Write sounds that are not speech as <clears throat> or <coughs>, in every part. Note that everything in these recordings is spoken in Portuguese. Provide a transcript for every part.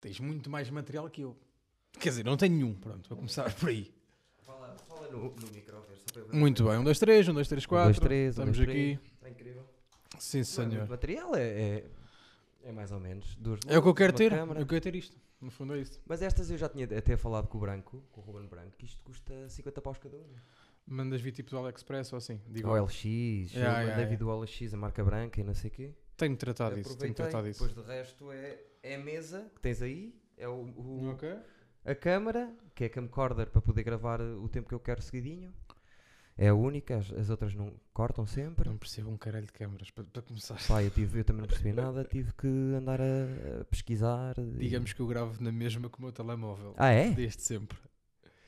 Tens muito mais material que eu. Quer dizer, não tenho nenhum. Pronto, vou começar <laughs> por aí. Fala, fala no, no micro, ver, só para eu ver. Muito bem. Um, dois, três, um, dois, três, quatro. dois, três, um, Estamos dois, aqui. Está incrível. Sim, Mano, senhor. O material é, é, é mais ou menos. Duas É o que eu luzes, quero uma ter. câmara. Eu quero ter isto. No fundo é isto. Mas estas eu já tinha até falado com o Branco, com o Ruben Branco, que isto custa 50 paus cada um. Mandas vir tipo do AliExpress ou assim. Digo, OLX, Yeah, eu yeah, mandei yeah. vir do OLX, a marca branca e não sei o quê. tenho tratado isso. Tenho Aproveitei, tratado isso. Depois do resto é, é a mesa que tens aí, é o, o- Ok. a câmara, que é a camcorder para poder gravar o tempo que eu quero seguidinho. É a única, as, as outras não cortam sempre. Não percebo um caralho de câmaras para, para começar. Pá, eu, tive, eu também não percebi nada, tive que andar a, a pesquisar. e- Digamos que eu gravo na mesma que o meu telemóvel. Ah, é? Desde sempre.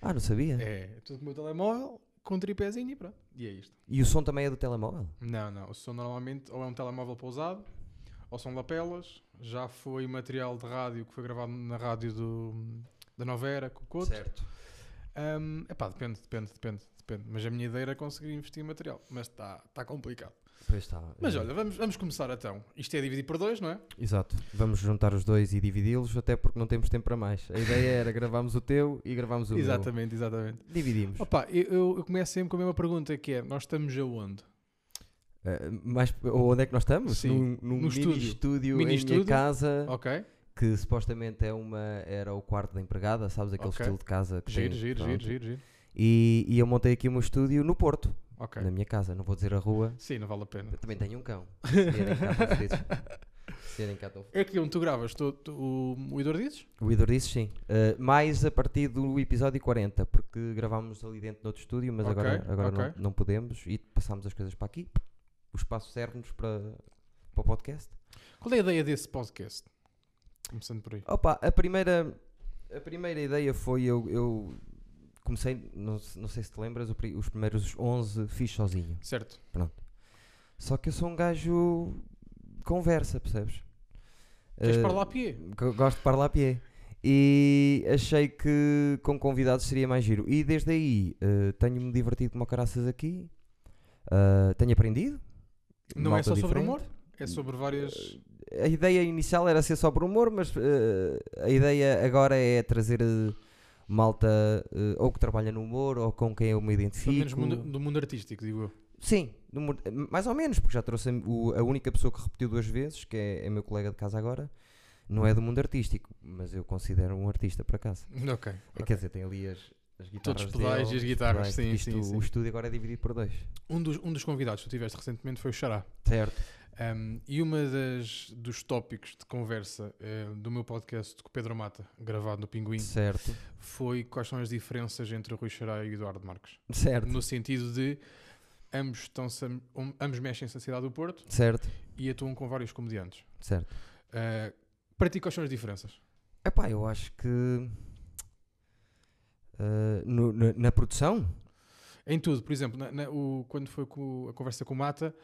Ah, não sabia. É, tudo com o meu telemóvel, com um tripézinho e pronto. E é isto. E o som também é do telemóvel? Não, não. O som normalmente ou é um telemóvel pousado, ou são lapelas. Já foi material de rádio que foi gravado na rádio do, da Novera, com o Couto. Certo. Um, epá, depende, depende, depende, depende. Mas a minha ideia era conseguir investir em material. Mas está tá complicado. Pois está. Mas olha, vamos, vamos começar então. Isto é dividir por dois, não é? Exato. Vamos juntar os dois e dividi-los, até porque não temos tempo para mais. A ideia era gravarmos o teu e gravarmos o exatamente, exatamente. meu. Dividimos. Opa, eu, eu- eu começo sempre com a mesma pergunta que é, nós estamos aonde? Eh, mais, onde é que nós estamos? Sim, Num, num mini estúdio. estúdio, Mini em estúdio. minha casa, Ok? que supostamente é uma, era o quarto da empregada, sabes? Aquele Ok. estilo de casa que Giro, tem, giro, pronto. giro, giro, giro. E, e eu montei aqui o meu estúdio no Porto, na minha casa. Não vou dizer a rua. Sim, não vale a pena. Eu também tenho um cão. <laughs> Se vierem cá tão É aqui onde tu gravas tu, tu- o, o Idor dizes? O Idor disse sim. Uh, mais a partir do episódio 40, porque gravámos ali dentro de outro estúdio, mas Ok, agora, agora ok. não, não podemos e passámos as coisas para aqui. O espaço serve-nos para, para o podcast. Qual é a ideia desse podcast? Começando por aí. Opa, a primeira, a primeira ideia foi eu, eu comecei, não, não sei se te lembras, os primeiros 11 fiz sozinho. Certo. Só que eu sou um gajo conversa, percebes? Queres Uh, a pie? Go- Gosto de parlar a pé. E achei que com convidados seria mais giro. E desde aí eh, tenho-me divertido como caraças aqui. Ah, tenho aprendido. Não é só sobre diferente. humor? É sobre várias... A ideia inicial era ser só por humor, mas eh, a ideia agora é trazer eh, malta eh, ou que trabalha no humor ou com quem eu me Pelo identifico. menos mundo- do mundo artístico, digo eu. Sim, no mais ou menos, porque já trouxe a, o- a única pessoa que repetiu duas vezes, que é, é meu colega de casa agora, não é do mundo artístico, mas eu considero um artista para casa. Ok. ok. Quer dizer, tem ali as, guitarras. os pedais dele, e as guitarras, pedais, sim, isto, sim, sim. O estúdio agora é dividido por dois. Um, dos, um dos convidados que tu tiveste recentemente foi o Xará. Certo. Um, e uma das dos tópicos de conversa eh, do meu podcast com o Pedro Mata, gravado no Pinguim, Certo. foi quais são as diferenças entre o Rui Xará e o Eduardo Marques. Certo. No sentido de ambos, estão um, ambos mexem-se na cidade do Porto Certo. e atuam com vários comediantes. Certo. Uh, para ti, quais são as diferenças? Epá, eu acho que. Ah, no- na, na produção? Em tudo, por exemplo, na- na- o- quando foi com a conversa com o Mata,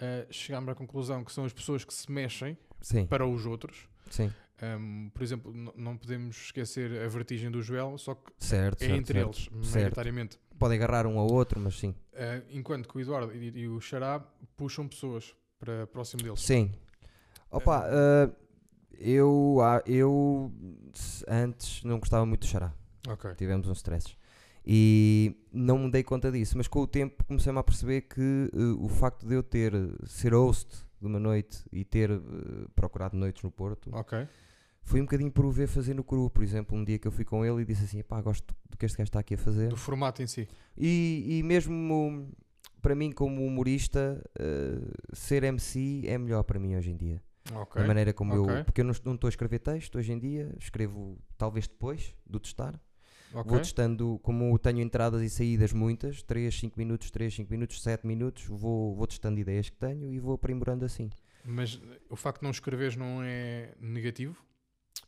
uh, chegámos à conclusão que são as pessoas que se mexem Sim. para os outros. Sim. Um, por exemplo, não podemos esquecer a vertigem do Joel, só que Certo. é certo, entre certo. eles, Certo. maioritariamente. Podem agarrar um ao outro, mas sim. Uh, enquanto que o Eduardo e, e o Xará puxam pessoas para próximo deles. Sim. Opa, ah, eu, ah, eu antes não gostava muito do xará. Ok. Tivemos uns stresses. E não me dei conta disso, mas com o tempo comecei-me a perceber que eh, o facto de eu ter eh, ser host de uma noite e ter eh, procurado noites no Porto Ok. foi um bocadinho por o ver fazer no cru. Por exemplo, um dia que eu fui com ele e disse assim: pá, gosto do que este gajo está aqui a fazer. Do formato em si. E, e mesmo para mim, como humorista, eh, ser MC é melhor para mim hoje em dia. Ok. Da maneira como ok. eu. Porque eu não não estou a escrever texto hoje em dia, escrevo talvez depois do testar. Ok. Vou testando, como tenho entradas e saídas muitas, 3, 5 minutos, 3, 5 minutos, 7 minutos, vou, vou testando ideias que tenho e vou aprimorando assim. Mas uh, o facto de não escreveres não é negativo?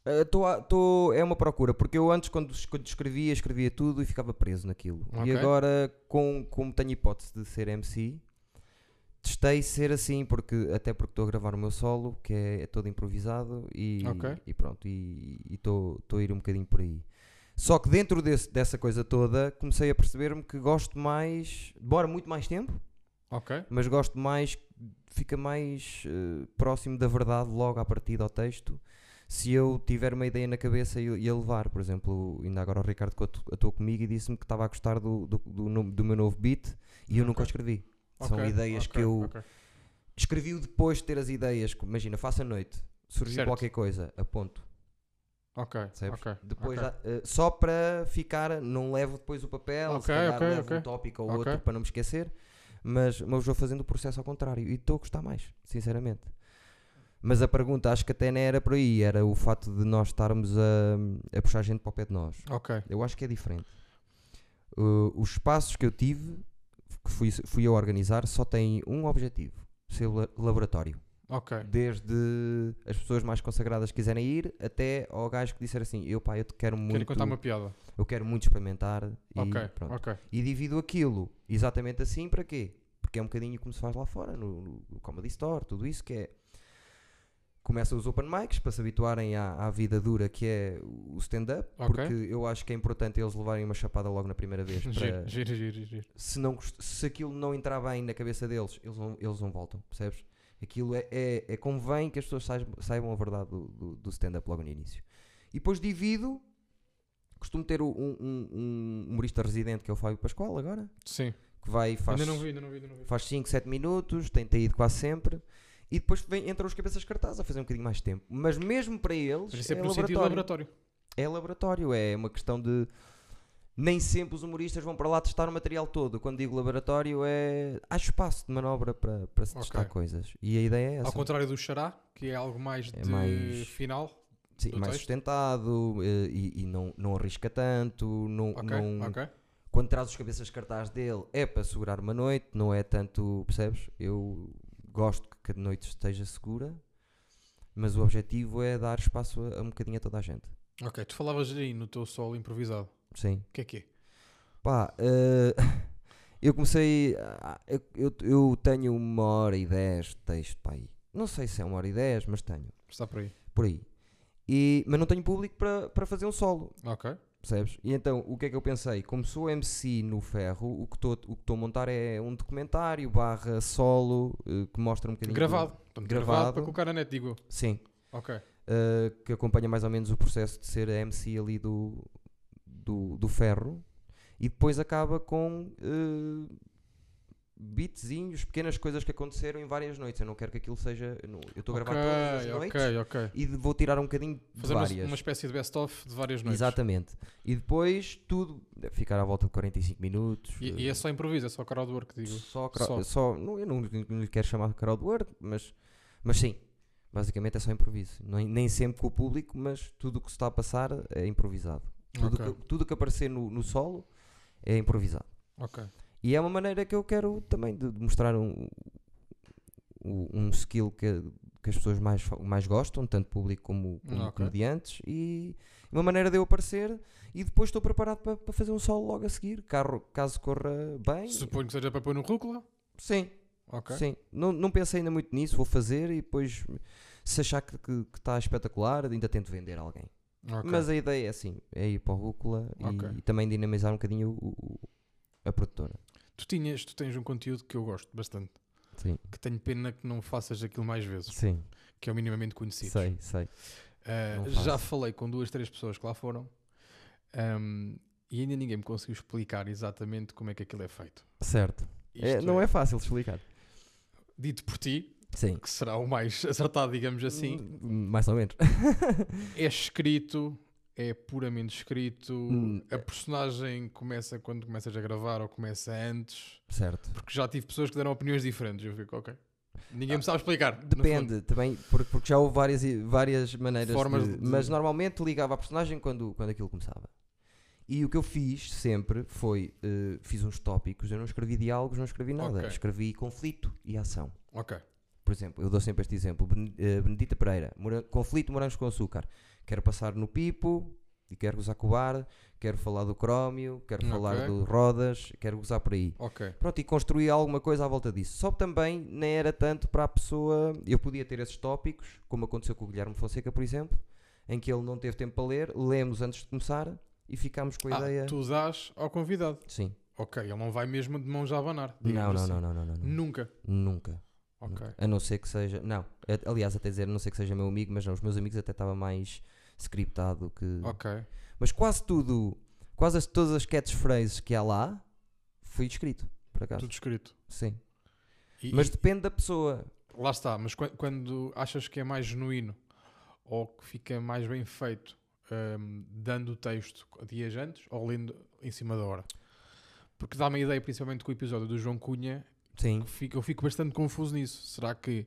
Ah, tô a- tô- é uma procura, porque eu antes, quando, quando escrevia, escrevia tudo e ficava preso naquilo. Ok. E agora, com, como tenho hipótese de ser MC, testei ser assim, porque, até porque estou a gravar o meu solo, que é, é todo improvisado, e, Ok. e pronto, e estou a ir um bocadinho por aí. Só que dentro desse- dessa coisa toda, comecei a perceber-me que gosto mais, demora muito mais tempo, mas gosto mais, fica mais eh, próximo da verdade logo à partida ao texto, se eu tiver uma ideia na cabeça e, a levar. Por exemplo, ainda agora o Ricardo atuou comigo e disse-me que estava a gostar do, do, do, do meu novo beat e eu nunca o escrevi. São Ok, ideias que eu escrevi depois de ter as ideias. Imagina, faço a noite, surgiu Certo. qualquer coisa, aponto. Ok, Percebes? ok. Depois, ok. já, eh, só para ficar, não levo depois o papel, Ok, se calhar ok, levo ok. um tópico ou outro para não me esquecer, mas, mas vou fazendo o processo ao contrário e estou a gostar mais, sinceramente. Mas a pergunta acho que até nem era por aí, era o fato de nós estarmos a, a puxar gente para o pé de nós. Ok, Eu acho que é diferente. Uh, os espaços que eu tive, que fui, fui eu a organizar, só têm um objetivo: ser la- laboratório. Ok. Desde as pessoas mais consagradas que quiserem ir, até ao gajo que disser assim: Eu, pá, eu te quero Quero muito, contar uma piada. eu quero muito experimentar. E, Ok, pronto. ok. e divido aquilo exatamente assim para quê? Porque é um bocadinho como se faz lá fora, no, no Comedy Store, tudo isso que é. Começa os open mics para se habituarem à, à vida dura que é o stand-up, Ok. porque eu acho que é importante eles levarem uma chapada logo na primeira vez. <laughs> Para, Giro, giro, giro, giro. se, não, se aquilo não entrar bem na cabeça deles, eles não, eles não voltam, percebes? Aquilo é, é, é convém que as pessoas saibam, saibam a verdade do, do, do stand-up logo no início. E depois divido. Costumo ter um, um, um humorista residente que é o Fábio Pascoal agora, Sim. que vai faz, Ainda não vi, ainda não vi, ainda não vi. faz 5, 7 minutos, tem, ido quase sempre. E depois vem, entram os cabeças cartazes a fazer um bocadinho mais de tempo. Mas mesmo para eles, Mas é, é por sentido laboratório. laboratório. É laboratório, é uma questão de. Nem sempre os humoristas vão para lá testar o material todo. Quando digo laboratório, é. Há espaço de manobra para, para se testar Ok. coisas. E a ideia é essa. Ao contrário do xará, que é algo mais É de mais- final. Sim, mais texto. sustentado eh, e, e não, não arrisca tanto. Não, não-. Quando traz os cabeças de cartaz dele, é para segurar uma noite, não é tanto. Percebes? Eu gosto que a noite esteja segura, mas o objetivo é dar espaço a, a um bocadinho a toda a gente. Ok, tu falavas aí no teu solo improvisado. Sim. O que é que é? Pá, eh, <laughs> eu comecei. eu, eu, eu tenho uma hora e dez de texto para aí. Não sei se é uma hora e dez, mas tenho. Está por aí. Por aí. E, mas não tenho público para, para fazer um solo, Ok. percebes? E então, o que é que eu pensei? Como sou MC no ferro, o que estou a montar é um documentário barra solo eh, que mostra um bocadinho. do- Gravado. Portanto, gravado. Gravado. para colocar na net, digo. Sim. Ok. eh, que acompanha mais ou menos o processo de ser MC ali do, do, do ferro e depois acaba com uh, beatzinhos, pequenas coisas que aconteceram em várias noites. Eu não quero que aquilo seja. eu não- Eu estou a gravar todas as noites ok, ok. e vou tirar um bocadinho de Fazer uma, várias. uma espécie de best-of de várias noites. Exatamente. E depois tudo ficar à volta de 45 minutos. E, e é só improviso, é só crowdwork, digo. Só, Só. só- não, eu não, não lhe quero chamar de crowdwork, mas, mas sim, basicamente é só improviso. Nem sempre com o público, mas tudo o que se está a passar é improvisado. Tudo Ok. que, tudo que aparecer no, no solo é improvisado. Ok. E é uma maneira que eu quero também de, de mostrar um, um, skill que, que as pessoas mais, mais gostam, tanto público como, como Ok. comediantes, e uma maneira de eu aparecer. E depois estou preparado para, para fazer um solo logo a seguir, carro, caso corra bem. Suponho que seja para pôr no rúcula. Sim, Ok. Sim, não, não pensei ainda muito nisso, vou fazer e depois, se achar que está espetacular, ainda tento vender a alguém. Ok. Mas a ideia é assim: é ir para o Rúcula e- Ok. e, também dinamizar um bocadinho o- o- a produtora. Tu, tinhas, tu tens um conteúdo que eu gosto bastante. Sim, Que tenho pena que não faças aquilo mais vezes. sim, Que é o minimamente conhecido. sei, sei. Uh, já falei com duas, três pessoas que lá foram um, e ainda ninguém me conseguiu explicar exatamente como é que aquilo é feito. Certo. É, não é fácil de explicar. Dito por ti, Sim. que será o mais <laughs> acertado, digamos assim, Hum, Mais ou menos. é escrito, é puramente escrito. Hum. A personagem começa quando começas a gravar ou começa antes. certo. Porque já tive pessoas que deram opiniões diferentes. Eu fico, ok. Ninguém me sabe explicar. Depende também, porque, porque já houve várias, várias maneiras Formas de, de- Mas normalmente ligava a personagem quando, quando aquilo começava. E o que eu fiz sempre foi: eh, fiz uns tópicos, eu não escrevi diálogos, não escrevi nada. Ok. Escrevi conflito e ação. Ok. Por exemplo, eu dou sempre este exemplo: eh, Benedita Pereira, mora- conflito morangos com açúcar. Quero passar no pipo e quero gozar com o bar, quero falar do crómio, quero Ok. falar do rodas, quero gozar por aí. Ok. Pronto, e construí alguma coisa à volta disso. Só que também nem era tanto para a pessoa. Eu podia ter esses tópicos, como aconteceu com o Guilherme Fonseca, por exemplo, em que ele não teve tempo para ler, lemos antes de começar e ficámos com a Ah, ideia. tu dás ao convidado. Sim. Ok, ele não vai mesmo de mãos a abanar. Não, não, assim. não, não, não, não, não. Nunca. Nunca. A não ser que seja. Não, aliás, até dizer, a não ser que seja meu amigo, mas não, os meus amigos até estava mais scriptado que. Ok. Mas quase tudo, quase as- todas as catchphrases que há lá, foi escrito, por acaso. Tudo escrito. Sim. E- Mas e- depende da pessoa. lá está, mas quan- quando achas que é mais genuíno ou que fica mais bem feito hum, dando o texto dias antes ou lendo em cima da hora? Porque dá-me a ideia, principalmente com o episódio do João Cunha, Sim. fico- eu fico bastante confuso nisso. Será que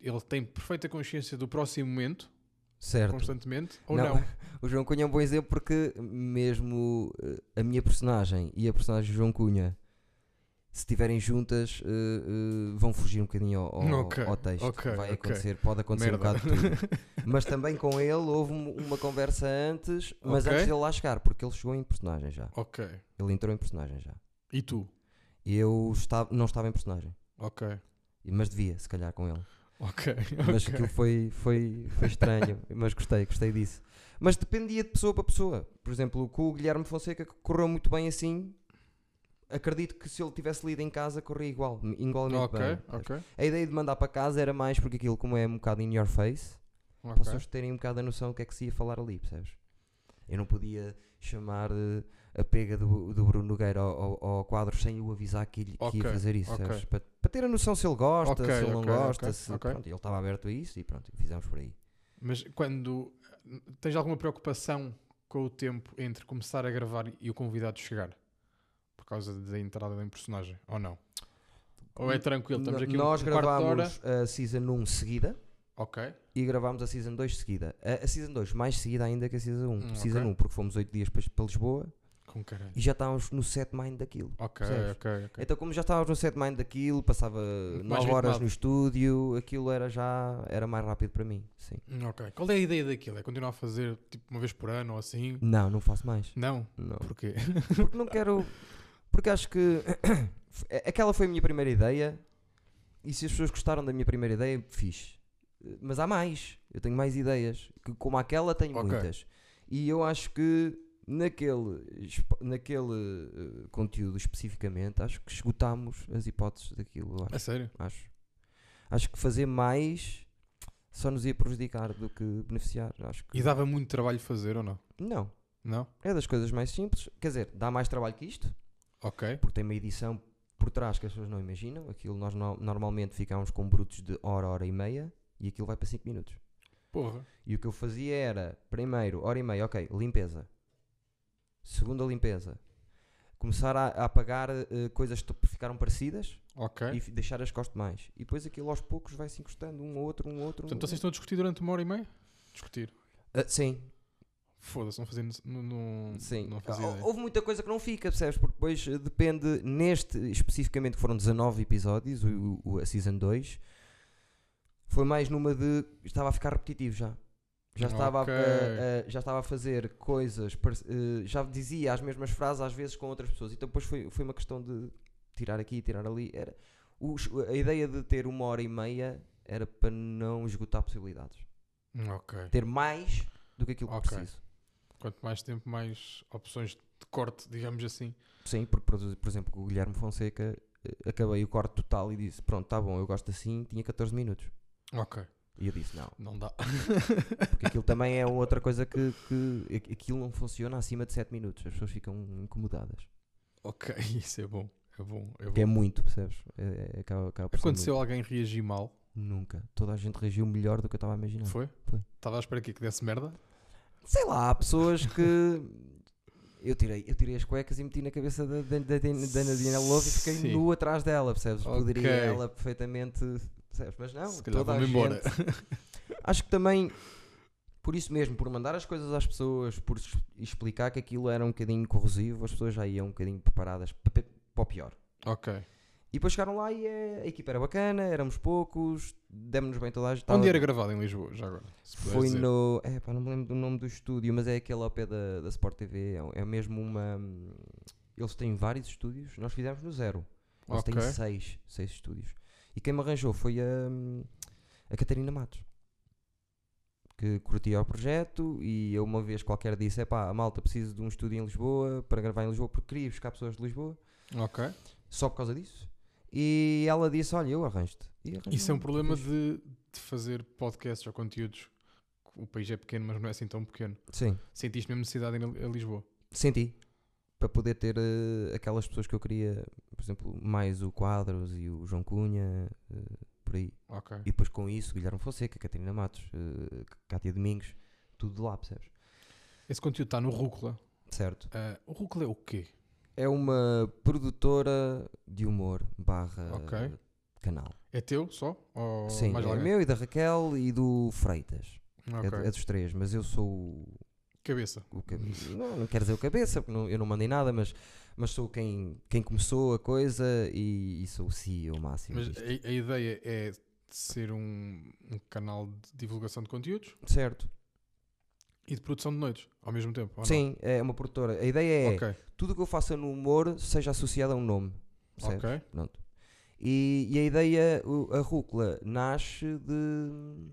ele tem perfeita consciência do próximo momento, Certo. constantemente, ou Não. não? <laughs> O João Cunha é um bom exemplo porque mesmo eh, a minha personagem e a personagem do João Cunha, se estiverem juntas, eh, eh, vão fugir um bocadinho ao, ao- Ok, ao texto. ok, Vai ok. acontecer, pode acontecer um Merda. bocado de tudo. <laughs> Mas também com ele houve um- uma conversa antes, mas antes dele lá chegar, porque ele chegou em personagem já. ok. Ele entrou em personagem já. E tu? Eu estava, não estava em personagem, Ok. mas devia, se calhar, com ele. Ok. Mas aquilo foi, foi, foi estranho, <laughs> mas gostei, gostei disso. Mas dependia de pessoa para pessoa. Por exemplo, com o Guilherme Fonseca que correu muito bem assim. Acredito que se ele tivesse lido em casa corria igual, igualmente Ok, bem. ok. A ideia de mandar para casa era mais porque aquilo, como é um bocado in your face, para as pessoas terem um bocado a noção do que é que se ia falar ali, percebes? Eu não podia chamar eh, a pega do, do Bruno Nogueira ao, ao- ao quadro sem o avisar que, lhe- que Ok, ia fazer isso, ok. percebes? Para, para ter a noção se ele gosta, Ok, se ele não gosta, se, pronto, ele estava aberto a isso e pronto, fizemos por aí. Mas quando tens alguma preocupação com o tempo entre começar a gravar e o convidado chegar? Por causa da entrada em personagem, ou não? Ou é tranquilo? Estamos aqui Nós um de hora. gravámos a Season 1 seguida Ok, e gravámos a Season 2 seguida. A, a Season 2 mais seguida ainda que a Season 1. Hum, season ok. 1 porque fomos 8 dias para, para Lisboa com caralho. e já estávamos no set mind daquilo. Ok, ok, ok. Então como já estávamos no set mind daquilo, passava mais 9 horas ritmado. no estúdio, aquilo era já era mais rápido para mim. Sim. Hum, Ok. Qual é a ideia daquilo? É continuar a fazer tipo uma vez por ano ou assim? Não, não faço mais. Não? Não. Porquê? Porque não quero. Porque acho que <coughs> aquela foi a minha primeira ideia. E se as pessoas gostaram da minha primeira ideia, fiz. Mas há mais. Eu tenho mais ideias. Que como aquela, tenho Ok. muitas. E eu acho que naquele, naquele eh, conteúdo especificamente, acho que esgotámos as hipóteses daquilo. eu A Acho. sério? acho. Acho que fazer mais só nos ia prejudicar do que beneficiar. Acho que. E dava muito trabalho fazer ou não? Não. Não? É das coisas mais simples. Quer dizer, dá mais trabalho que isto Ok. porque tem uma edição por trás que as pessoas não imaginam. Aquilo nós no- normalmente ficámos com brutos de hora, hora e meia e aquilo vai para 5 minutos. Porra. E o que eu fazia era, primeiro, hora e meia, ok, limpeza. Segunda limpeza. Começar a, a apagar eh, coisas que ficaram parecidas Ok. e deixar as costas mais. E depois aquilo aos poucos vai se encostando um ao outro, um ao outro. um Portanto, ao vocês estão a discutir durante uma hora e meia? Discutir. Ah, sim, Foda-se, não fazendo. Não, não, Sim, Não fazia ideia. houve muita coisa que não fica, percebes? Porque depois eh, depende, neste especificamente, foram 19 episódios, o, o- a Season 2, foi mais numa de. estava a ficar repetitivo já. Já estava, a- Ok. a, a- já estava a fazer coisas, eh, já dizia as mesmas frases às vezes com outras pessoas. Então depois foi, foi uma questão de tirar aqui, tirar ali. Era, os- a ideia de ter uma hora e meia era para não esgotar possibilidades. Hum, Ok. Ter mais do que aquilo que Ok. preciso. Quanto mais tempo, mais opções de corte, digamos assim. Sim, porque, por, exemplo, o Guilherme Fonseca, eh, acabei o corte total e disse: Pronto, tá bom, eu gosto assim. Tinha 14 minutos. Ok. E eu disse: Não, Não dá. <laughs> porque aquilo também é outra coisa que, que aqu- aquilo não funciona acima de 7 minutos. As pessoas ficam incomodadas. ok, <laughs> isso é bom. É bom. É Que é bom. muito, percebes? É, é, acaba, acaba ser Aconteceu alguém reagir mal? muito. Nunca. Toda a gente reagiu melhor do que eu estava a imaginar. Foi? Foi. Estava à espera que desse merda? Sei lá, há pessoas que. <laughs> Eu tirei, eu tirei as cuecas e meti na cabeça da, da, da, Love e fiquei Sim. nu atrás dela, percebes? Poderia Ok. ela perfeitamente. Percebes? Mas não, Se calhar toda a vou-me embora. gente- Acho que também, por isso mesmo, por mandar as coisas às pessoas, por explicar que aquilo era um bocadinho corrosivo, as pessoas já iam um bocadinho preparadas pa- pa- para o pior. Ok. E depois chegaram lá e é- a equipa era bacana, éramos poucos, demos-nos bem toda a gente. Onde Tava- era gravado em Lisboa, já agora? foi dizer. no. É, pá, não me lembro do nome do estúdio, mas é aquele ao pé da, da Sport TV. É, é mesmo uma. Eles têm vários estúdios, nós fizemos no zero. Eles Ok. têm seis, seis estúdios. E quem me arranjou foi a, a Catarina Matos. Que curtia o projeto e eu uma vez qualquer disse: é pá, a malta preciso de um estúdio em Lisboa para gravar em Lisboa porque queria buscar pessoas de Lisboa Ok. só por causa disso. E ela disse: Olha, eu arranjo-te. Isso é um problema de, de fazer podcasts ou conteúdos. O país é pequeno, mas não é assim tão pequeno. Sim, Sentiste mesmo necessidade em Lisboa. senti. Para poder ter eh, aquelas pessoas que eu queria, por exemplo, mais o Quadros e o João Cunha, eh, por aí. Ok. E depois com isso, Guilherme Fonseca, Catarina Matos, eh, Cátia Domingos, tudo de lá, percebes? Esse conteúdo está no Rúcula. Certo. O Rúcula é o quê? É uma produtora de humor barra Ok. canal. É teu só? Ou Sim, mais é alguém? meu e da Raquel e do Freitas. É, Ok. do- é dos três, mas eu sou o, Cabeça. o cabeça. não, não quero dizer o cabeça, porque não- eu não mandei nada, mas, mas sou quem, quem começou a coisa e, e sou o CEO máximo. Mas disto. a, a ideia é ser um, um canal de divulgação de conteúdos Certo. e de produção de noites ao mesmo tempo. ou não? Sim, é uma produtora. A ideia é Ok. tudo o que eu faça no humor seja associado a um nome. percebes? Ok. Pronto. E, e a ideia, a rúcula, nasce de,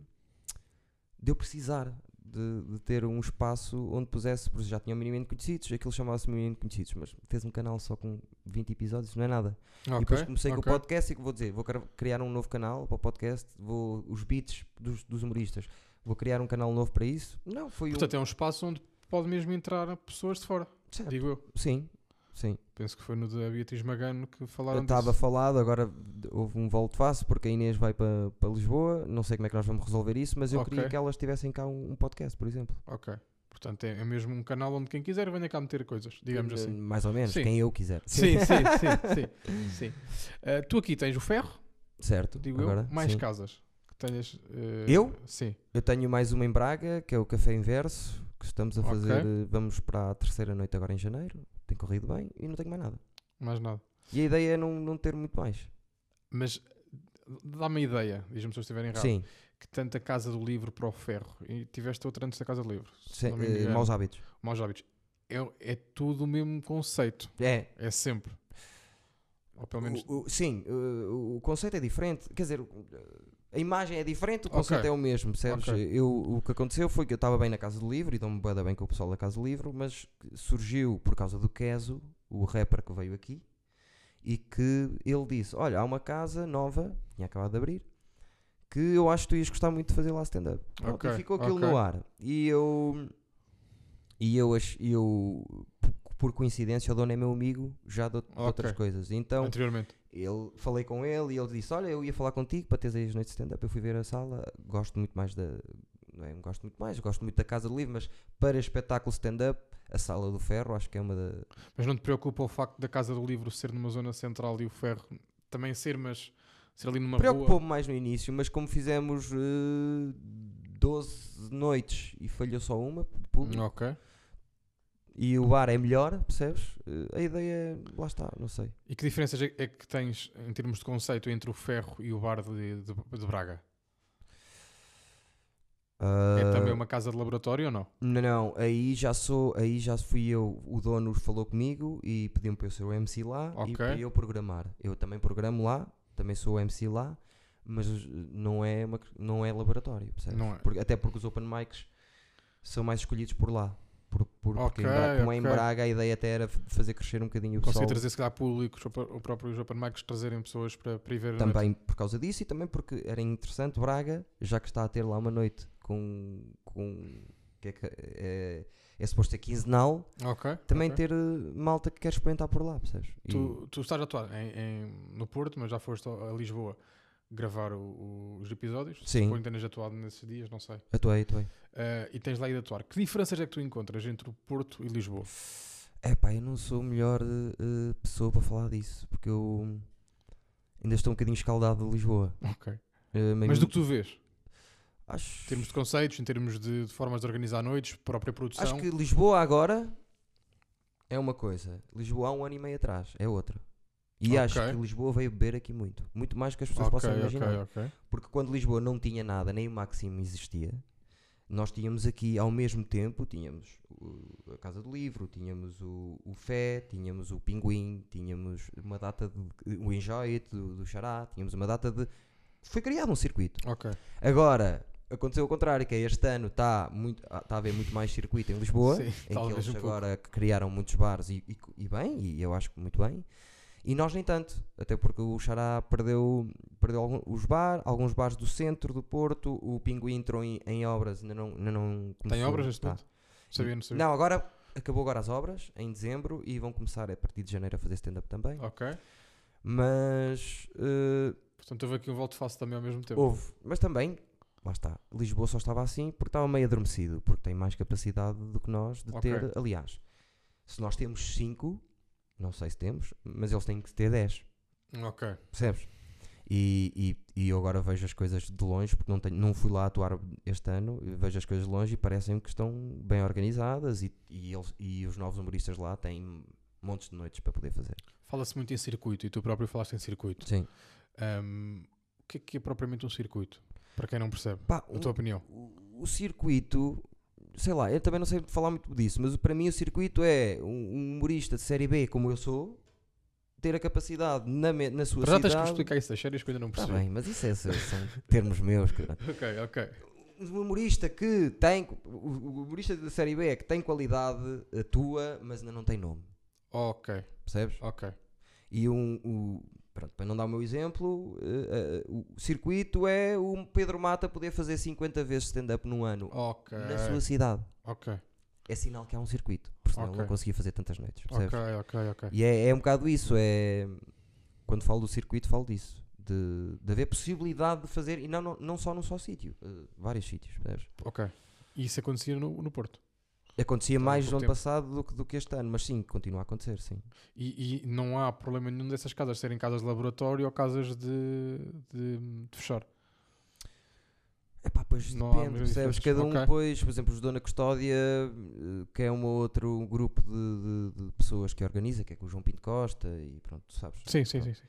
de eu precisar de, de ter um espaço onde pusesse, porque já tinha minimamente conhecidos, aquilo chamava-se minimamente conhecidos, mas fez um canal só com 20 episódios, não é nada. Ok. E depois comecei com ok. o podcast e que vou dizer, vou cri- criar um novo canal para o podcast, vou os beats dos, dos humoristas, vou criar um canal novo para isso. Não, foi Portanto, é um espaço onde pode mesmo entrar pessoas de fora, um. Certo. digo eu. Sim, sim. Penso que foi no da Beatriz Magano que falaram Estava disso. falado, agora houve um volto face porque a Inês vai para para Lisboa. Não sei como é que nós vamos resolver isso, mas eu Ok. queria que elas tivessem cá um, um podcast, por exemplo. Ok. Portanto, é, é mesmo um canal onde quem quiser venha cá meter coisas, digamos Eh, assim. Mais ou menos, Sim. quem eu quiser. Sim, <laughs> sim, sim, sim. Ah, tu aqui tens o ferro, Certo. digo agora, eu, mais sim. casas que tenhas. eh, Eu? Sim. Eu tenho mais uma em Braga, que é o Café Inverso, que estamos a fazer. eh, Vamos para a terceira noite agora em janeiro. Tem corrido bem e não tenho mais nada. Mais nada. E a ideia é não, não ter muito mais. Mas dá-me a ideia, diz-me se eu estiver errado, Sim, que tanto a Casa do Livro para o ferro e tiveste outra antes da Casa do Livro. se engano. maus hábitos. Maus hábitos. É, é tudo o mesmo conceito. É, É sempre. Ou pelo menos. O- o- sim, o, o conceito é diferente. Quer dizer, a imagem é diferente, o conceito é o mesmo, percebes? Ok. Eu, o que aconteceu foi que eu estava bem na Casa do Livro e dou-me bué bem com o pessoal da Casa do Livro, mas surgiu por causa do Keso, o rapper que veio aqui, e que ele disse: Olha, há uma casa nova, tinha acabado de abrir, que eu acho que tu ias gostar muito de fazer lá stand-up. Pronto, Ok, E ficou aquilo no ar. E eu. E eu, eu por- coincidência, o dono é meu amigo já de, out- de outras coisas. Então, Anteriormente. Ele, falei com ele e ele disse: Olha, eu ia falar contigo para teres aí as noites de stand-up. Eu fui ver a sala, gosto muito mais da. Não é, gosto muito mais, gosto muito da Casa do Livro, mas para espetáculo stand-up, a Sala do Ferro, acho que é uma da. Mas não te preocupa o facto da Casa do Livro ser numa zona central e o ferro também ser, mas ser ali numa rua. Preocupou-me mais no início, mas como fizemos eh, 12 noites e falhou só uma, público, Ok. E o bar é melhor, percebes? Eh, a ideia. Lá está, não sei. E que diferenças é é que tens em termos de conceito entre o ferro e o bar de, de, de Braga? É Ah, também uma casa de laboratório ou não? Não, não, aí já sou, aí já fui eu, o dono falou comigo e pediu-me para eu ser o MC lá Ok. e para eu programar. Eu também programo lá, também sou o MC lá, mas não é, uma, não é laboratório, percebes? Não é. Porque- até porque os open mics são mais escolhidos por lá. Por, por, porque em Ok, Braga, como é em. Braga, a ideia até era fazer crescer um bocadinho o Consegui pessoal. trazer se calhar públicos, ou próprios open mics trazerem pessoas para, para ir ver noite. Também por causa disso e também porque era interessante Braga, já que está a ter lá uma noite com. com que é, é, é suposto ser quinzenal, Ok. também ok. ter eh, malta que quer experimentar por lá, percebes? E- Tu, tu estás a atuar em, em- no Porto, mas já foste a Lisboa gravar o- o- os episódios. Sim. Suponho que tenhas atuado nesses dias, não sei. Atuei, atuei. Eh, e tens lá ido atuar. Que diferenças é que tu encontras entre o Porto e Lisboa? É pá, eu não sou a melhor eh, pessoa para falar disso, porque eu ainda estou um bocadinho escaldado de Lisboa. Ok. Eh, Mas do que tu vês? acho, Em termos de conceitos, em termos de, de formas de organizar noites, própria produção. acho que Lisboa agora é uma coisa, Lisboa há um ano e meio atrás é outra. E acho Ok. que Lisboa veio beber aqui muito, muito mais do que as pessoas Ok, possam imaginar. ok. Porque quando Lisboa não tinha nada, nem o máximo existia, nós tínhamos aqui ao mesmo tempo, tínhamos o- a Casa do Livro, tínhamos o, o Fé, tínhamos o Pinguim, tínhamos uma data de o Enjoy It, do, do Xará, tínhamos uma data de. Foi criado um circuito. Agora, aconteceu o contrário, que é este ano está ah, está a haver muito mais circuito em Lisboa, <laughs> Sim, em que eles um pouco. agora criaram muitos bares e, e, e bem, e eu acho que muito bem. E nós nem tanto, até porque o Xará perdeu, perdeu algum- os bar, alguns bares do centro do Porto, o Pinguim entrou em, em obras, ainda não, ainda não Tem começou. obras neste Tá. Sabia, não sabia. Não, agora acabou agora as obras, em dezembro, e vão começar a partir de janeiro a fazer stand-up também. Ok. Mas eh, Portanto, houve aqui um volte face também ao mesmo tempo. houve, mas também, lá está, Lisboa só estava assim porque estava meio adormecido, porque tem mais capacidade do que nós de Ok. ter, aliás, se nós temos 5, não sei se temos, mas eles têm que ter 10. Ok. Percebes? E, e, e eu agora vejo as coisas de longe, porque não, tenho, não fui lá atuar este ano, vejo as coisas de longe e parecem que estão bem organizadas e, e, eles, e os novos humoristas lá têm montes de noites para poder fazer. Fala-se muito em circuito e tu próprio falaste em circuito. Sim. Ahm, o que é que é propriamente um circuito? Para quem não percebe, Pá, um- tua opinião. o, o circuito, sei lá, eu também não sei falar muito disso, mas para mim o circuito é um, um humorista de série B como eu sou, ter a capacidade na, me- na sua Para já tens que cidade. explicar isso das séries que eu ainda não Tá percebi. bem, mas isso é, são termos meus. caralho. <laughs> ok, ok. um humorista que tem o humorista da série B é que tem qualidade atua mas ainda não tem nome Ok, percebes ok. e um o- pronto, para não dar o meu exemplo eh, eh, o circuito é o Pedro Mata poder fazer 50 vezes stand-up num ano Ok. na sua cidade Ok, é sinal que há um circuito porque senão ele Ok. não conseguia fazer tantas noites percebes? ok, ok, ok. e é, é um bocado isso é quando falo do circuito falo disso de, de haver possibilidade de fazer e não, não, não só num só sítio eh, vários sítios percebes? Ok. E isso acontecia no, no Porto. Acontecia Há mais no ano tempo. passado do que, do que este ano, mas sim, continua a acontecer, sim. E, e não há problema nenhum dessas casas serem casas de laboratório ou casas de, de, de fechar. Epá, pois Não depende, percebes? Cada um Ok. depois, por exemplo, os Dona Custódia, eh, que é um outro grupo de, de- de pessoas que organiza, que é com o João Pinto Costa e pronto, sabes. Sim, sim, sim. sim.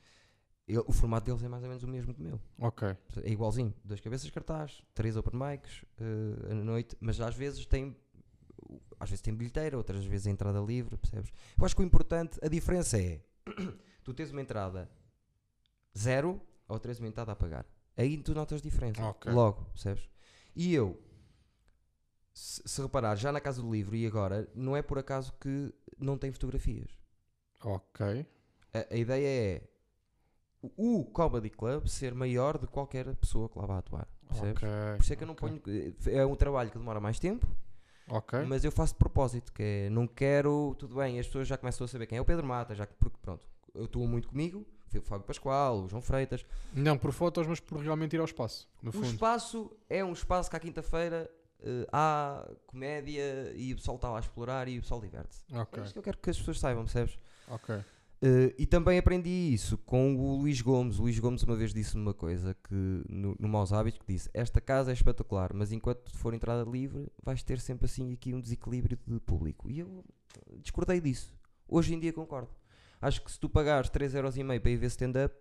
Ele- o formato deles é mais ou menos o mesmo que o meu. Ok. É igualzinho, dois cabeças cartaz, três open mics eh, à noite, mas às vezes tem às vezes tem bilheteira, outras vezes é entrada livre, percebes? Eu acho que o importante, a diferença é <coughs> tu tens uma entrada zero ou tens uma entrada a pagar. Aí tu notas diferença. Ok. Logo, percebes? E eu, se, se reparar, já na Casa do Livro e agora, não é por acaso que não tem fotografias. Ok. A, a ideia é o, Comedy Club ser maior de qualquer pessoa que lá vá atuar. Percebes? Ok. Por isso é que eu não ponho. É um trabalho que demora mais tempo, Ok. mas eu faço de propósito. Que é, não quero. Tudo bem, as pessoas já começam a saber quem é o Pedro Mata, já que, porque pronto, eu estou muito comigo. O Fábio Pascoal, o João Freitas. Não por fotos, mas por realmente ir ao espaço. No O fundo. espaço é um espaço que à quinta-feira eh, há comédia e o pessoal está lá a explorar e o pessoal diverte-se. Ok. É isto que eu quero que as pessoas saibam, percebes? Ok. Eh, e também aprendi isso com o Luís Gomes. O Luís Gomes uma vez disse-me uma coisa que no, no Maus Hábitos que disse: Esta casa é espetacular, mas enquanto for entrada livre, vais ter sempre assim aqui um desequilíbrio de público. E eu discordei disso. Hoje em dia concordo. Acho que se tu pagares 3,5€ para ir ver stand-up,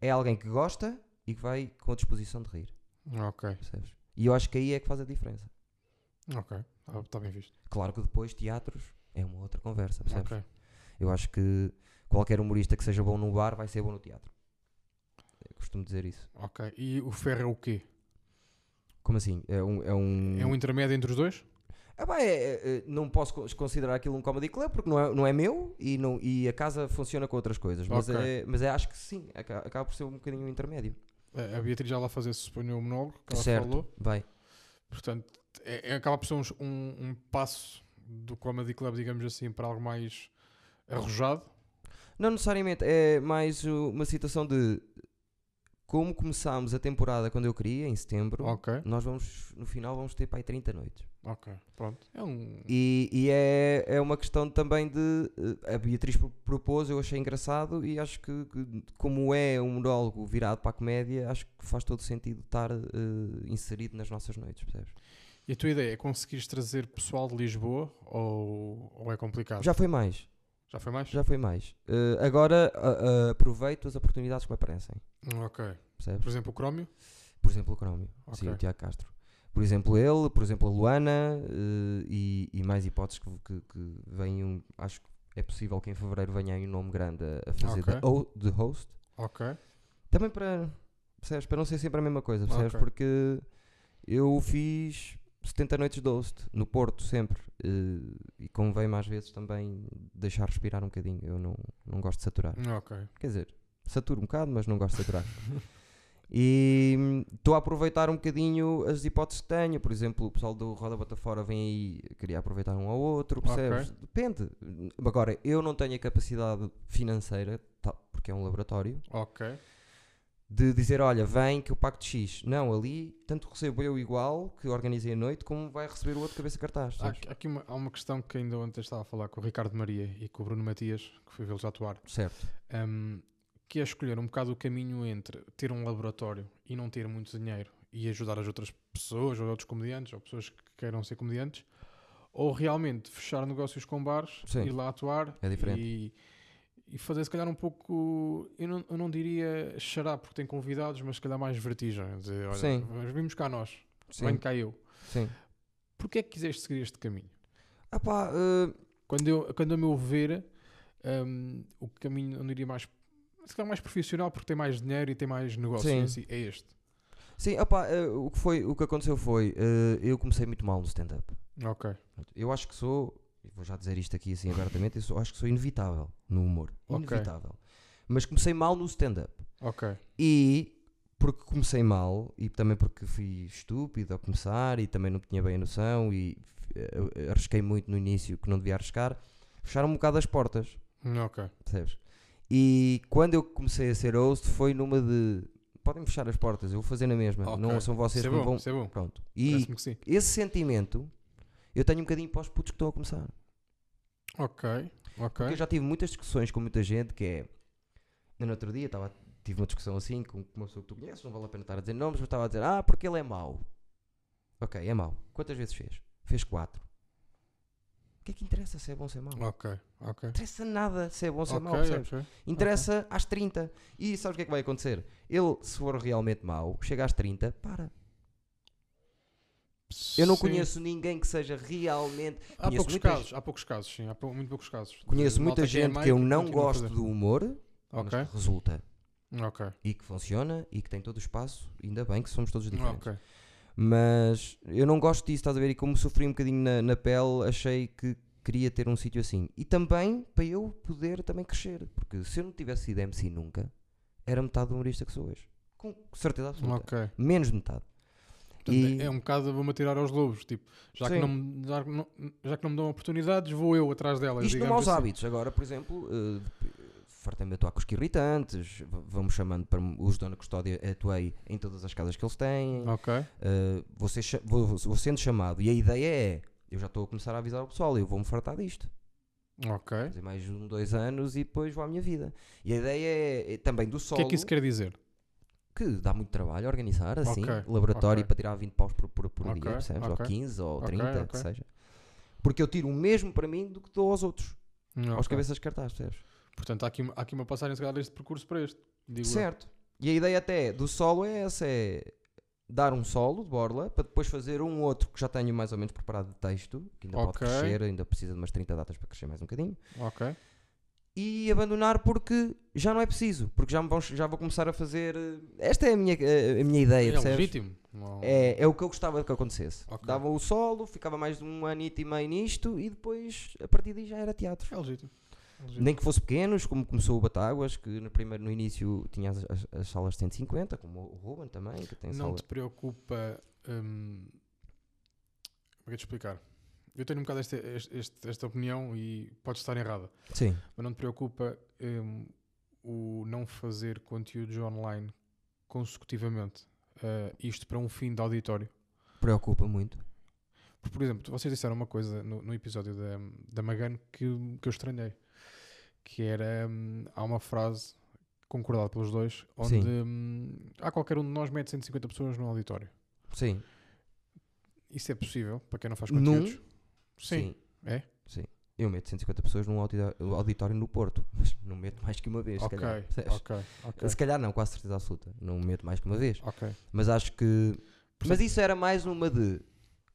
é alguém que gosta e que vai com a disposição de rir. Ok. Percebes? E eu acho que aí é que faz a diferença. Ok. Está bem visto. Claro que depois teatros é uma outra conversa, percebes? Ok. Eu acho que qualquer humorista que seja bom no bar vai ser bom no teatro. Eu costumo dizer isso. Ok. E o ferro é o quê? Como assim? É um. É um... É um intermédio entre os dois? Ah, pá, é- é- é- não posso cons- considerar aquilo um comedy club porque não é, não é meu e, não, e a casa funciona com outras coisas. Mas, Ok. é, mas é, acho que sim, aca- acaba por ser um bocadinho um intermédio. A Beatriz já lá se suponho, o monólogo que ela certo, falou. vai. Portanto, é, é- acaba por ser um, um, um passo do Comedy Club, digamos assim, para algo mais arrojado. Não necessariamente, é mais uh, uma situação de como começámos a temporada quando eu queria, em setembro. Ok. Nós vamos, no final, vamos ter para aí 30 noites. Ok. Pronto. É um. E, e é, é uma questão também de. eh, A Beatriz pro- propôs, eu achei engraçado e acho que, como é um monólogo virado para a comédia, acho que faz todo sentido estar eh, inserido nas nossas noites, percebes? E a tua ideia é conseguires trazer pessoal de Lisboa ou, ou é complicado? Já foi mais, Já foi mais? já foi mais. Eh, agora a- a- aproveito as oportunidades que me aparecem, Ok. percebes? Por exemplo, o Crómio? Por exemplo, o Crómio, sim, Ok. o Tiago Castro. Por exemplo, ele, por exemplo, a Luana eh, e, e mais hipóteses que, que, que venham. Acho que é possível que em fevereiro venha aí um nome grande a, a fazer Ok. de, ho- de host. Ok. Também para, percebes, para não ser sempre a mesma coisa, percebes? Ok. Porque eu fiz 70 noites de host, no Porto, sempre. eh, e convém mais vezes também deixar respirar um bocadinho. Eu não, não gosto de saturar. Ok. Quer dizer, saturo um bocado, mas não gosto de saturar. <laughs> E estou a aproveitar um bocadinho as hipóteses que tenho. Por exemplo, o pessoal do Roda Bota Fora vem aí, queria aproveitar um ao outro, percebes? Depende. Agora, eu não tenho a capacidade financeira, tá, porque é um laboratório, Ok. De dizer: olha, vem que eu pago de X. Não, ali, tanto recebo eu igual, que organizei a noite, como vai receber o outro cabeça cartaz. Há, sabes? aqui- há aqui uma, há uma questão que ainda ontem estava a falar com o Ricardo Maria e com o Bruno Matias, que fui vê-los atuar, Certo. um, que é escolher um bocado o caminho entre ter um laboratório e não ter muito dinheiro e ajudar as outras pessoas, ou outros comediantes, ou pessoas que queiram ser comediantes, ou realmente fechar negócios com bares, Sim. ir lá atuar É diferente. e, e fazer se calhar um pouco, eu não, eu não diria xará porque tem convidados, mas se calhar mais vertigem. Dizer, olha, Sim. mas vimos cá nós, Sim. venho cá eu. Sim. Porquê é que quiseste seguir este caminho? Ah pá, eh, Quando, eu, quando a meu ver, hum, o caminho, eu não diria mais, se calhar mais profissional porque tem mais dinheiro e tem mais negócio Sim. si, é este. sim, opá, eh, o, que foi, o que aconteceu foi, eh, eu comecei muito mal no stand-up. Ok. Eu acho que sou, vou já dizer isto aqui assim abertamente, eu sou- acho que sou inevitável no humor. Inevitável. Mas comecei mal no stand-up. Ok. E porque comecei mal, e também porque fui estúpido a começar, e também não tinha bem a noção, e eh, arrisquei muito no início que não devia arriscar, fecharam um bocado as portas, Ok. percebes? E quando eu comecei a ser host, foi numa de. Podem fechar as portas, eu vou fazer na mesma. Ok. Não são vocês é que bom, vão. é bom. Pronto. E esse sentimento eu tenho um bocadinho para os putos que estão a começar. Ok. Ok. Porque eu já tive muitas discussões com muita gente que é. No outro dia estava, tive uma discussão assim com uma pessoa que tu conheces, não vale a pena estar a dizer nomes, mas estava a dizer, ah, porque ele é mau. Ok, é mau. Quantas vezes fez? Fez quatro. O que é que interessa se é bom ou se é mau? Ok. Ok. interessa nada se é bom ou se é mau, Ok, percebes? ok. Interessa às 30. E sabes o que é que vai acontecer? Ele, se for realmente mau, chega às 30, para. Eu não Sim. conheço ninguém que seja realmente. Há conheço poucos casos, há poucos casos, sim, há pou- muito poucos casos. Conheço muita malta que é gente que eu não gosto do humor, Ok. mas que resulta. Ok. e que funciona e que tem todo o espaço, ainda bem que somos todos diferentes. Ok. Mas eu não gosto disso, estás a ver? E como sofri um bocadinho na, na pele, achei que queria ter um sítio assim. E também para eu poder também crescer, porque se eu não tivesse sido MC nunca, era metade do humorista que sou hoje. Com certeza absoluta. Menos de metade. Portanto, E- É um bocado vou-me atirar aos lobos. Tipo, já que, não, me- já, não, já que não me dão oportunidades, vou eu atrás delas. Isto maus assim. hábitos. Agora, por exemplo, uh, fartei-me atuar com os que irritantes, vamos chamando para os Dona Custódia, atuei em todas as casas que eles têm. Ok. Uh, vou, ser vou- vou sendo chamado e a ideia é eu já estou a começar a avisar o pessoal, eu vou-me fartar disto Ok. fazer mais um, dois anos e depois vou à minha vida e a ideia é, é também do O solo que é que isso quer dizer? Que dá muito trabalho organizar assim, Ok, laboratório ok. para tirar 20 paus por, por, por Ok, dia, percebes? ou ok. 15 ou Ok, 30, ok. que seja porque eu tiro o mesmo para mim do que dou aos outros aos cabeças de cartaz, percebes? Portanto, há aqui, uma- há aqui uma passagem, se calhar, deste percurso para este. Digo eu. certo e a ideia até do solo é essa é dar um solo de borla para depois fazer um outro que já tenho mais ou menos preparado de texto que ainda pode crescer, ainda precisa de umas 30 datas para crescer mais um bocadinho Ok. E abandonar porque já não é preciso, porque já, me vão, já vou começar a fazer. eh, Esta é a minha, eh, a minha ideia, É percebes? legítimo. É, é o que eu gostava que acontecesse. Ok. Dava o solo, ficava mais de um anito e meio nisto e depois, a partir daí, já era teatro. É legítimo. É legítimo. Nem que fosse pequenos, como começou o Batáguas, que no primeiro no início tinha as, as- as salas de 150, como o Ruben também, que tem Não sala. te preocupa. hum, Como é que eu te explicar? Eu tenho um bocado esta, este- esta opinião e pode estar errada. Sim. Mas não te preocupa hum, o não fazer conteúdos online consecutivamente. Uh, isto para um fim de auditório. Preocupa muito. Porque, por exemplo, vocês disseram uma coisa no, no episódio da, da Magan que, que eu estranhei. Que era. hum, há uma frase concordada pelos dois onde hum, há qualquer um de nós mete 150 pessoas no auditório. Sim. Isso é possível para quem não faz Num? Conteúdos? Sim. É? Sim. Eu meto 150 pessoas num auditório no Porto, <laughs> mas não meto mais que uma vez, se Ok, calhar. percebes? ok, ok. Se calhar não, quase certeza absoluta. Não meto mais que uma vez. Ok. Mas acho que. Portanto- Mas isso era mais uma de.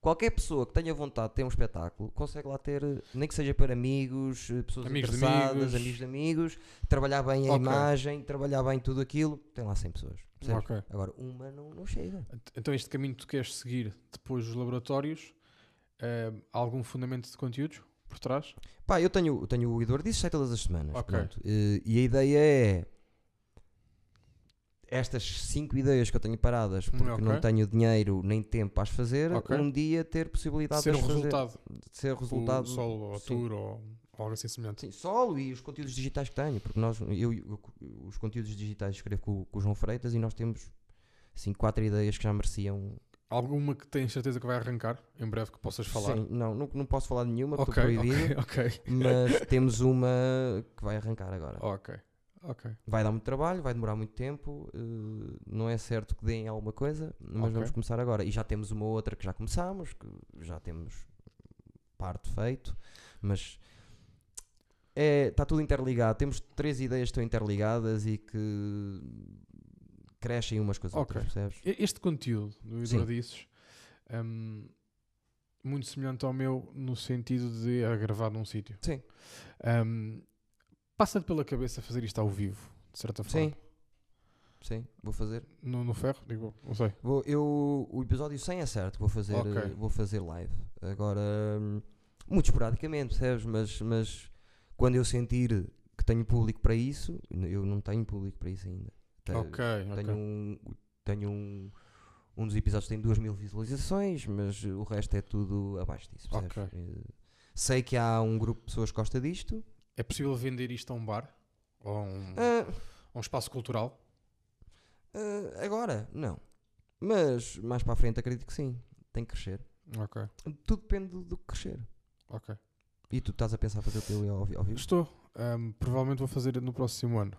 Qualquer pessoa que tenha vontade de ter um espetáculo consegue lá ter, nem que seja para amigos, eh, pessoas Amigos de interessadas, amigos. amigos de amigos, trabalhar bem a Ok. imagem, trabalhar bem tudo aquilo, tem lá 100 pessoas. Agora, uma não, não chega. Ent- Então este caminho que tu queres seguir depois dos laboratórios, há algum fundamento de conteúdos por trás? Pá, eu tenho, eu tenho o Eduardo disse sai todas as semanas. Ok. pronto. Eh, E a ideia é estas cinco ideias que eu tenho paradas porque ok. não tenho dinheiro nem tempo para as fazer, Ok. um dia ter possibilidade Ser de fazer, resultado, de ser o resultado solo ou tour ou algo assim semelhante. Sim, solo e os conteúdos digitais que tenho, porque nós, eu, eu- os conteúdos digitais escrevo com, com o João Freitas e nós temos assim quatro ideias que já mereciam. Alguma que tens certeza que vai arrancar em breve que possas falar? Sim, não, não, não posso falar de nenhuma porque Ok, estou proibido, ok, <laughs> ok. mas temos uma que vai arrancar agora. Ok, ok. Vai dar muito trabalho, vai demorar muito tempo, eh, não é certo que deem alguma coisa, mas Ok. vamos começar agora. E já temos uma outra que já começámos, que já temos parte feito, mas está tudo interligado. Temos três ideias que estão interligadas e que crescem umas com as Ok. outras, percebes? Este conteúdo do Sim. Eduardices, hum, muito semelhante ao meu no sentido de gravado num sítio. Sim. Hum, Passa-te pela cabeça fazer isto ao vivo, de certa forma. Sim. Sim, vou fazer. No, no ferro, digo, não sei. Vou, eu, o episódio 100 é certo, vou fazer, Ok. eh, vou fazer live. Agora, hum, muito esporadicamente, percebes? Mas, mas quando eu sentir que tenho público para isso, eu não tenho público para isso ainda. Te- ok, Tenho, um, tenho um, um dos episódios tem 2 mil visualizações, mas o resto é tudo abaixo disso? Ok. Eh, Sei que há um grupo de pessoas que gosta disto. É possível vender isto a um bar? Ou a um, a um espaço cultural? ah, agora, não. Mas mais para a frente acredito que sim. Tem que crescer. Ok, Tudo depende do, do que crescer. ok. E tu estás a pensar fazer o teu ao, ao vivo? Estou. Hum, provavelmente vou fazer no próximo ano.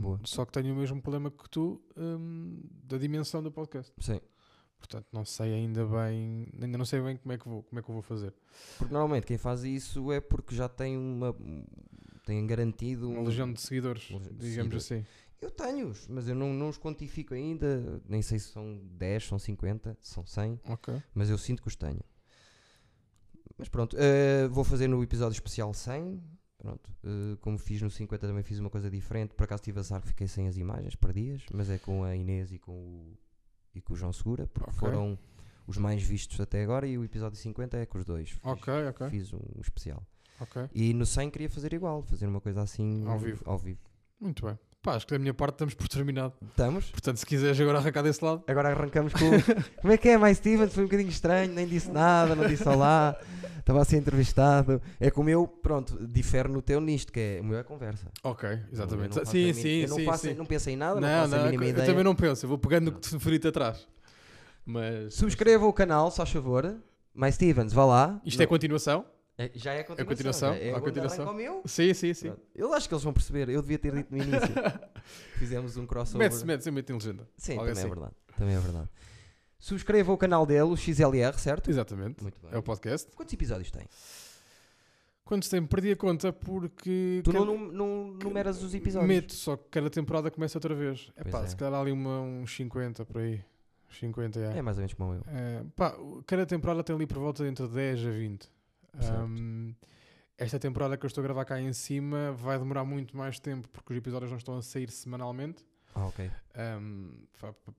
Boa. só que tenho o mesmo problema que tu hum, da dimensão do podcast. Sim. Portanto, não sei ainda bem, ainda não sei bem como é que vou, como é que eu vou fazer. Porque normalmente quem faz isso é porque já tem uma. tem garantido Uma um- legião de seguidores, de digamos assim. Eu tenho-os, mas eu não, não os quantifico ainda. Nem sei se são 10, são 50, são 100, Ok. mas eu sinto que os tenho. Mas pronto, eh, vou fazer no episódio especial 100. Pronto, eh, como fiz no 50 também fiz uma coisa diferente. Por acaso tive azar que fiquei sem as imagens, perdias, mas é com a Inês e com o, e com o João Segura, porque Ok. foram os mais vistos até agora. E o episódio 50 é com os dois. Fiz, Ok, ok. fiz um especial. E no 100 queria fazer igual, fazer uma coisa assim Ao vivo. Ao vivo. Muito bem. Pá, acho que da minha parte estamos por terminado. Estamos? Portanto, se quiseres agora arrancar desse lado. Agora arrancamos com. Como é que é, mais Stevens? Foi um bocadinho estranho, nem disse nada, não disse olá, estava a ser entrevistado. É como eu, pronto, difere no teu nisto, que é o meu é conversa. Ok, Eu exatamente. não a Sim, mínima- sim, eu não sim. faço- sim. Não pensei em nada, não, Não, faço a não, mínima eu ideia. também não penso. Eu vou pegando no que te referi-te atrás. Mas. Subscreva o canal, se faz favor. Mais Stevens, vá lá. Isto é continuação? É- já é a continuação. continuação? já É A continuação? meu. Sim, sim, sim. Pronto. Eu acho que eles vão perceber. Eu devia ter dito no início. <laughs> Fizemos um crossover. Mete-se, mete-se, eu meto em legenda. Sim, Algo também é assim. verdade. Também é verdade. Subscreva o canal dele, o XLR, certo? Exatamente. Muito bem. É o podcast. Quantos episódios tem? Quantos tempo? Perdi a conta porque. Tu cada- não, não numeras os episódios? Meto, só que cada temporada começa outra vez. É pá, é. se calhar ali uma, uns 50 por aí. Uns 50, é. É mais ou menos como eu. É, pá, cada temporada tem ali por volta de entre 10 a 20. Um, esta temporada que eu estou a gravar cá em cima vai demorar muito mais tempo porque os episódios não estão a sair semanalmente. Ah, ok. Um,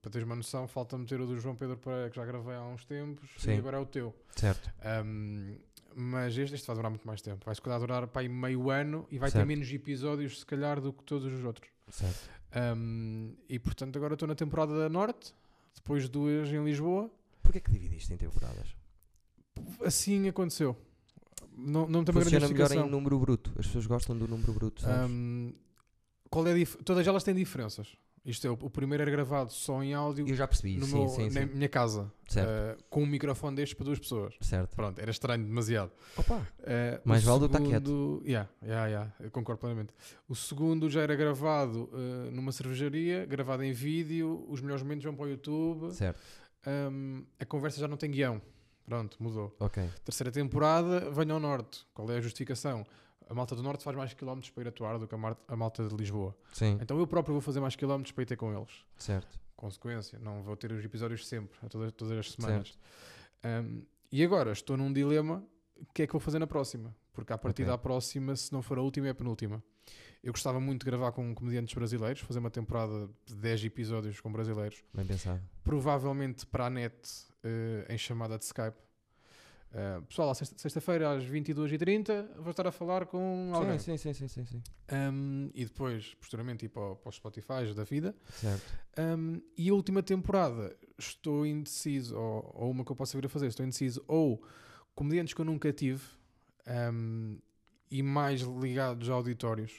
para teres uma noção, falta meter o do João Pedro Pereira que já gravei há uns tempos Sim. e agora é o teu. Certo. Um, mas este, este vai demorar muito mais tempo. Vai se calhar durar para aí meio ano e vai Certo. ter menos episódios, se calhar, do que todos os outros. Certo. Um, e portanto, agora estou na temporada da Norte, depois duas em Lisboa. Porquê que dividiste em temporadas? Assim aconteceu. Não, não tem uma grande melhor em número bruto. As pessoas gostam do número bruto? Um, qual é Todas elas têm diferenças. Isto é, o, primeiro era gravado só em áudio Eu já percebi, no sim, meu- sim, na sim. minha casa, Certo. uh, com um microfone destes para duas pessoas. Certo. Pronto, era estranho demasiado. Opa, Uh, Mais vale do que tá segundo- Yeah, yeah, yeah, eu concordo plenamente. O segundo já era gravado uh, numa cervejaria, gravado em vídeo, os melhores momentos vão para o YouTube, certo. um, a conversa já não tem guião. Pronto, mudou. Ok. Terceira temporada, venha ao Norte. Qual é a justificação? A malta do Norte faz mais quilómetros para ir atuar do que a, malta de Lisboa. Sim, Então eu próprio vou fazer mais quilómetros para ir ter com eles. certo. Consequência, não vou ter os episódios sempre, todas, todas as semanas. Um, e agora estou num dilema: o que é que vou fazer na próxima? Porque a partir Ok. da próxima, se não for a última, é a penúltima. Eu gostava muito de gravar com comediantes brasileiros, fazer uma temporada de 10 episódios com brasileiros, Bem pensado. provavelmente para a net em chamada de Skype. Eh, pessoal, sexta-feira às 22h30 vou estar a falar com alguém. Sim, sim, sim, sim, sim. Um, e depois, posteriormente, ir para, para os Spotify da vida. Certo. Um, e a última temporada, estou indeciso, ou, ou uma que eu possa vir a fazer, estou indeciso, ou comediantes que eu nunca tive um, e mais ligados a auditórios,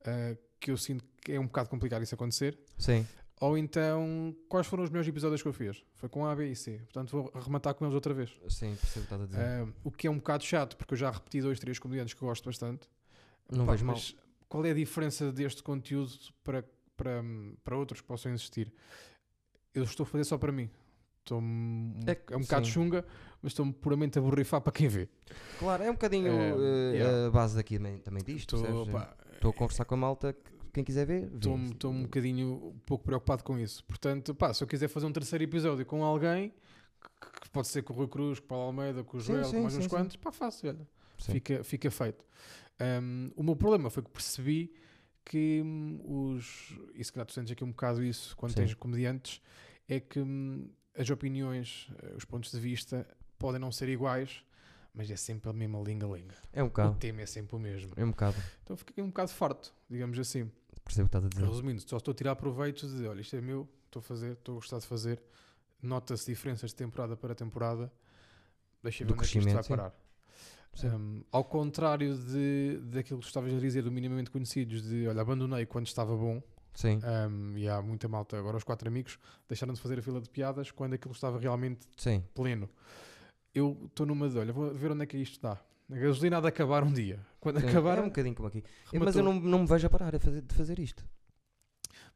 uh, que eu sinto que é um bocado complicado isso acontecer. Sim. Ou então, quais foram os melhores episódios que eu fiz? Foi com A, B e C. Portanto, vou arrematar com eles outra vez. Sim, percebo o que estás a dizer. Um, o que é um bocado chato, porque eu já repeti dois, três comediantes que eu gosto bastante. Não Pá, vejo mal. mas qual é a diferença deste conteúdo para, para, para outros que possam existir? Eu estou a fazer só para mim. Estou é, É- um bocado sim. chunga, mas estou-me puramente a borrifar para quem vê. Claro, é um bocadinho eh, yeah. a base daqui também, também disto. Estou Estou a conversar com a malta, que quem quiser ver, vê. estou um bocadinho um pouco preocupado com isso. Portanto, pá, se eu quiser fazer um terceiro episódio com alguém, que, que pode ser com o Rui Cruz, com o Paulo Almeida, com o Sim, Joel, sim, com mais sim, uns sim. quantos, pá, faço, olha. Sim. fica, fica feito. Um, o meu problema foi que percebi que hum, os. E se calhar tu sentes aqui um bocado isso quando Sim. tens comediantes, é que hum, as opiniões, eh, os pontos de vista podem não ser iguais, mas é sempre a mesma linga-linga. É um O bocado. tema é sempre o mesmo. É um bocado. Então fiquei um bocado farto, digamos assim. Percebo o que estás a dizer. Resumindo, só estou a tirar proveito de olha, isto é meu, estou a fazer, estou a gostar de fazer. Nota-se diferenças de temporada para temporada. Deixa ver onde é que isto vai parar. Um, ao contrário de, daquilo que tu estavas a dizer do minimamente conhecidos, de olha, abandonei quando estava bom, Sim, um, e há muita malta, agora os quatro amigos deixaram de fazer a fila de piadas quando aquilo estava realmente sim. pleno. Eu estou numa de olha, vou ver onde é que isto dá. A gasolina há de acabar um dia. Quando sim. acabar, É um bocadinho como aqui. Mas rematou. eu não, não me vejo a parar a fazer, de fazer isto.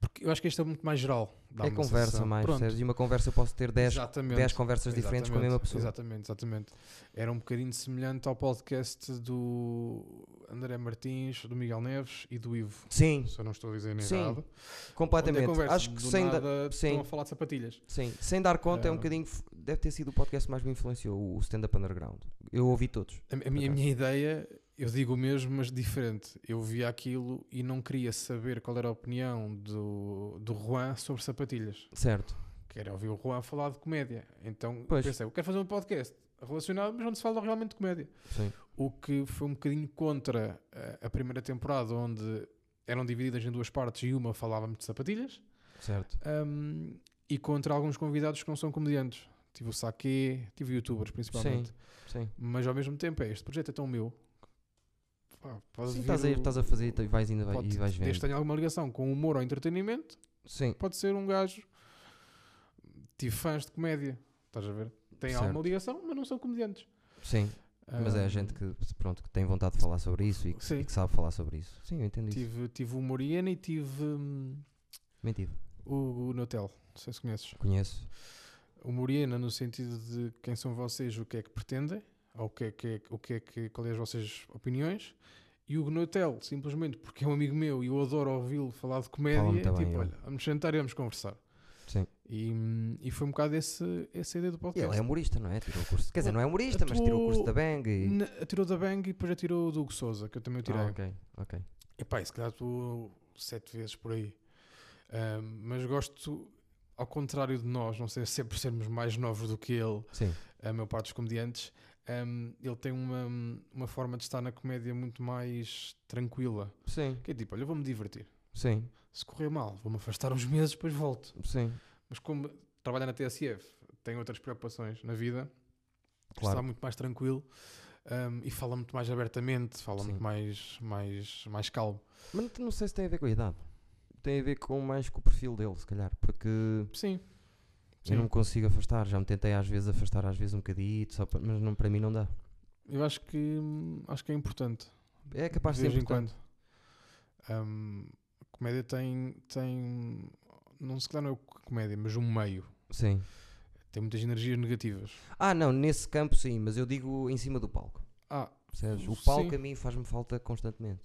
Porque eu acho que isto é muito mais geral. é conversa sensação. mais, percebes? E uma conversa eu posso ter 10, Exatamente. 10 conversas diferentes com a mesma pessoa. Exatamente, exatamente. Era um bocadinho semelhante ao podcast do André Martins, do Miguel Neves e do Ivo. Sim, Se eu não estou a dizer nem Sim, errado. Onde completamente. é conversa, Acho que sem, da- nada sim. estão a falar de sapatilhas. sim, sem dar conta é um Ah. bocadinho. Deve ter sido o podcast que mais me influenciou, o stand-up underground. Eu ouvi todos. A, a minha, a minha ideia, eu digo o mesmo, mas diferente. Eu via aquilo e não queria saber qual era a opinião do, do Juan sobre sapatilhas. Certo. Quero ouvir o Juan falar de comédia. Então Pois. pensei, eu quero fazer um podcast relacionado, mas onde se fala realmente de comédia. Sim. O que foi um bocadinho contra a, a primeira temporada, onde eram divididas em duas partes e uma falava-me de sapatilhas, Certo. um, e contra alguns convidados que não são comediantes. Tive o Saque, tive youtubers principalmente. Sim. Mas ao mesmo tempo é este projeto é tão meu. Pá, Sim, vir estás a, o- estás a fazer e vais indo vai- pode- e vais Desde vendo. que tenha alguma ligação com humor ou entretenimento, Sim. pode ser um gajo. Tive fãs de comédia, estás a ver? Tem Certo. alguma ligação, mas não são comediantes. Sim. Mas é a gente que, pronto, que tem vontade de falar sobre isso e que, Sim. e que sabe falar sobre isso. Sim, eu entendo isso. Tive, tive o Moriana e tive hum, Mentido. o, o Notel, não sei se conheces. Conheço. O Moriana no sentido de quem são vocês, o que é que pretendem, ou o que é que, o que, é que qual é as vossas opiniões. E o Gnotel, simplesmente porque é um amigo meu e eu adoro ouvi-lo falar de comédia, tipo, bem, olha, vamos sentar e vamos conversar. Sim. E, e foi um bocado esse, essa ideia do E podcast. ele é humorista, não é? Tirou o curso. Quer dizer, não é humorista, mas tirou o curso da Bang e. Na- Tirou da Bang e depois tirou do Hugo Souza, que eu também tirei. Ah, ok, ok. Epá, e se calhar estou sete vezes por aí. Mas gosto, ao contrário de nós, não sei se é por sermos mais novos do que ele, Sim. A maior parte dos comediantes, ahm, ele tem uma, uma forma de estar na comédia muito mais tranquila. Sim, Que é tipo, olha, eu vou-me divertir. sim, Se correr mal, vou-me afastar uns meses, depois volto. sim. Mas como trabalha na TSF, tem outras preocupações na vida, está Claro. muito mais tranquilo ahm, e fala muito mais abertamente, fala Sim. muito mais, mais, mais calmo. Mas não- não sei se tem a ver com a idade. Tem a ver com mais com o perfil dele, se calhar. Porque Sim. Eu não consigo afastar. Já me tentei às vezes afastar, às vezes um bocadito, só para- mas não, para mim não dá. Eu acho que acho que é importante. É capaz de de ser vez em quando. Hum, a comédia tem, tem. Não se calhar não é comédia, mas um meio. Sim. Tem muitas energias negativas. Ah, não, nesse campo sim, mas eu digo em cima do palco. Ah, Percebes? O Sim. palco a mim faz-me falta constantemente.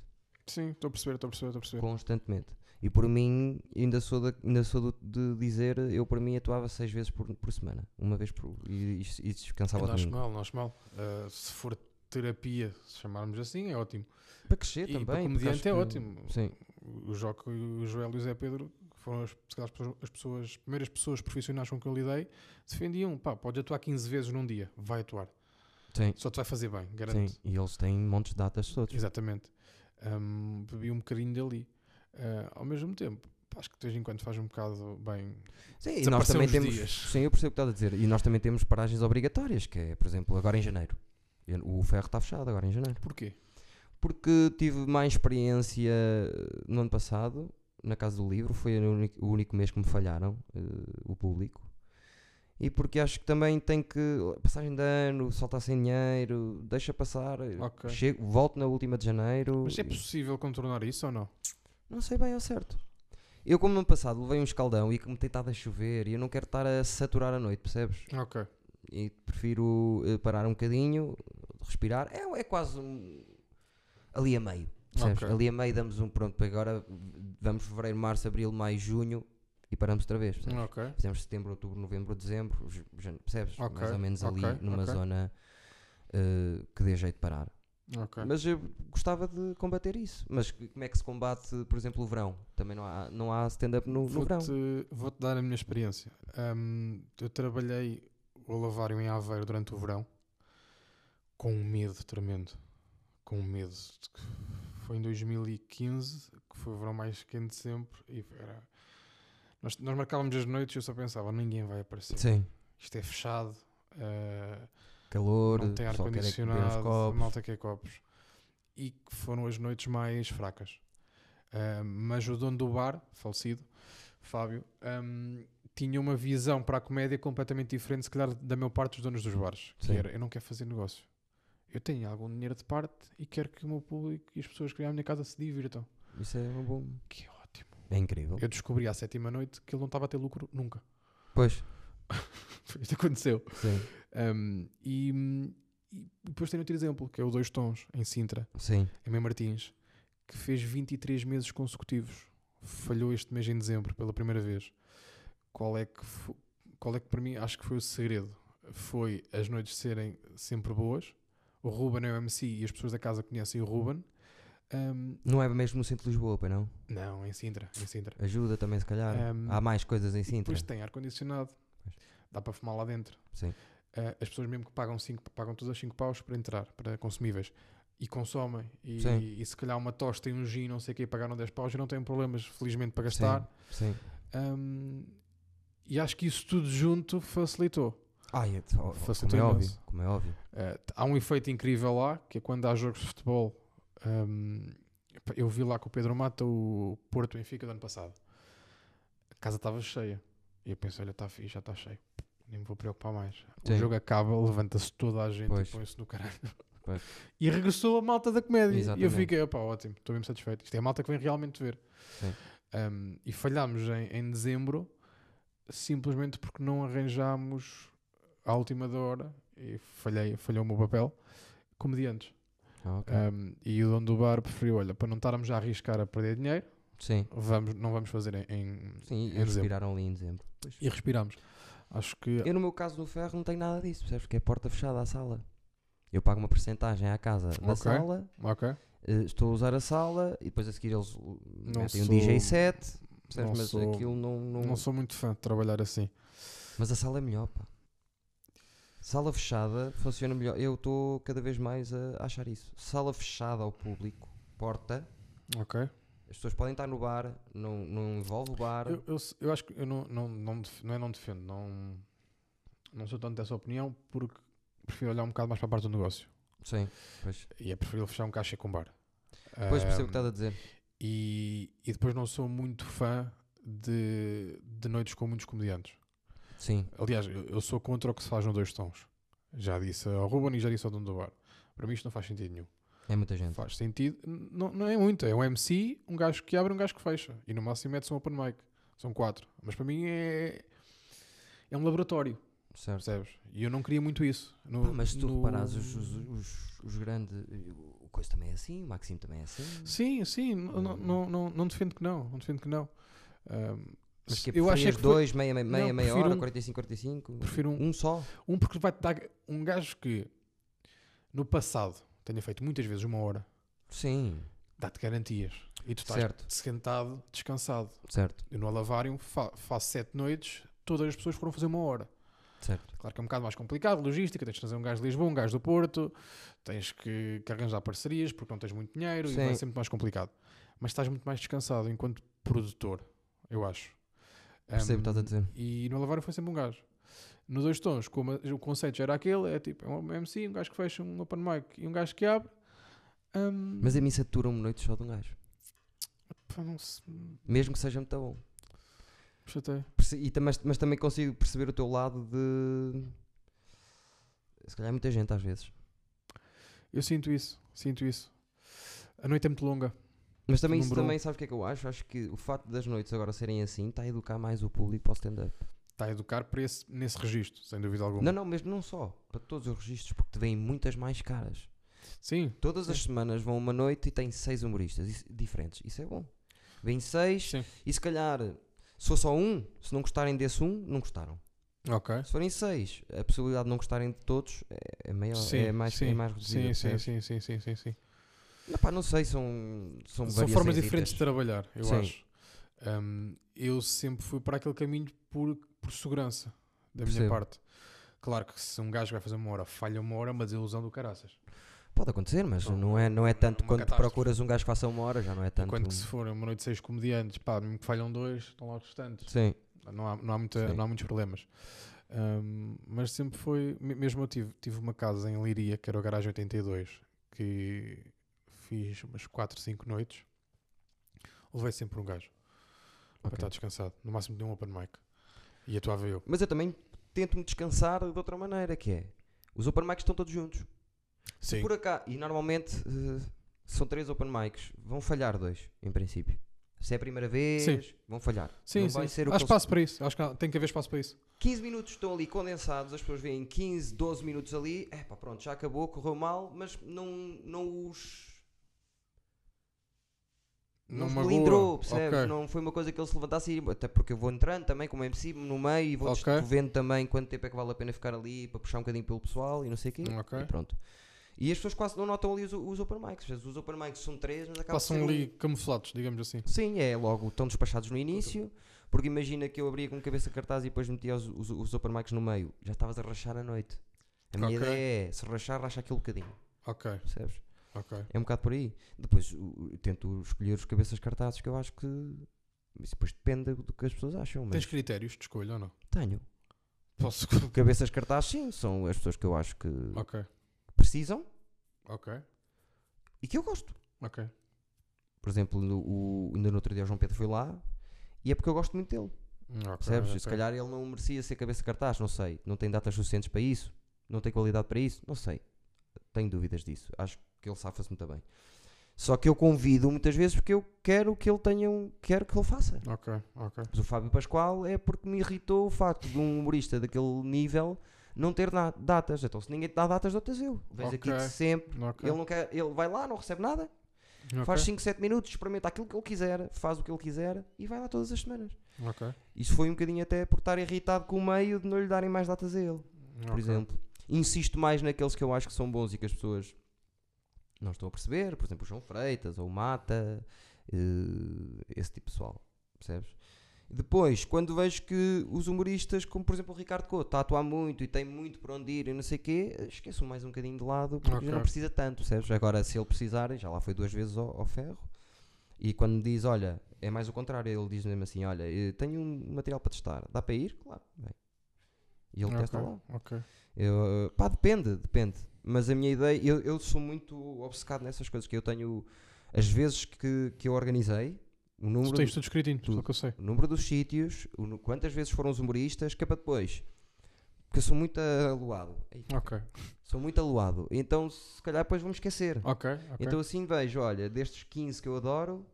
sim, estou a perceber, estou a perceber, estou a perceber. Constantemente. E por mim, ainda sou, da- ainda sou de dizer, eu por mim atuava seis vezes por, por semana, uma vez por. E, e, e descansava não ao acho mal, não acho mal. Uh, se for terapia, se chamarmos assim, é ótimo. Para crescer E também. para comediante é ótimo. Sim, O Joco, o Joel e o Zé Pedro, que foram as, as pessoas, as primeiras pessoas profissionais com que eu lidei, defendiam, pá, pode atuar 15 vezes num dia, vai atuar. sim, Só te vai fazer bem, garanto. sim. E eles têm montes de datas todos. Exatamente. Um, bebi um bocadinho dali. Uh, ao mesmo tempo, acho que de vez em quando faz um bocado bem. Sim, e nós também temos. dias. Sim, eu percebo o que estás a dizer. E nós também temos paragens obrigatórias, que é, por exemplo, agora em janeiro. O ferro está fechado agora em janeiro. Porquê? Porque tive mais experiência eh, no ano passado, na Casa do Livro, foi o único, mês que me falharam, eh, o público. E porque acho que também tem que. Passagem de ano, só está sem dinheiro, deixa passar. eh, Ok. Chego, volto na última de janeiro. Mas é possível contornar isso ou não? Não sei bem ao certo. Eu, como no ano passado, levei um escaldão e como tem estado a chover e eu não quero estar a saturar a noite, percebes? Ok. E prefiro eh, parar um bocadinho, respirar. É, é quase um- ali a meio. Percebes? Ok. Ali a meio damos um pronto para agora. Vamos fevereiro, março, abril, maio, junho e paramos outra vez. percebes? Ok. Fizemos setembro, outubro, novembro, dezembro. Percebes? Ok, Mais ou menos ali numa zona eh, que dê jeito de parar. Ok. Mas eu gostava de combater isso. Mas como é que se combate, por exemplo, o verão? Também não há, não há stand-up no, no verão. Vou-te dar a minha experiência. Ahm, eu trabalhei o lavário em Aveiro durante o verão com um medo tremendo. Com um medo. Foi em 2015, que foi o verão mais quente de sempre. E era... nós, nós marcávamos as noites e eu só pensava: ninguém vai aparecer. Sim. Isto é fechado. ah, Calor, não tem é que ar-condicionado, copos. malta quer copos. E que foram as noites mais fracas. Ah, mas o dono do bar, falecido, Fábio, ahm, tinha uma visão para a comédia completamente diferente, se calhar, da maior parte dos donos dos bares. Que era, eu não quero fazer negócio. Eu tenho algum dinheiro de parte e quero que o meu público e as pessoas que vêm à minha casa se divirtam. Isso é um bom. Que ótimo. É incrível. Eu descobri à sétima noite que ele não estava a ter lucro nunca. Pois, <laughs> Isto aconteceu. sim. Um, e, e depois tenho outro exemplo, que é o Dois Tons, em Sintra, Sim. em Mãe Martins, que fez 23 meses consecutivos. Falhou este mês em dezembro, pela primeira vez. Qual é que, fo- qual é que para mim, acho que foi o segredo? Foi as noites serem sempre boas. O Ruben é o MC e as pessoas da casa conhecem o Ruben. Um, Não é mesmo no centro de Lisboa, pois não? não, em Sintra, em Sintra. Ajuda também, se calhar. Um, Há mais coisas em Sintra. Depois tem ar-condicionado. Pois. Dá para fumar lá dentro. Sim. Uh, as pessoas mesmo que pagam, cinco, pagam todas as 5 paus para entrar, para consumíveis, e consomem, e, Sim. e se calhar uma tosta e um gin, não sei o que, pagaram 10 paus e não têm problemas, felizmente, para gastar. Sim. Um, e acho que isso tudo junto facilitou. Ah, é, ó, como Facilitou é óbvio. Como é óbvio. Uh, há um efeito incrível lá, que é quando há jogos de futebol. um, eu vi lá com o Pedro Mata o Porto Benfica do ano passado. A casa estava cheia. E eu pensei, olha, está fixe, já está cheio. Nem me vou preocupar mais. Sim. O jogo acaba, levanta-se toda a gente Pois. e põe-se no caralho. Pois. E regressou a malta da comédia. E eu Exatamente. fiquei, opá, ótimo, estou mesmo satisfeito. Isto é a malta que vem realmente ver. Um, e falhámos em, em dezembro simplesmente porque não arranjámos à última da hora e falhei, falhou o meu papel comediantes. Ah, ok. Um, e o dono do bar preferiu, olha, para não estarmos a arriscar a perder dinheiro, Sim. vamos, não vamos fazer em, em- Sim, em e dezembro. respiraram ali em dezembro. Pois. E respiramos. Acho que Eu, no meu caso, no ferro, não tenho nada disso, percebes? Porque é porta fechada à sala. Eu pago uma porcentagem à casa da Ok. sala, Ok. eh, estou a usar a sala e depois a seguir eles Não metem um sou- DJ set, percebes? não Mas sou- aquilo não, não... Não sou muito fã de trabalhar assim. Mas a sala é melhor, pá. Sala fechada funciona melhor. Eu estou cada vez mais a achar isso. Sala fechada ao público, porta. Ok. As pessoas podem estar no bar, não, não envolve o bar. Eu, eu, eu acho que eu não, não, não, não é não defendo, não, não sou tanto dessa opinião porque prefiro olhar um bocado mais para a parte do negócio. Sim, pois. E é preferível fechar um caixa com bar. Depois percebo o que estás a dizer. e, e depois não sou muito fã de, de noites com muitos comediantes. Sim, Aliás, eu, eu sou contra o que se faz no dois tons. Já disse ao Ruben e já disse ao dono do bar. Para mim isto não faz sentido nenhum. É muita gente. Faz sentido, não, não é muito. É um MC, um gajo que abre um gajo que fecha. E no máximo mete-se um open mic. São quatro. Mas para mim é, é um laboratório. Certo. percebes? E eu não queria muito isso. No, Pá, mas se tu no- reparares, os, os, os, os grandes. O Coisa também é assim, o Maxime também é assim. Sim, sim, não, não, não, não defendo que não, não defendo que não. Ahm, Mas que eu achei preferias que foi dois, meia, meia, meia, Não, meia hora, um. 45, 45. Prefiro um. Um só. um porque vai-te dar um gajo que no passado tenha feito muitas vezes uma hora, Sim, dá-te garantias. E tu estás certo, sentado, descansado. certo, Eu no Alavário fa faço sete noites, todas as pessoas foram fazer uma hora. certo. Claro que é um bocado mais complicado, logística, tens de trazer um gajo de Lisboa, um gajo do Porto, tens que, que arranjar parcerias porque não tens muito dinheiro e vai Sim. ser muito mais complicado. Mas estás muito mais descansado enquanto produtor, eu acho. Percebo o que Um, estás a dizer. E no Alavário foi sempre um gajo. No dois tons, como o conceito já era aquele, é tipo, é um MC, um gajo que fecha um open mic e um gajo que abre. Um, Mas a mim satura-me noites só de um gajo. pá, não se Mesmo que seja muito bom. chatei. E, mas, mas também consigo perceber o teu lado de. Se calhar muita gente às vezes. Eu sinto isso, sinto isso. A noite é muito longa. Mas também isso Número um. também, sabes o que é que eu acho? Acho que o facto das noites agora serem assim está a educar mais o público para o stand-up. Está a educar para esse, nesse registro, sem dúvida alguma. Não, não, mas não só. Para todos os registros, porque te vêm muitas mais caras. Sim, Todas as semanas vão uma noite e tem seis humoristas isso- diferentes. Isso é bom. Vêm seis sim. e se calhar, se for só um, se não gostarem desse um, não gostaram. Ok. Se forem seis, a possibilidade de não gostarem de todos é, é maior, Sim, é mais, sim, é mais reduzida. sim, sim, sim, sim, sim, sim, sim. Epá, não sei, são, são, São formas diferentes de trabalhar, eu Sim. acho. Um, eu sempre fui para aquele caminho por, por segurança, da minha Percebo. parte. Claro que se um gajo vai fazer uma hora, falha uma hora, uma desilusão do caraças. Pode acontecer, mas Não, não é, não é tanto quando catástrofe. procuras um gajo que faça uma hora, já não é tanto. Enquanto que se for uma noite de seis comediantes, pá, mesmo que falham dois, estão lá os restantes. Sim, Não há, não há, muita, Sim. não há muitos problemas. Um, mas sempre foi, me- mesmo eu tive, tive uma casa em Liria, que era o Garagem 82, que fiz umas 4, 5 noites. Levei sempre um gajo para ok. estar descansado. No máximo de um open mic. E atuava eu. Mas eu também tento-me descansar de outra maneira, que é os open mics estão todos juntos. Sim. por acaso, e normalmente eh, são três open mics, vão falhar dois, em princípio. Se é a primeira vez, Sim. vão falhar. Sim, sim. Há espaço para isso. Acho que tem que haver espaço para isso. 15 minutos estão ali condensados, as pessoas veem 15, 12 minutos ali, é pá, pronto, já acabou, correu mal, mas não, não os. Não, melindrou, percebes? Ok. Não foi uma coisa que ele se levantasse e até porque eu vou entrando também como MC no meio e vou Ok. vendo também quanto tempo é que vale a pena ficar ali para puxar um bocadinho pelo pessoal e não sei o quê. Ok. E pronto. E as pessoas quase não notam ali os, os open mics. Os open mics são três, mas acaba Passam ser um- ali camuflados, digamos assim. Sim, é logo, estão despachados no início, porque imagina que eu abria com cabeça cartaz e depois metia os, os, os open mics no meio, já estavas a rachar a noite. A minha ideia é, se rachar, racha aquele bocadinho, Ok, percebes? Ok. É um bocado por aí. Depois o- tento escolher os cabeças cartazes que eu acho que. Isso depois depende do que as pessoas acham, mas Tens critérios de escolha ou não? tenho. Posso. <laughs> Cabeças cartazes, sim, são as pessoas que eu acho que ok, precisam ok, e que eu gosto. ok. Por exemplo, no, o, ainda no outro dia o João Pedro foi lá e é porque eu gosto muito dele. Ok, Percebes? ok. Se calhar ele não merecia ser cabeça cartaz, não sei. Não tem datas suficientes para isso, não tem qualidade para isso, não sei. Tenho dúvidas disso. Acho que ele safa-se muito bem. Só que eu convido muitas vezes porque eu quero que ele tenha um. quero que ele faça. Ok, ok. Mas o Fábio Pascoal é porque me irritou o facto de um humorista daquele nível não ter datas. Então se ninguém te dá datas, dou-te eu. Vês aqui Ok. de sempre. Ok. Ele, não quer, ele vai lá, não recebe nada, ok, faz 5, 7 minutos, experimenta aquilo que ele quiser, faz o que ele quiser e vai lá todas as semanas. Isso foi um bocadinho até por estar irritado com o meio de não lhe darem mais datas a ele, por exemplo. Insisto mais naqueles que eu acho que são bons e que as pessoas não estão a perceber, por exemplo, o João Freitas ou o Mata, eh, esse tipo de pessoal, percebes? Depois, quando vejo que os humoristas, como por exemplo o Ricardo Couto, está a atuar muito e tem muito para onde ir e não sei o quê, esqueço mais um bocadinho de lado porque Ok. já não precisa tanto, percebes? Agora, se ele precisar, já lá foi duas vezes ao, ao ferro, e quando me diz, olha, é mais o contrário, ele diz mesmo assim: olha, eh, tenho um material para testar, dá para ir? Claro, bem. E ele testa Ok, lá. Ok. Eu, pá, depende, depende. Mas a minha ideia, eu, eu sou muito obcecado nessas coisas, que eu tenho as vezes que, que eu organizei, o Tu número, tens tudo escritinho, tudo. só que eu sei. o número dos sítios, o quantas vezes foram os humoristas, que é para depois. Porque eu sou muito aluado. Ei, Ok, Sou muito aluado. Então, se calhar, depois vamos esquecer. ok, ok. Então assim vejo, olha, destes 15 que eu adoro,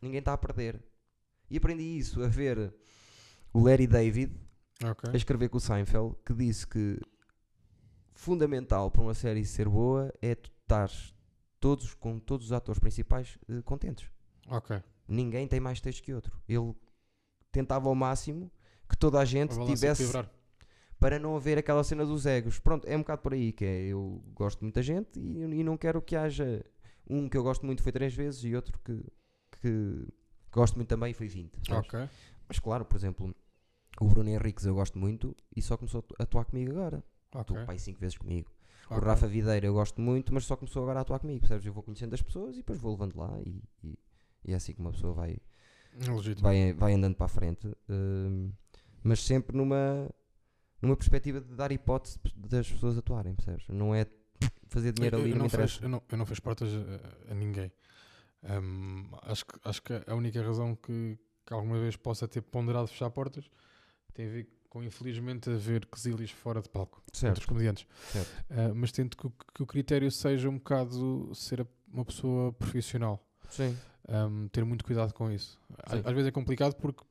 ninguém está a perder. E aprendi isso a ver o Larry David, Ok. a escrever com o Seinfeld que disse que fundamental para uma série ser boa é tu estares todos, com todos os atores principais eh, contentes. Ok. Ninguém tem mais texto que outro. Ele tentava ao máximo que toda a gente A tivesse equilibrar. para não haver aquela cena dos egos. Pronto, é um bocado por aí que é, eu gosto de muita gente e, e não quero que haja um que eu gosto muito foi três vezes e outro que, que gosto muito também foi 20. sabes? Ok. Mas claro, por exemplo, o Bruno Henriques eu gosto muito e só começou a atuar comigo agora. Atuou pai cinco vezes comigo. O ok. Rafa Videira eu gosto muito, mas só começou agora a atuar comigo, percebes? Eu vou conhecendo as pessoas e depois vou levando lá e, e- e é assim que uma pessoa vai, Legítimo. vai, vai andando para a frente. hum, mas sempre numa, numa perspectiva de dar hipótese das pessoas atuarem, percebes? Não é fazer dinheiro eu, ali, eu não, não interessa. eu, não, eu não fecho portas a, a ninguém. Ahm, acho, que, acho que a única razão que, que alguma vez possa ter ponderado fechar portas tem a ver com, infelizmente, haver quesílios fora de palco entre os Certo, comediantes. certo. Ah, mas tento que, o- que o critério seja um bocado ser uma pessoa profissional. Sim, Ahm, ter muito cuidado com isso. Às, Sim. às vezes é complicado porque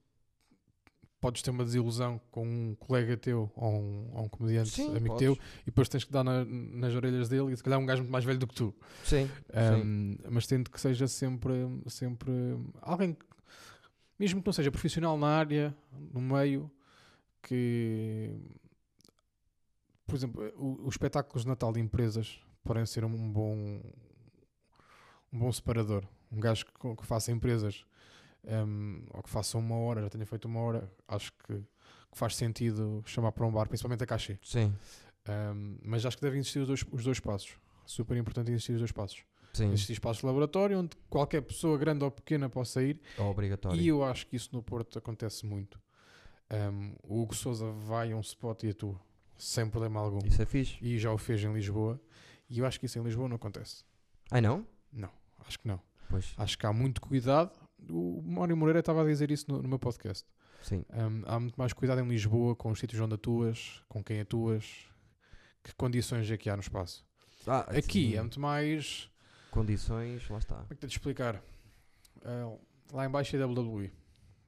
podes ter uma desilusão com um colega teu ou um, ou um comediante Sim, amigo podes. teu e depois tens que dar na- nas orelhas dele e se calhar um gajo muito mais velho do que tu. Sim, sim. Um, mas tento que seja sempre, sempre alguém, mesmo que não seja profissional na área, no meio, que, por exemplo, os espetáculos de Natal de empresas podem ser um bom, um bom separador. Um gajo que, que faça empresas um, ou que faça uma hora, já tenha feito uma hora, acho que, que faz sentido chamar para um bar, principalmente a cachê. Sim, Um, mas acho que devem existir os dois, os dois passos. Super importante existir os dois passos. sim. Existir espaços de laboratório onde qualquer pessoa, grande ou pequena, possa ir. É obrigatório. E eu acho que isso no Porto acontece muito. Um, o Hugo Souza vai a um spot e atua, sem problema algum. Isso é fixe. E já o fez em Lisboa. E eu acho que isso em Lisboa não acontece. Ai não? Não, acho que não. Pois, Acho que há muito cuidado. O Mário Moreira estava a dizer isso no, no meu podcast. sim. Um, há muito mais cuidado em Lisboa com os sítios onde atuas, com quem atuas, que condições é que há no espaço. Ah, Aqui sim. é muito mais. Condições, lá está. Como é que te explicar? Ah, lá em baixo é WWE.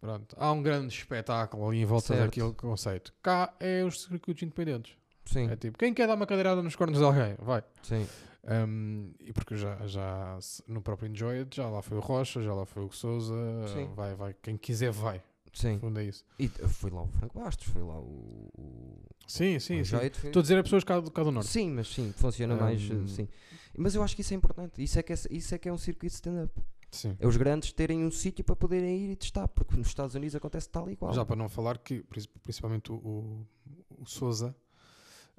Pronto. Há um grande espetáculo ali em volta Certo. daquele conceito. Cá é os circuitos independentes. Sim, É tipo, quem quer dar uma cadeirada nos cornos de alguém? Vai. sim. Um, e porque já, já no próprio Enjoy It, já lá foi o Rocha, já lá foi o Souza. Sim. Vai, vai. Quem quiser, vai. Sim. No é isso. E foi lá o Franco Bastos, foi lá o. o Sim, sim, o sim. Estou a dizer a pessoas cá do, cá do Norte. Sim, mas sim, funciona mais. Um, eh, Sim. Mas eu acho que isso é importante. Isso é que é, isso é, que é um circuito stand-up. Sim. É os grandes terem um sítio para poderem ir e testar, porque nos Estados Unidos acontece tal e qual. Já para não falar que, princi- principalmente o, o, o Souza,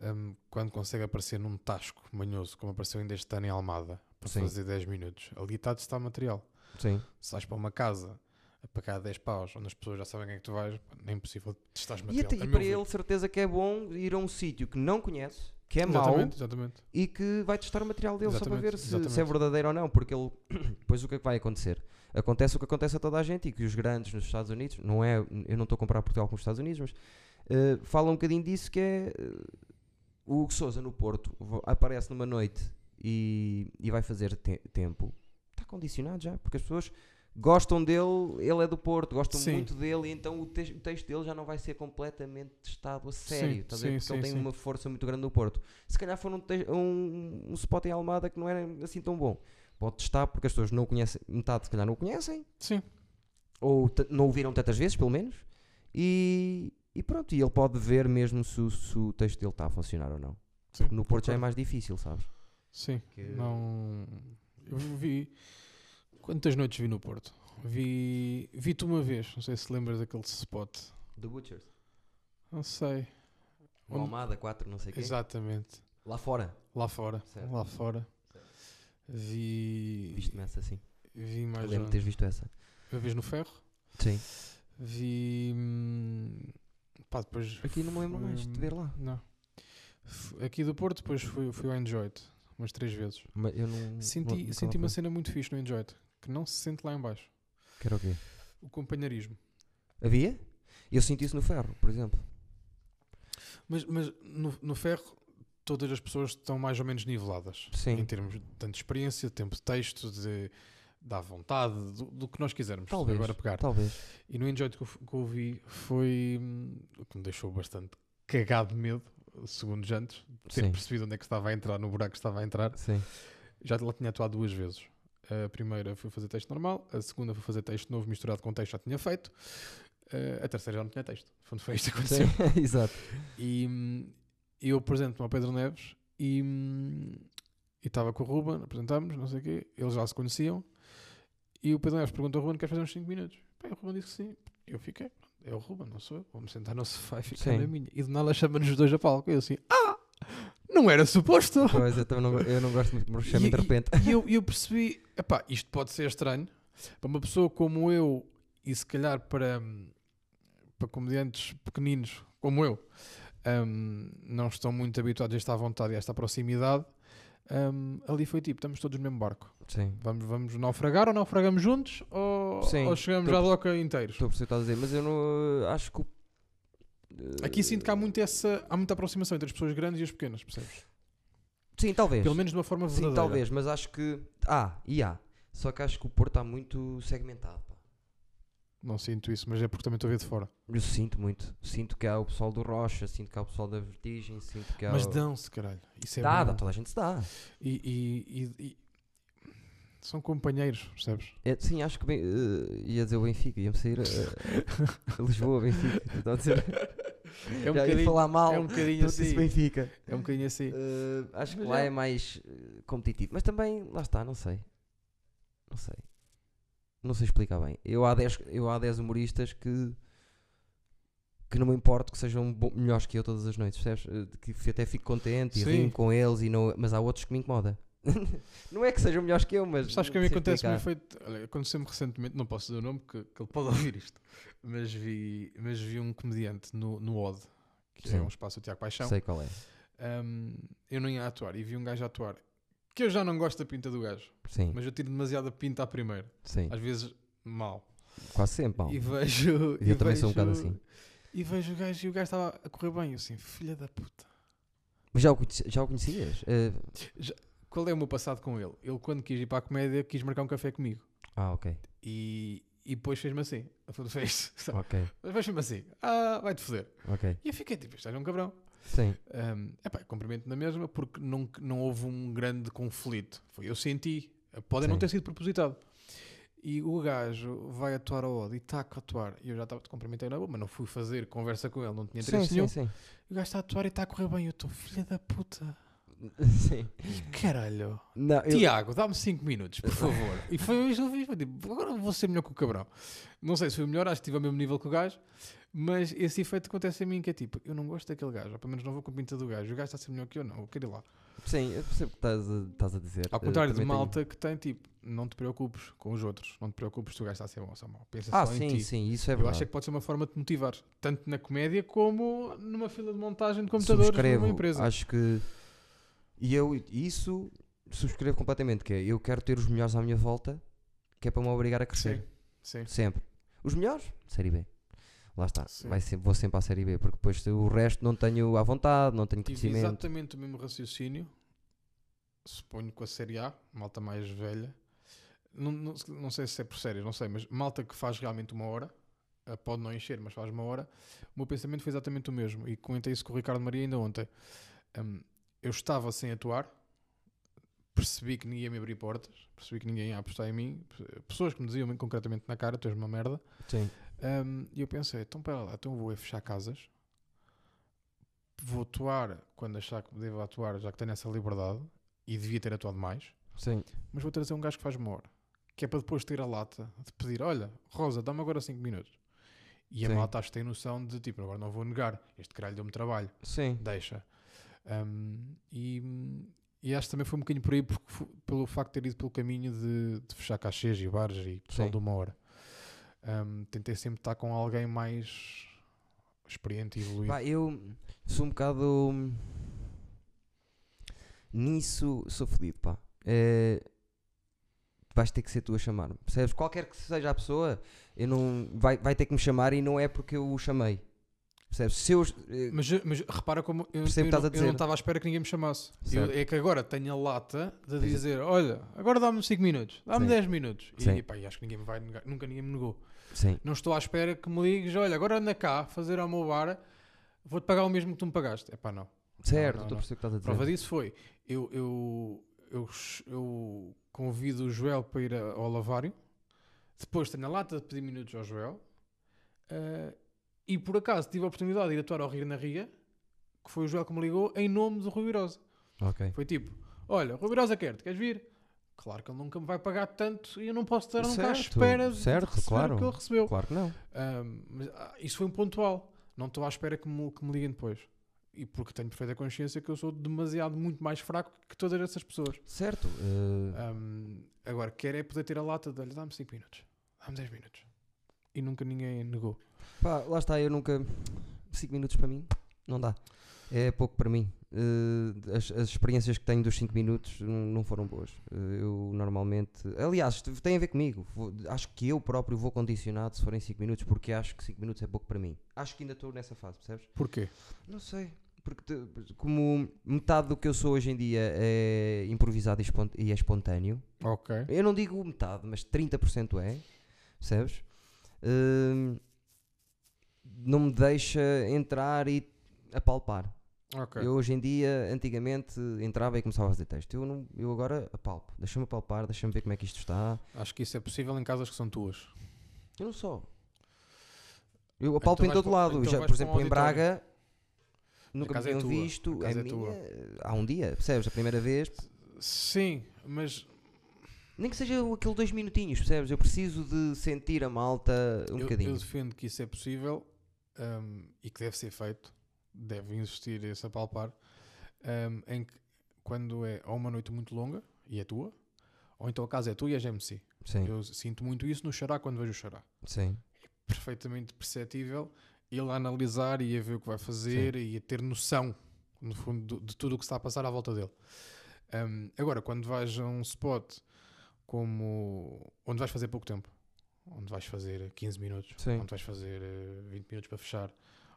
um, quando consegue aparecer num tasco manhoso, como apareceu ainda este ano em Almada, para Sim. fazer 10 minutos, ali está a testar material. Sim. Se vais para uma casa a pagar 10 paus, onde as pessoas já sabem quem é que tu vais, é impossível testar E, material. até- a e meu para ver. ele, certeza que é bom ir a um sítio que não conhece, que é mau Exatamente, exatamente. e que vai testar o material dele só para Exatamente, ver se, se é exatamente. verdadeiro ou não, porque ele <clears throat> depois o que é que vai acontecer? Acontece o que acontece a toda a gente e que os grandes nos Estados Unidos, não é, eu não estou a comparar Portugal com os Estados Unidos, mas eh, fala um bocadinho disso que é eh, o Souza no Porto aparece numa noite e, e vai fazer te- tempo, está condicionado já, porque as pessoas gostam dele, ele é do Porto, gostam Sim. muito dele, e então o, te- o texto dele já não vai ser completamente testado a sério, estás a ver? sim, porque ele sim, tem sim. uma força muito grande no Porto. Se calhar for um, um, um spot em Almada que não era assim tão bom, pode testar porque as pessoas não o conhecem, metade se calhar não o conhecem, Sim, ou não o viram tantas vezes, pelo menos, e, e pronto, e ele pode ver mesmo se, o- se o texto dele está a funcionar ou não. sim. No Porto já é mais difícil, sabes? Sim, que- não. Eu vi. Quantas noites vi no Porto? Vi. Vi-te uma vez, não sei se lembras daquele spot. The Butchers. Não sei. O Onde- Almada 4, não sei o quê. Exatamente. Lá fora. Lá fora. Certo. Lá fora. Vi. Viste-me essa assim. Vi mais Lembro de teres visto essa. uma vez no ferro. Sim. Vi. hum, Pá, depois. Aqui não me lembro mais de ver lá. Não. Aqui do Porto, depois fui, fui ao Enjoy umas três vezes. Mas eu não. Senti, não- senti uma cena muito fixe no Enjoy que não se sente lá em baixo. Que era o quê? O companheirismo. Havia? Eu senti isso no ferro, por exemplo. Mas, mas no, no ferro, todas as pessoas estão mais ou menos niveladas. Sim. Em termos de tanto de experiência, de tempo de texto, de, dá vontade, do, do que nós quisermos Talvez. agora pegar. Talvez. E no Enjoy que eu, que eu vi foi hum, o que me deixou bastante cagado de medo, segundos antes, de ter Sim. percebido onde é que estava a entrar, no buraco que estava a entrar. Sim. Já lá tinha atuado duas vezes. A primeira foi fazer texto normal, a segunda foi fazer texto novo misturado com texto já tinha feito, Eh, a terceira já não tinha texto. Foi foi isto que aconteceu. <laughs> Exato. E hum, eu apresento-me ao Pedro Neves e hum, estava com o Ruben, apresentámos, não sei o quê, eles já se conheciam. E o Pedro Neves perguntou ao Ruben: quer fazer uns 5 minutos? Bem, o Ruben disse que sim. Eu fiquei, é o Ruben, não sou eu. Vou-me sentar no sofá e ficar na minha. E de nada chama-nos os dois a palco. E eu assim: ah, não era suposto. Pois, eu, não, eu não gosto muito que me de repente. E eu, <laughs> eu percebi, epá, isto pode ser estranho para uma pessoa como eu e se calhar para, para comediantes pequeninos como eu, hum, não estão muito habituados a esta vontade e a esta proximidade. hum, ali foi tipo, estamos todos no mesmo barco. Sim. Vamos, vamos naufragar ou naufragamos juntos ou, Sim, ou chegamos à doca inteiros. Estou a perceber o que estás a dizer, mas eu não acho que o. Aqui sinto que há, muito essa, há muita aproximação entre as pessoas grandes e as pequenas, percebes? Sim, talvez. Pelo menos de uma forma Sim, verdadeira. talvez, mas acho que. Ah, e há. Só que acho que o Porto está muito segmentado. pá. Não sinto isso, mas é porque também estou a ver de fora. Eu sinto muito. Sinto que há o pessoal do Rocha, sinto que há o pessoal da Vertigem, sinto que há. Mas o... dão-se, caralho. Isso é dá, bom. dá, toda a gente se dá. E, e- e- e- são companheiros, percebes? É, sim, acho que bem, eh, ia dizer o Benfica, ia-me sair a <laughs> Lisboa, Benfica. Estão a dizer, É um já bocadinho, falar mal. é um bocadinho assim. Benfica. É um bocadinho assim. Eh, acho que Mas lá é- é mais eh, competitivo. Mas também, lá está, não sei. Não sei. Não sei explicar bem. Eu há 10, eu há 10 humoristas que que não me importo que sejam melhores que eu todas as noites, percebes? De Que até fico contente e Sim. rio com eles, e não, mas há outros que me incomodam. <laughs> não é que sejam melhores que eu, mas. Sabes que a mim sei acontece explicar. efeito. Olha, aconteceu-me recentemente, não posso dizer o nome porque que ele pode ouvir isto, mas vi, mas vi um comediante no, no Odd, que Sim. é um espaço do Tiago Paixão. Sei qual é. Um, eu não ia atuar e vi um gajo atuar que eu já não gosto da pinta do gajo, Sim, mas eu tiro demasiada pinta à primeira, sim. às vezes mal. Quase sempre, mal. E vejo. E eu também sou um bocado vejo- assim. E vejo o gajo e o gajo estava a correr bem. Eu assim, filha da puta. Mas já o, já o conhecias? Eh, Qual é o meu passado com ele? Ele, quando quis ir para a comédia, quis marcar um café comigo. ah, ok. E, e depois fez-me assim. <laughs> Fez, Ok, fez-me assim. Ah, vai-te foder. ok. E eu fiquei tipo, isto é um cabrão. Sim, Um, epá, cumprimento na mesma porque não, não houve um grande conflito. Foi eu senti. Pode não Sim. ter sido propositado. E o gajo vai atuar ao Odd e está a atuar. E eu já estava te cumprimentei na boa, mas não fui fazer conversa com ele, não tinha sim, interesse sim, nenhum. sim. E o gajo está a atuar e está a correr bem. Eu estou, filha da puta. <laughs> sim. Caralho. Não, eu- Tiago, dá-me 5 minutos, por favor. e foi isso que eu fiz. Tipo, agora vou ser melhor que o cabrão. Não sei se foi melhor, acho que estive ao mesmo nível que o gajo. Mas esse efeito acontece a mim que é tipo, eu não gosto daquele gajo, ou pelo menos não vou com a pinta do gajo. O gajo está a ser melhor que eu, não, eu quero ir lá. Sim, eu percebo o que estás a, estás a dizer. Ao contrário de também tenho- malta que tem tipo, não te preocupes com os outros, não te preocupes se o gajo está a ser bom ou só mau. Pensa Ah, só em sim, ti. sim, isso é eu verdade. acho é que pode ser uma forma de te motivar, tanto na comédia como numa fila de montagem de computadores numa empresa. acho que. E eu, isso, subscrevo completamente. Que é, eu quero ter os melhores à minha volta, que é para me obrigar a crescer. Sim, sim. Sempre. Os melhores? Série B. Lá está. Sim. Vai vou sempre à Série B, porque depois o resto não tenho à vontade, não tenho Tive conhecimento. exatamente o mesmo raciocínio, suponho com a Série A, malta mais velha. Não, não, não sei se é por séries, não sei, mas malta que faz realmente uma hora, eh, pode não encher, mas faz uma hora. O meu pensamento foi exatamente o mesmo. E comentei isso com o Ricardo Maria ainda ontem. Hum, eu estava sem atuar, percebi que ninguém ia me abrir portas, percebi que ninguém ia apostar em mim, pe- pessoas que me diziam concretamente na cara: tu és uma merda. Sim. Um, e eu pensei, então pera lá, então vou é fechar casas, vou atuar quando achar que devo atuar, já que tenho essa liberdade, e devia ter atuado mais, Sim. mas vou trazer um gajo que faz uma hora, que é para depois ter a lata de pedir, olha, Rosa, dá-me agora 5 minutos. E a Sim. malta acho que tem noção de, tipo, agora não vou negar, este caralho deu-me trabalho, Sim. deixa. Um, e, e acho que também foi um bocadinho por aí, porque pelo facto de ter ido pelo caminho de, de fechar cachês e bares e pessoal Sim. de uma hora. Um, tentei sempre estar com alguém mais experiente e evoluído. Pá, eu sou um bocado. hum, Nisso sou fodido, pá. É, vais ter que ser tu a chamar-me. Percebes? Qualquer que seja a pessoa, eu não, vai, vai ter que me chamar e não é porque eu o chamei. Percebes? Se eu, eh, Mas, mas repara como eu, eu não- eu não estava à espera que ninguém me chamasse. Eu- é que agora tenho a lata de dizer: Olha, agora dá-me 5 minutos, dá-me Sim. 10 minutos. Sim. E, pá, e acho que ninguém me vai negar, nunca ninguém me negou. sim, Não estou à espera que me ligues: Olha, agora anda cá fazer ao meu bar, vou-te pagar o mesmo que tu me pagaste. É pá, não. certo, estou a perceber o que estás a dizer. Prova disso foi: eu, eu, eu, eu convido o Joel para ir ao lavário, depois tenho a lata de pedir minutos ao Joel, eh, e por acaso tive a oportunidade de ir atuar ao Rir na Ria, que foi o Joel que me ligou, em nome do Rui Virosa. Foi tipo: Olha, Rui Virosa quer-te, queres vir? Claro que ele nunca me vai pagar tanto e eu não posso estar nunca à Certo, espera de certo, claro. o que ele recebeu. Claro que não. Ahm, mas, ah, isso foi um pontual. Não estou à espera que me, que me liguem depois. E porque tenho perfeita consciência que eu sou demasiado muito mais fraco que todas essas pessoas. Certo. eh, Ahm, agora, quero é poder ter a lata de olha, dá-me 5 minutos, dá-me 10 minutos. E nunca ninguém negou. Pá, lá está, eu nunca. 5 minutos para mim, não dá. É pouco para mim. Eh, as, as experiências que tenho dos 5 minutos não não foram boas. Eh, eu normalmente. Aliás, tem a ver comigo. Vou- acho que eu próprio vou condicionado se forem 5 minutos, porque acho que 5 minutos é pouco para mim. Acho que ainda estou nessa fase, percebes? Porquê? Não sei. Porque como metade do que eu sou hoje em dia é improvisado e, é espontâneo, Ok. eu não digo metade, mas 30% é, percebes? Hum, não me deixa entrar e apalpar. Ok. Eu hoje em dia, antigamente, entrava e começava a fazer texto. Eu, não, eu agora apalpo. Deixa-me apalpar, deixa-me ver como é que isto está. Acho que isso é possível em casas que são tuas. Eu não só. Eu apalpo Então em todo lado. então Já, por para um exemplo, em. Braga, nunca me é tinham tua, visto. a casa a é tua. minha, há um dia, percebes? A primeira vez. Sim, mas Nem que seja aquele dois minutinhos, percebes? Eu preciso de sentir a malta um eu, bocadinho. eu defendo que isso é possível ahm, e que deve ser feito. Deve existir esse apalpar. ahm, em que quando é ou uma noite muito longa e é tua, ou então a casa é tua e és MC. Sim, Eu sinto muito isso no Xará quando vejo o Xará. sim. perfeitamente perceptível ele a analisar e a ver o que vai fazer e a ter noção, no fundo, do- de tudo o que está a passar à volta dele. Um, agora, quando vais a um spot como onde vais fazer pouco tempo, onde vais fazer 15 minutos, Sim. onde vais fazer eh, 20 minutos para fechar,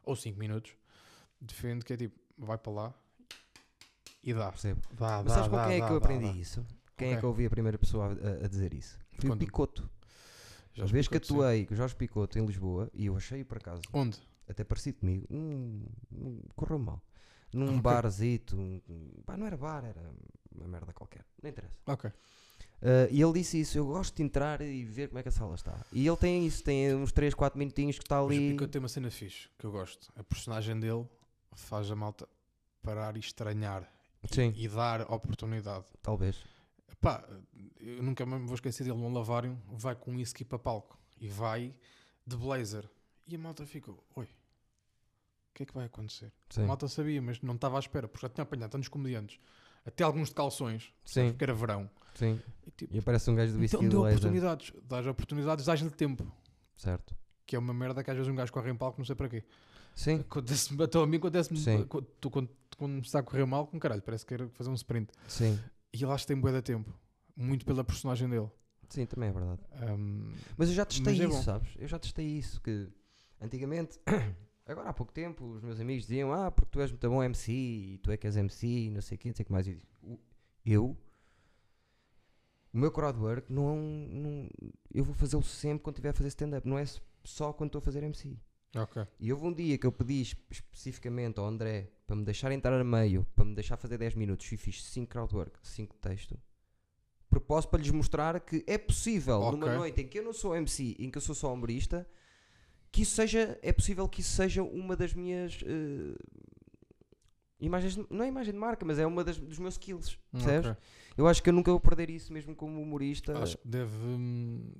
ou 5 minutos, defendo que é tipo, vai para lá e dá. Percebo. Dá, Mas dá, sabes com dá, quem é dá, que eu aprendi dá. isso? Quem é Ok. que eu ouvi a primeira pessoa a, a- dizer isso? Foi Quando? o Picoto. Já A vez que sim. atuei com o Jorge Picoto em Lisboa, e eu achei por acaso, Onde? até parecido comigo, correu mal. Num Ok. barzito, um- pá, não era bar, era uma merda qualquer, não interessa. Ok. Ah, e ele disse isso, eu gosto de entrar e ver como é que a sala está. E ele tem isso, tem uns 3, 4 minutinhos que está Mas ali. Picoto tem uma cena fixe que eu gosto. A personagem dele faz a malta parar e estranhar e- Sim. e, dar oportunidade. Talvez. Pá, eu nunca me vou esquecer dele num lavário. Vai com um whisky para palco e vai de blazer. E a malta ficou: Oi, o que é que vai acontecer? Sim. A malta sabia, mas não estava à espera, porque já tinha apanhado tantos comediantes, até alguns de calções, Sim. porque era verão. Sim. E, tipo, E aparece um gajo whisky então de deu laser. oportunidades, dás oportunidades, dás-lhe tempo. Certo. Que é uma merda que às vezes um gajo corre em palco, não sei para quê. Sim. Acontece-me, até a mim acontece-me Sim. quando, tu- quando, quando está a correr mal, com caralho, parece que quero fazer um sprint. Sim. E ele acho que tem bué de tempo, muito pela personagem dele. Sim, também é verdade. Um, Mas eu já testei é isso, bom. sabes? Eu já testei isso. Que antigamente, agora há pouco tempo, os meus amigos diziam: Ah, porque tu és muito bom MC e tu é que és MC e não sei o que, não sei o que mais. Eu, disse, "O- eu, o meu crowdwork, não, é não, eu vou fazê-lo sempre quando estiver a fazer stand-up, não é só quando estou a fazer MC. ok. E houve um dia que eu pedi espe- especificamente ao André para me deixar entrar a meio, para me deixar fazer 10 minutos e fiz 5 crowdwork, 5 texto. Propósito para lhes mostrar que é possível, numa Ok. noite em que eu não sou MC, em que eu sou só humorista, que isso seja, é possível que isso seja uma das minhas eh, imagens, de- não é imagem de marca, mas é uma das, dos meus skills, percebes? Ok. Eu acho que eu nunca vou perder isso mesmo como humorista. Acho que deve. hum,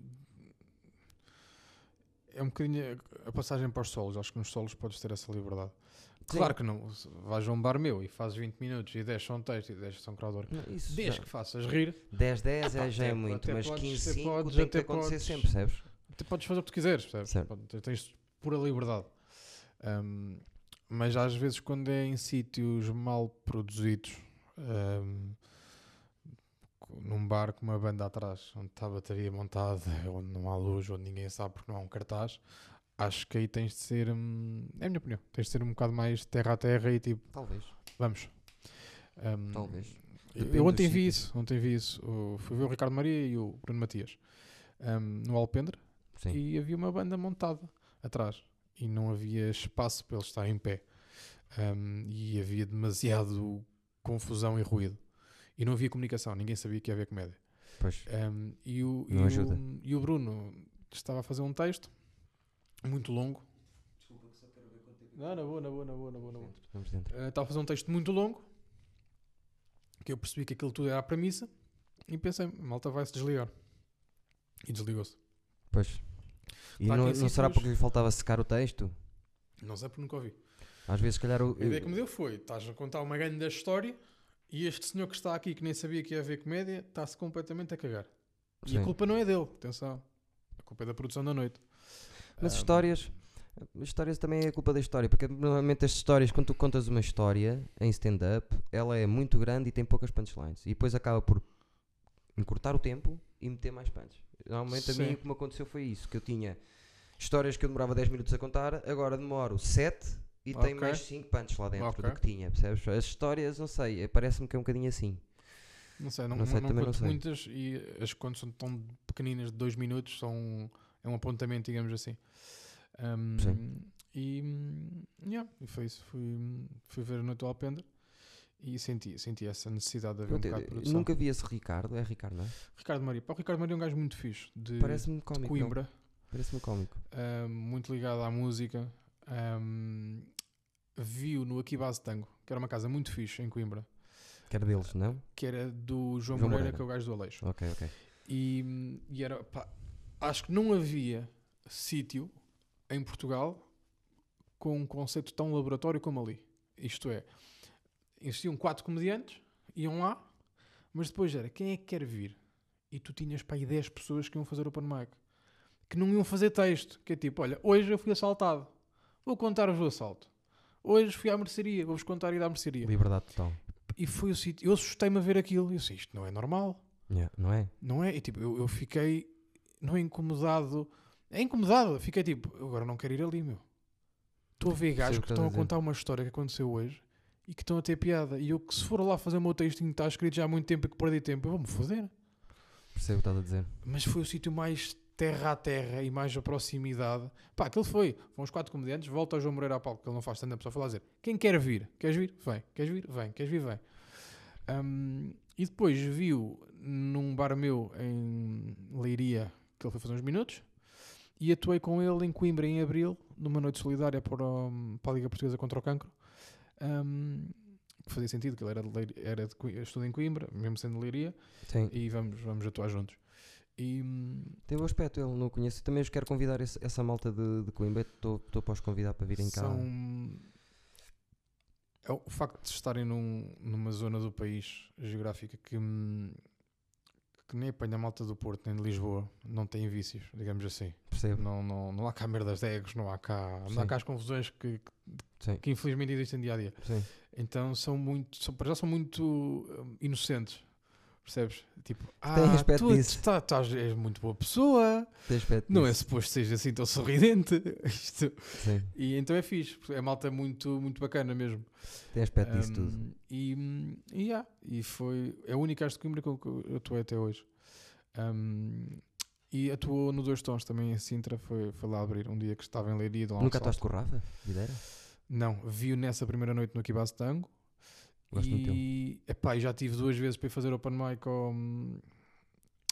É um bocadinho a passagem para os solos. Acho que nos solos podes ter essa liberdade. Claro que não. Vais a um bar meu e fazes 20 minutos e 10 são texto e 10 são crowdwork. Não, isso Desde já- que faças rir, 10, 10 Epá, é, já é muito, mas podes- 15, até 5 podes- tem que acontecer podes- sempre, percebes? Tu podes fazer o que tu quiseres, percebes? Certo. Tens pura liberdade. Um, mas às vezes, quando é em sítios mal produzidos, um, num bar com uma banda atrás, onde está a bateria montada, <laughs> onde não há luz, onde ninguém sabe porque não há um cartaz, acho que aí tens de ser, hum, é a minha opinião, tens de ser um bocado mais terra a terra e tipo, Talvez. vamos. Hum, Talvez. Eu, Depende eu ontem vi sítios. isso, ontem vi isso. O- Fui ver o Ricardo Maria e o Bruno Matias hum, no Alpendre Sim. e havia uma banda montada atrás e não havia espaço para eles estarem em pé. Hum, e havia demasiado confusão e ruído. E não havia comunicação, ninguém sabia que ia haver comédia. Pois. Um, e, o, Não e, ajuda. O, e o Bruno estava a fazer um texto muito longo. Não, na boa, na boa, na boa, na boa, na boa. Vamos dentro. Uh, estava a fazer um texto muito longo que eu percebi que aquilo tudo era a premissa e pensei, malta vai se desligar. E desligou-se. Pois. E Tá não, não será porque lhe faltava secar o texto? Não sei porque nunca ouvi. Às vezes, se calhar, o. A ideia que me deu foi: estás a contar uma grande história e este senhor que está aqui, que nem sabia que ia haver comédia, está-se completamente a cagar. E a culpa não é dele, atenção. A culpa é da produção da noite. Mas Um, histórias. Histórias também é culpa da história, porque normalmente as histórias, quando tu contas uma história em stand-up, ela é muito grande e tem poucas punchlines. E depois acaba por encurtar o tempo e meter mais punch. Normalmente a Sim. mim o que me aconteceu foi isso, que eu tinha histórias que eu demorava 10 minutos a contar, agora demoro 7 e tenho Ok. mais 5 punches lá dentro Ok. do que tinha, percebes? As histórias, não sei, eh, parece-me que é um bocadinho assim. Não sei, não, Não sei, não não conto muitas e as contas são tão pequeninas de dois minutos, são, é um apontamento, digamos assim. Um, Sim. E, hum, yeah, foi isso. Fui, fui ver a Noite do Alpendre e senti, senti essa necessidade de haver um bocado de nunca vi esse Ricardo, é Ricardo, não é? Ricardo Maria. Pá, o Ricardo Maria é um gajo muito fixe, de, Parece-me de cómico. não? Coimbra, Parece-me cómico. um, muito ligado à música. Um, viu no Aqui Base Tango, que era uma casa muito fixe em Coimbra, Que era deles, não? que era do João, João Moreira, Moreira. que é o gajo do Aleixo. Ok, ok. E, e era, pá, acho que não havia sítio em Portugal com um conceito tão laboratório como ali. Isto é, existiam quatro comediantes, iam lá, mas depois era quem é que quer vir? E tu tinhas para aí 10 pessoas que iam fazer open mic que não iam fazer texto. Que é tipo, olha, hoje eu fui assaltado, vou contar-vos o assalto. Hoje fui à mercearia, vou-vos contar ir à mercearia. Liberdade total. E foi o sítio, eu assustei-me a ver aquilo. Eu disse, isto não é normal. Yeah, não é? Não é? E tipo, eu, eu fiquei, não é incomodado, é incomodado. Fiquei tipo, agora não quero ir ali, meu. Estou a ver gajos o que que estão a a contar uma história que aconteceu hoje e que estão a ter piada. E eu que se for lá fazer o meu textinho que está escrito já há muito tempo e que perdi tempo, eu vou-me foder. Percebo o que estás a dizer. Mas foi o sítio mais terra a terra e mais a proximidade. Pá, aquilo foi. Foram os quatro comediantes, volta ao João Moreira a palco, que ele não faz stand-up, só falar a dizer: quem quer vir? Queres vir? Vem. Queres vir? Vem. Queres vir? Vem. Um, e depois viu num bar meu em Leiria, que ele foi fazer uns minutos, e atuei com ele em Coimbra em abril, numa noite solidária para, o- para a Liga Portuguesa contra o Cancro. Um, que fazia sentido, que ele era de, era de estuda em Coimbra, mesmo sendo de Leiria, Sim. e vamos, vamos atuar juntos. E, hum, Tem bom aspecto, ele não conheço. Também os quero convidar esse- essa malta de, de Coimbra. Estou para os convidar para virem cá. são é o facto de estarem num- numa zona do país geográfica que, hum, que nem apanha a malta do Porto nem de Lisboa, não tem vícios, digamos assim. Percebo? Não, não, não há cá merdas de egos, não há cá, não há cá as confusões que, Sim. que infelizmente existem dia a dia. Sim. Então são muito, são, para já são muito hum, inocentes. Percebes? Tipo, ah, Tem aspecto tu, disso. tu és muito boa pessoa, não é disso. suposto que seja assim tão sorridente. <laughs> Isto, Sim. e então é fixe, a malta é muito, muito bacana mesmo. Tem aspecto disso tudo. Um, E, e, yeah, e foi é a única arte de Coimbra que eu, atuei até hoje. Um, e atuou no Dois Tons também em Sintra, foi, foi lá abrir um dia que estava em Leiria. um Nunca atuaste com o Rafa? Videira? Não, vi-o nessa primeira noite no Kibas Tango. Gosto e, epá, já tive duas vezes para ir fazer open mic ao,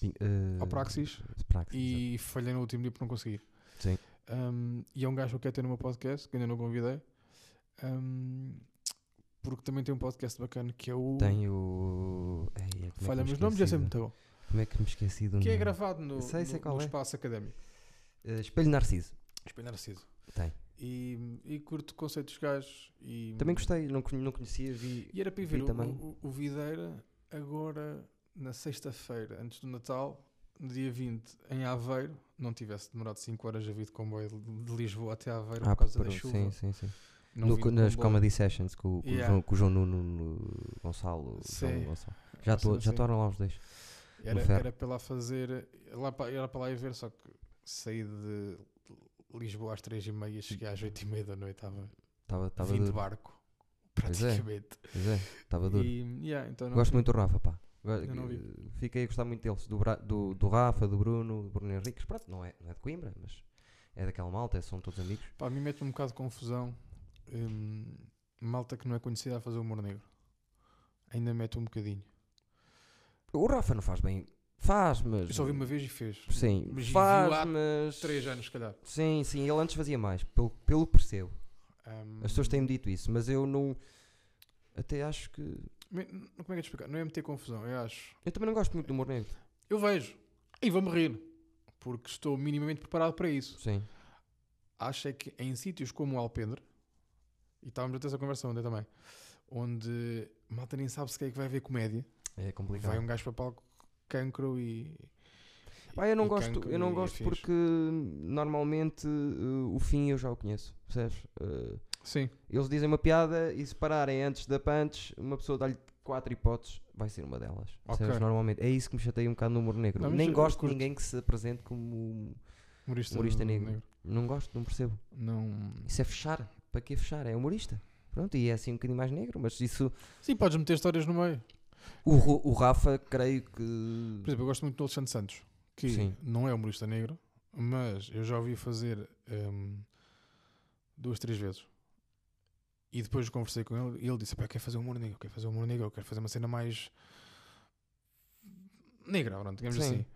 eh, ao Praxis Praxis, e falhei no último dia por não conseguir. Sim. Um, e é um gajo que eu quero ter no meu podcast, que ainda não convidei. Um, porque também tem um podcast bacana que é o. Tem o. Ei, é Falha, mas os nomes já do- muito bom. Como é que me esqueci do Que é nome? gravado no, Sei, sei no- no é. espaço académico. Eh, Espelho Narciso. Espelho Narciso. Tem. E, e curto conceitos dos gajos. E, Também gostei, não, não conhecia, vi. E era para ir ver o, o, o Videira agora na sexta-feira, antes do Natal, no dia 20, em Aveiro. Não tivesse demorado 5 horas a vir de comboio de, Lisboa até Aveiro por causa da por- chuva. Sim, sim, sim. Não No nas comboio. Comedy Sessions com, o- com Yeah. João, com o João Nuno no Gonçalo. Sim. Gonçalo. Já cena já estavam lá os dois. Era, era para lá fazer. Lá para, era para lá ir ver, só que saí de Lisboa às 3 e meia, cheguei às 8 e meia da noite, estava estava 20 duro. barco, é. praticamente. Pois é, estava duro. E, yeah, então Gosto vi. muito do Rafa, pá. Eh, Fiquei a gostar muito deles. Do, do, do Rafa, do Bruno, do Bruno Henriques. Pronto, não é, não é de Coimbra, mas é daquela malta, são todos amigos. Pá, a mim mete um bocado de confusão. hum, malta que não é conhecida a fazer humor negro. Ainda mete um bocadinho. O Rafa não faz bem. Faz, mas. Eu só vi uma vez e fez. Sim, Mas faz, há mas. 3 anos, se calhar. Sim, sim, ele antes fazia mais, pelo, pelo que percebo. Hum, As pessoas têm-me dito isso, mas eu não. Até acho que. Como é que é de explicar? Não é meter confusão, eu acho. Eu também não gosto muito do humor negro. Eu vejo e vou-me rir. Porque estou minimamente preparado para isso. Sim. Acho é que em sítios como o Alpendre, e estávamos a ter essa conversa ontem também, onde malta nem sabe se quem é que vai ver comédia, É complicado. vai um gajo para palco cancro e. Pá, eu não gosto, eu não e gosto afins. porque normalmente eh, o fim eu já o conheço, percebes? Eh, Sim, eles dizem uma piada e se pararem antes da punch, uma pessoa dá-lhe quatro hipóteses, vai ser uma delas. percebes? Ok. Normalmente. É isso que me chateia um bocado no humor negro. Não, Nem gosto de ninguém que se apresente como. humorista, Humorista negro. Não gosto, não percebo. Não... Isso é fechar. Para que fechar? É humorista. Pronto, e é assim um bocadinho mais negro, mas isso. Sim, podes meter histórias no meio. O, o Rafa, creio que. Por exemplo, eu gosto muito do Alexandre Santos, que Sim. não é humorista negro, mas eu já ouvi fazer hum, duas, três vezes. E depois conversei com ele e ele disse: Pá, eu quero fazer humor negro, eu quero fazer humor negro, eu quero fazer uma cena mais negra, pronto, digamos Sim. assim.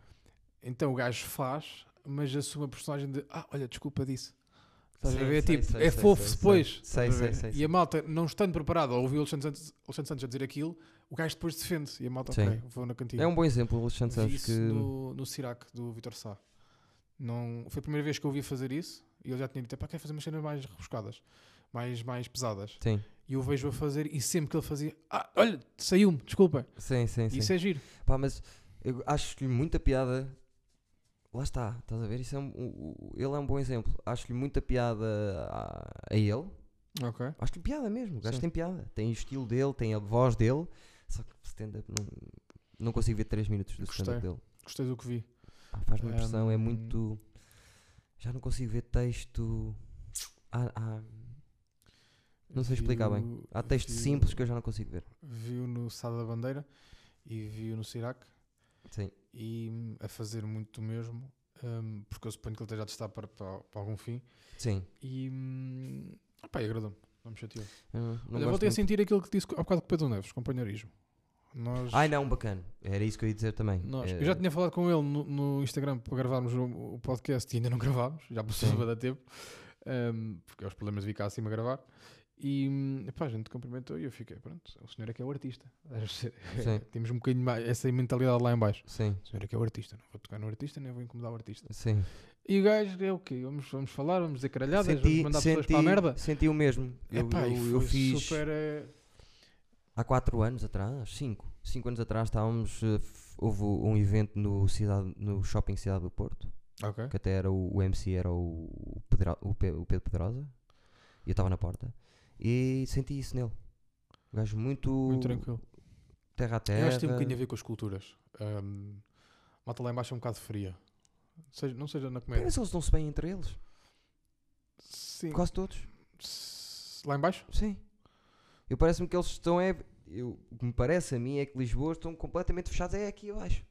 Então o gajo faz, mas assume a personagem de Ah, olha, desculpa disso. Estás a Sim, ver? sei, tipo, sei, é sei, fofo depois. sei. a Sei, sei, E a malta, não estando preparada a ouvir o Alexandre Santos, Alexandre Santos a dizer aquilo, o gajo depois defende. E a malta, Sim. ok, vou na cantina. É um bom exemplo, o Alexandre Santos, que. no, no Sirac do Vitor Sá. Não, foi a primeira vez que eu ouvi fazer isso e ele já tinha dito: pá, quer fazer umas cenas mais rebuscadas, mais, mais pesadas. Sim, E eu vejo-o a fazer e sempre que ele fazia: ah, olha, saiu-me, desculpa. sim, sim. sim. Isso é giro. Pá, mas eu acho-lhe muita piada. Lá está, estás a ver? Isso é um, o- ele é um bom exemplo. Acho-lhe muita piada a, a ele. Ok. Acho-lhe piada mesmo. O gajo Sim. tem piada. Tem o estilo dele, tem a voz dele. Só que stand-up não, não consigo ver 3 minutos do stand-up dele. Gostei do que vi. Pá, Faz-me impressão, é Hum. muito. Já não consigo ver texto. Não sei explicar bem. Vi-o- há texto vi-o- simples que eu já não consigo ver. Vi-o no Sá da Bandeira e vi-o no Sirac Sim. E hum, a fazer muito o mesmo, hum, porque eu suponho que ele esteja a testar para, para, para algum fim. Sim. E. Opá, e agradou-me. Não me chateou. Eu não voltei a sentir aquilo que disse há bocado com o Pedro Neves, companheirismo. Nós, Ai não, bacana. Era isso que eu ia dizer também. nós- Eh, eu já tinha falado com ele no, no Instagram para gravarmos o, o podcast e ainda não gravámos, já passou a dar tempo, um, porque é os problemas de vir cá acima a gravar. E epá, a gente cumprimentou e eu fiquei, pronto, o senhor é que é o artista. <laughs> Temos um bocadinho mais essa mentalidade lá em baixo. Sim, O senhor é que é o artista, não vou tocar no artista, nem vou incomodar o artista. sim. E o gajo é o quê? Vamos, vamos falar, vamos dizer caralhadas, vamos Senti, mandar pessoas senti, para a merda? senti o mesmo. Eu, Epá, eu, eu foi fiz super. eh, há 4 anos atrás, 5. 5 anos atrás estávamos. eh, houve um evento no, cidade, no shopping Cidade do Porto. Ok. Que até era o, o MC era o, Pedro, o, Pe- o Pedro Pedrosa. E eu estava na porta. E senti isso nele. Um gajo muito. Muito tranquilo. Terra a Eu terra. acho que tem um bocadinho a ver com as culturas. Um, malta lá em baixo é um bocado fria. Seja, não seja na comédia. Mas eles dão-se bem entre eles. Sim. Quase todos. S- Lá em baixo? Sim. Eu parece-me que eles estão é. Eu, o que me parece a mim é que Lisboa estão completamente fechados é aqui abaixo.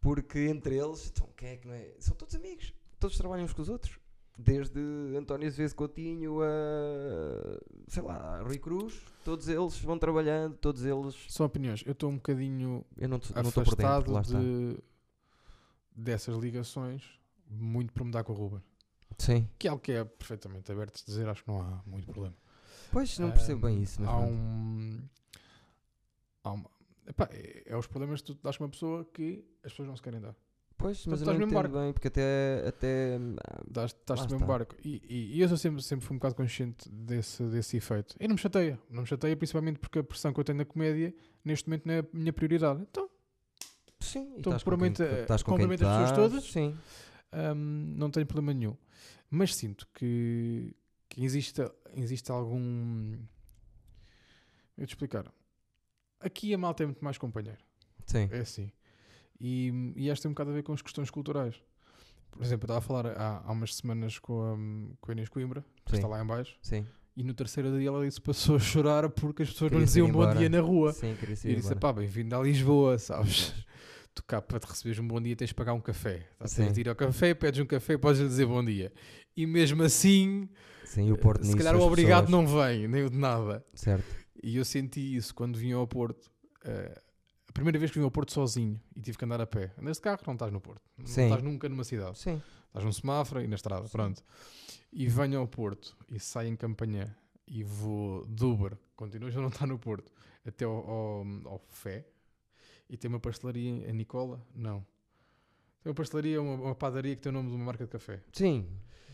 Porque entre eles, então, quem é que não é? São todos amigos. Todos trabalham uns com os outros. Desde António Azevedo Coutinho a. sei lá, a Rui Cruz. Todos eles vão trabalhando, todos eles. São opiniões. Eu estou um bocadinho Eu não dentro, afastado lá está. de, dessas ligações, muito por mudar com o Ruben. Sim. Que é algo que é perfeitamente aberto de dizer, acho que não há muito problema. Pois, não percebo bem Um, isso. Mas há um. Há uma, epá, é, é os problemas que tu dás com uma pessoa que as pessoas não se querem dar. Pois, mas eu estás não entendo bem, porque até. até Estás no mesmo barco. E, e, e eu sou sempre, sempre fui um bocado consciente desse, desse efeito. E não me chateia. Não me chateia principalmente porque a pressão que eu tenho na comédia neste momento não é a minha prioridade. Então, sim, Então, estás puramente, estás as pessoas todas. Sim. hum, não tenho problema nenhum. Mas sinto que, que existe, existe algum. Eu te explicar. Aqui a malta é muito mais companheiro. Sim. É assim. E, e esta tem um bocado a ver com as questões culturais. Por exemplo, eu estava a falar há, há umas semanas com a, com a Inês Coimbra, que Sim. está lá em baixo, Sim. e no terceiro dia ela disse passou a chorar porque as pessoas não Queria lhe diziam ir bom dia na rua. Sim, queria E ser eu disse, pá, bem-vindo a Lisboa, sabes? <laughs> tu cá para te receberes um bom dia tens de pagar um café. Tá? Tens de ir ao café, pedes um café, podes lhe dizer bom dia. E mesmo assim, Sim, o Porto se calhar o obrigado pessoas- não vem, nem o de nada. Certo. E eu senti isso quando vim ao Porto. a primeira vez que vim ao Porto sozinho e tive que andar a pé. Andas de carro, não estás no Porto. Não Sim. estás nunca numa cidade. Sim. Estás num semáforo e na estrada, pronto. E venho ao Porto e saio em campanha e vou de Uber, continuas a não estar no Porto, até ao, ao, ao Fé. E tem uma pastelaria em Nicola? Não. Tem uma pastelaria, uma, uma padaria que tem o nome de uma marca de café. Sim.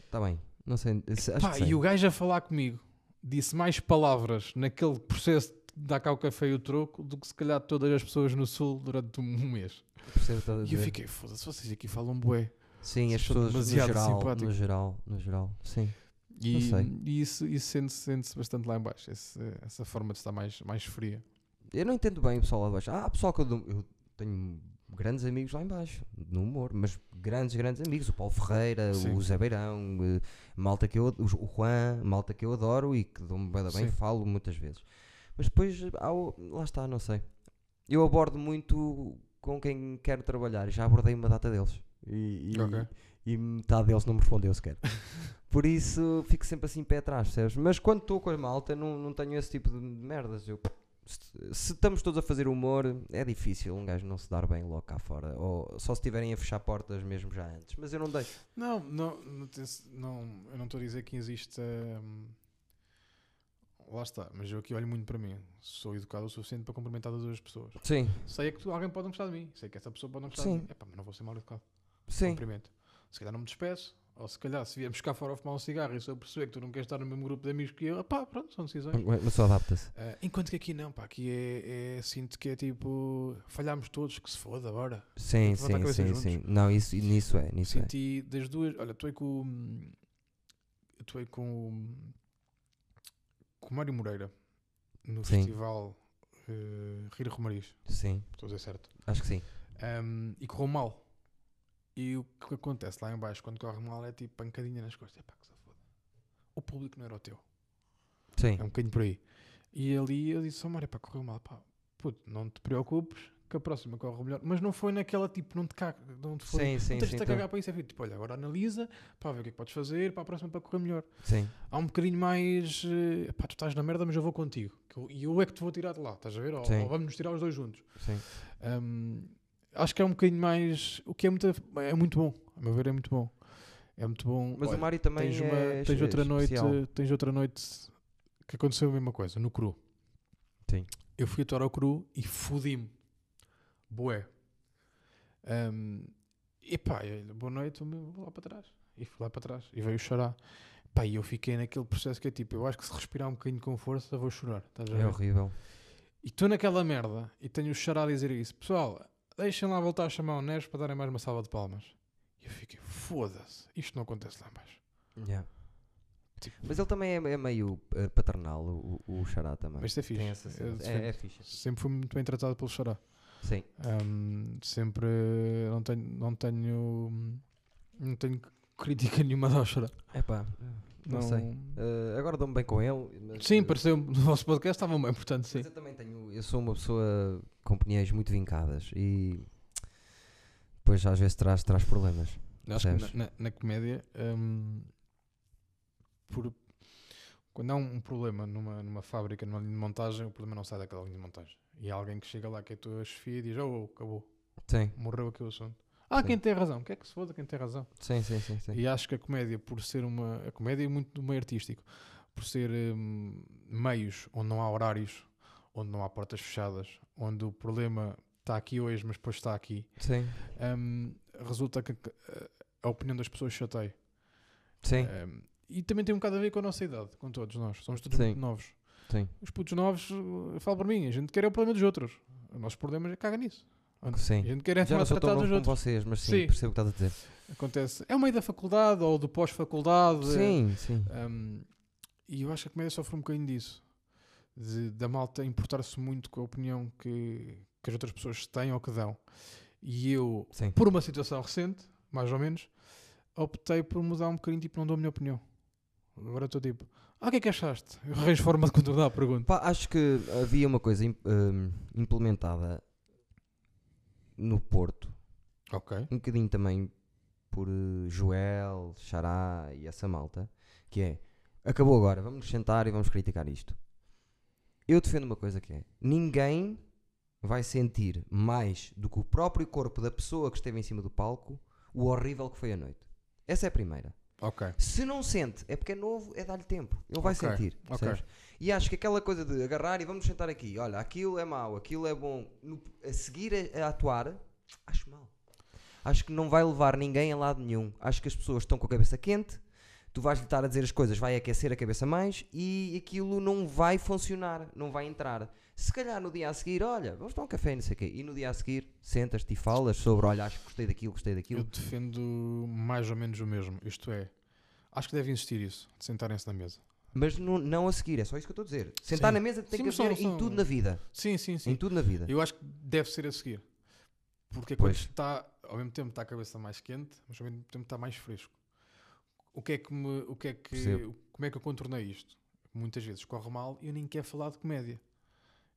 Está bem. Não sei. Acho Pá, sei. e o gajo a falar comigo disse mais palavras naquele processo dar cá o café e o troco do que se calhar todas as pessoas no Sul durante um <laughs> mês. A E eu fiquei, foda-se, vocês aqui falam bué. Sim, as pessoas no geral, no geral, no geral, sim. E, e isso, isso sente-se sente-se bastante lá em baixo, esse- essa forma de estar mais, mais fria. Eu não entendo bem o pessoal lá de baixo. Ah, pessoal que eu, eu tenho grandes amigos lá em baixo, no humor, mas grandes, grandes amigos. O Paulo Ferreira, Sim. o Zé Beirão, eh, malta que eu, o Juan, malta que eu adoro e que dou-me bem, bem Sim. falo muitas vezes. Mas depois, há o- lá está, não sei. Eu abordo muito com quem quero trabalhar já abordei uma data deles. E, e, Ok. e metade deles não me respondeu sequer. <laughs> Por isso fico sempre assim pé atrás, percebes? Mas quando estou com a malta não, não tenho esse tipo de merdas. Eu, se, estamos todos a fazer humor, é difícil um gajo não se dar bem logo cá fora. Ou só se estiverem a fechar portas mesmo já antes. Mas eu não deixo. Não, não, não, não, eu não estou a dizer que exista. hum, lá está, mas eu aqui olho muito para mim. Sou educado o suficiente para cumprimentar as duas pessoas. Sim, Sei é que alguém pode não gostar de mim, sei que essa pessoa pode não gostar Sim. de mim. Epá, mas não vou ser mal educado. sim. Cumprimento. Se calhar não me despeço, ou se calhar se viemos cá fora a fumar um cigarro e se eu perceber que tu não queres estar no mesmo grupo de amigos que eu, pá, pronto, são decisões. Mas só adapta-se. Ah, enquanto que aqui não, pá, aqui é, é sinto que é tipo, falhámos todos, que se foda agora. Sim, sim, sim, juntos. sim. Não, isso, nisso é, nisso é. Senti das duas, olha, estou aí com o- eu estou aí com o- com Mário Moreira no Sim. festival uh, Rir Romariz, Sim, estou a dizer certo. acho que sim. Um, e correu mal. E o que acontece lá em baixo quando corre mal é tipo pancadinha nas costas. Epá, que se foda. O público não era o teu. Sim, É um bocadinho por aí. E ali eu disse, oh Mário, pá, correu mal. Pá, puto, não te preocupes, que a próxima corre melhor. Mas não foi naquela tipo, não te caga, não te foi. sim, sim. não tens sim, de te então- cagar para isso. É tipo, olha, agora analisa, para ver o que é que podes fazer, para a próxima para correr melhor. sim. Há um bocadinho mais, eh, pá, tu estás na merda, mas eu vou contigo. Que eu- E eu, é que te vou tirar de lá, estás a ver? Ou, ou vamos nos tirar os dois juntos. sim. Um, acho que é um bocadinho mais. O que é muito, é muito bom. A meu ver, é muito bom. É muito bom. Mas Olha, o Mário também tens, uma, é tens, outra especial. noite, tens outra noite que aconteceu a mesma coisa, no cru. Sim. Eu fui atuar ao cru e fodi-me. Boé. Um, e pá, eu, boa noite, vou lá para trás. E fui lá para trás. E veio chorar. Pá, e eu fiquei naquele processo que é tipo, eu acho que se respirar um bocadinho com força, vou chorar. É horrível. E estou naquela merda e tenho o xará a dizer isso. Pessoal, deixem lá voltar a chamar o Neres para darem mais uma salva de palmas. E eu fiquei, foda-se, isto não acontece lá baixo. Yeah. Tipo, Mas ele também é, é meio eh, paternal, o, o Xará também. Mas isto é fixe. Tem essa cena. Eu é, é fixe. Sempre fui muito bem tratado pelo xará. Sim. Ahm, sempre não tenho, não tenho, não tenho crítica <laughs> nenhuma ao xará. Epá, não, sei. Eh, agora dou-me bem com ele. mas, Sim, eh, pareceu no vosso podcast estavam bem, portanto sim. Mas eu também tenho. Eu sou uma pessoa com opiniões muito vincadas e. Depois às vezes traz, traz problemas. Acho que na, na- na comédia, hum, por- quando há um, um problema numa, numa fábrica, numa linha de montagem, o problema não sai daquela linha de montagem. E há alguém que chega lá que é a tua chefia e diz: Oh, acabou, Sim, morreu aqui o assunto. Ah, Sim. quem tem razão? Quem é que se foda quem tem razão? sim, sim, sim. sim. E acho que a comédia, por ser uma. A comédia é muito do meio artístico, por ser hum, meios onde não há horários, onde não há portas fechadas, onde o problema está aqui hoje, mas depois está aqui, Sim, hum, resulta que que, a opinião das pessoas chateia. sim, Um, e também tem um bocado a ver com a nossa idade, com todos nós. Somos todos muito novos. Sim. Os putos novos, eu falo para mim, a gente quer é o problema dos outros. Os nossos problemas é caga nisso. A Sim. gente quer é Já não sou tão novo como vocês, mas sim, Sim. percebo o que estás a dizer. Acontece. É o meio da faculdade ou do pós-faculdade. Sim, sim. Um, e eu acho que a comédia sofre um bocadinho disso. De- da malta importar-se muito com a opinião que, que as outras pessoas têm ou que dão. E eu, Sim. por uma situação recente, mais ou menos, optei por mudar um bocadinho, tipo, não dou a minha opinião. Agora estou tipo, ah, o que é que achaste? Eu arranjo forma de contornar a pergunta. Pá, acho que havia uma coisa hum, implementada no Porto, Ok. um bocadinho também por eh, Joel, Xará e essa malta, que é acabou agora, vamos nos sentar e vamos criticar isto. Eu defendo uma coisa que é ninguém vai sentir mais do que o próprio corpo da pessoa que esteve em cima do palco o horrível que foi a noite. Essa é a primeira. Se não sente, é porque é novo, é dar-lhe tempo. Ele vai Ok, sentir. E acho que aquela coisa de agarrar e vamos sentar aqui, olha, aquilo é mau, aquilo é bom, no- a seguir a, a atuar, acho mal. Acho que não vai levar ninguém a lado nenhum. Acho que as pessoas estão com a cabeça quente, tu vais lhe estar a dizer as coisas, vai aquecer a cabeça mais e aquilo não vai funcionar, não vai entrar. Se calhar no dia a seguir, olha, vamos tomar um café, não sei o quê, e no dia a seguir sentas-te e falas sobre, olha, acho que gostei daquilo, gostei Eu daquilo. defendo mais ou menos o mesmo. Isto é, acho que deve existir isso, de sentarem-se na mesa. Mas não, não a seguir, é só isso que eu estou a dizer. Sentar Sim. na mesa tem Sim, que haver em tudo na vida. Sim, sim, sim. Em tudo na vida. Eu acho que deve ser a seguir. Porque é quando Pois. está, ao mesmo tempo está a cabeça mais quente, mas ao mesmo tempo está mais fresco. O que é que me, o que é que, Percebo. como é que eu contornei isto? Muitas vezes corre mal e eu nem quero falar de comédia.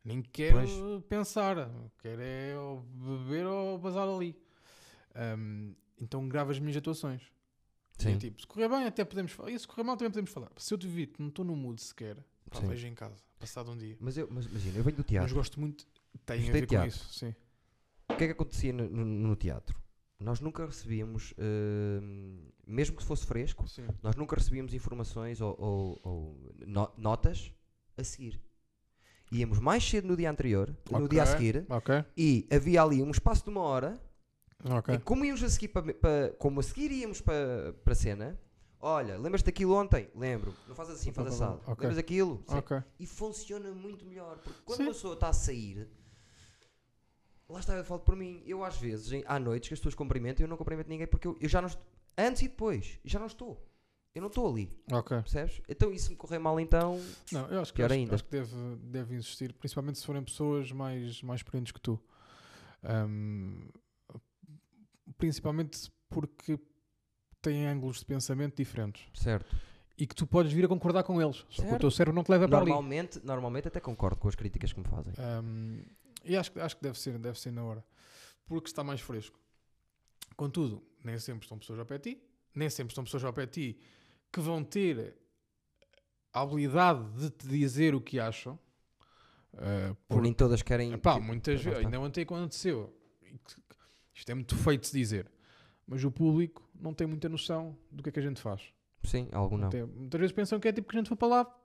Nem quero Pois. pensar. Quero é ou beber ou bazar ali. Ahm, então gravo as minhas atuações. E Sim. tipo, se correr bem até podemos falar. E se correr mal também podemos falar. Se eu te vir que não estou no mood sequer, pá, Sim. vejo em casa, passado um dia. Mas, eu, mas imagina, eu venho do Mas teatro. gosto muito, tem a Gostei ver de com teatro. isso. Sim. O que é que acontecia no, no- no teatro? Nós nunca recebíamos, hum, mesmo que fosse fresco, Sim. nós nunca recebíamos informações ou, ou- ou no- notas a seguir. Íamos mais cedo no dia anterior, no Ok, dia a seguir, Ok. e havia ali um espaço de uma hora Ok. E como íamos a seguir para, como a seguir íamos para, para a cena, olha, lembras-te daquilo ontem? Lembro. Não faz assim, faz assado. Ok. Lembras daquilo? Sim. Ok. E funciona muito melhor. Porque quando Sim. uma pessoa está a sair, lá está, eu falo por mim. Eu às vezes, em- há noites que as pessoas cumprimentam e eu não cumprimento ninguém porque eu, eu já não estou. Antes e depois, já não estou. Eu não estou ali, Ok. percebes? Então, se me correr mal, então. Não, eu acho que, Pior acho, ainda. acho que deve, deve existir, principalmente se forem pessoas mais, mais experientes que tu. Ahm, principalmente porque têm ângulos de pensamento diferentes Certo. e que tu podes vir a concordar com eles. Só que o teu cérebro não te leva para ali. Normalmente, normalmente até concordo com as críticas que me fazem. Ahm, e acho, acho que deve ser, deve ser na hora. Porque está mais fresco. Contudo, nem sempre estão pessoas ao pé de ti, nem sempre estão pessoas ao pé de ti que vão ter a habilidade de te dizer o que acham. Ah, Ou nem todas querem. Epá, tipo, muitas vezes, ainda ontem aconteceu. que- que- Isto é muito feito de dizer. Mas o público não tem muita noção do que é que a gente faz. Sim, algo não. Tem- muitas vezes pensam que é tipo que a gente foi para lá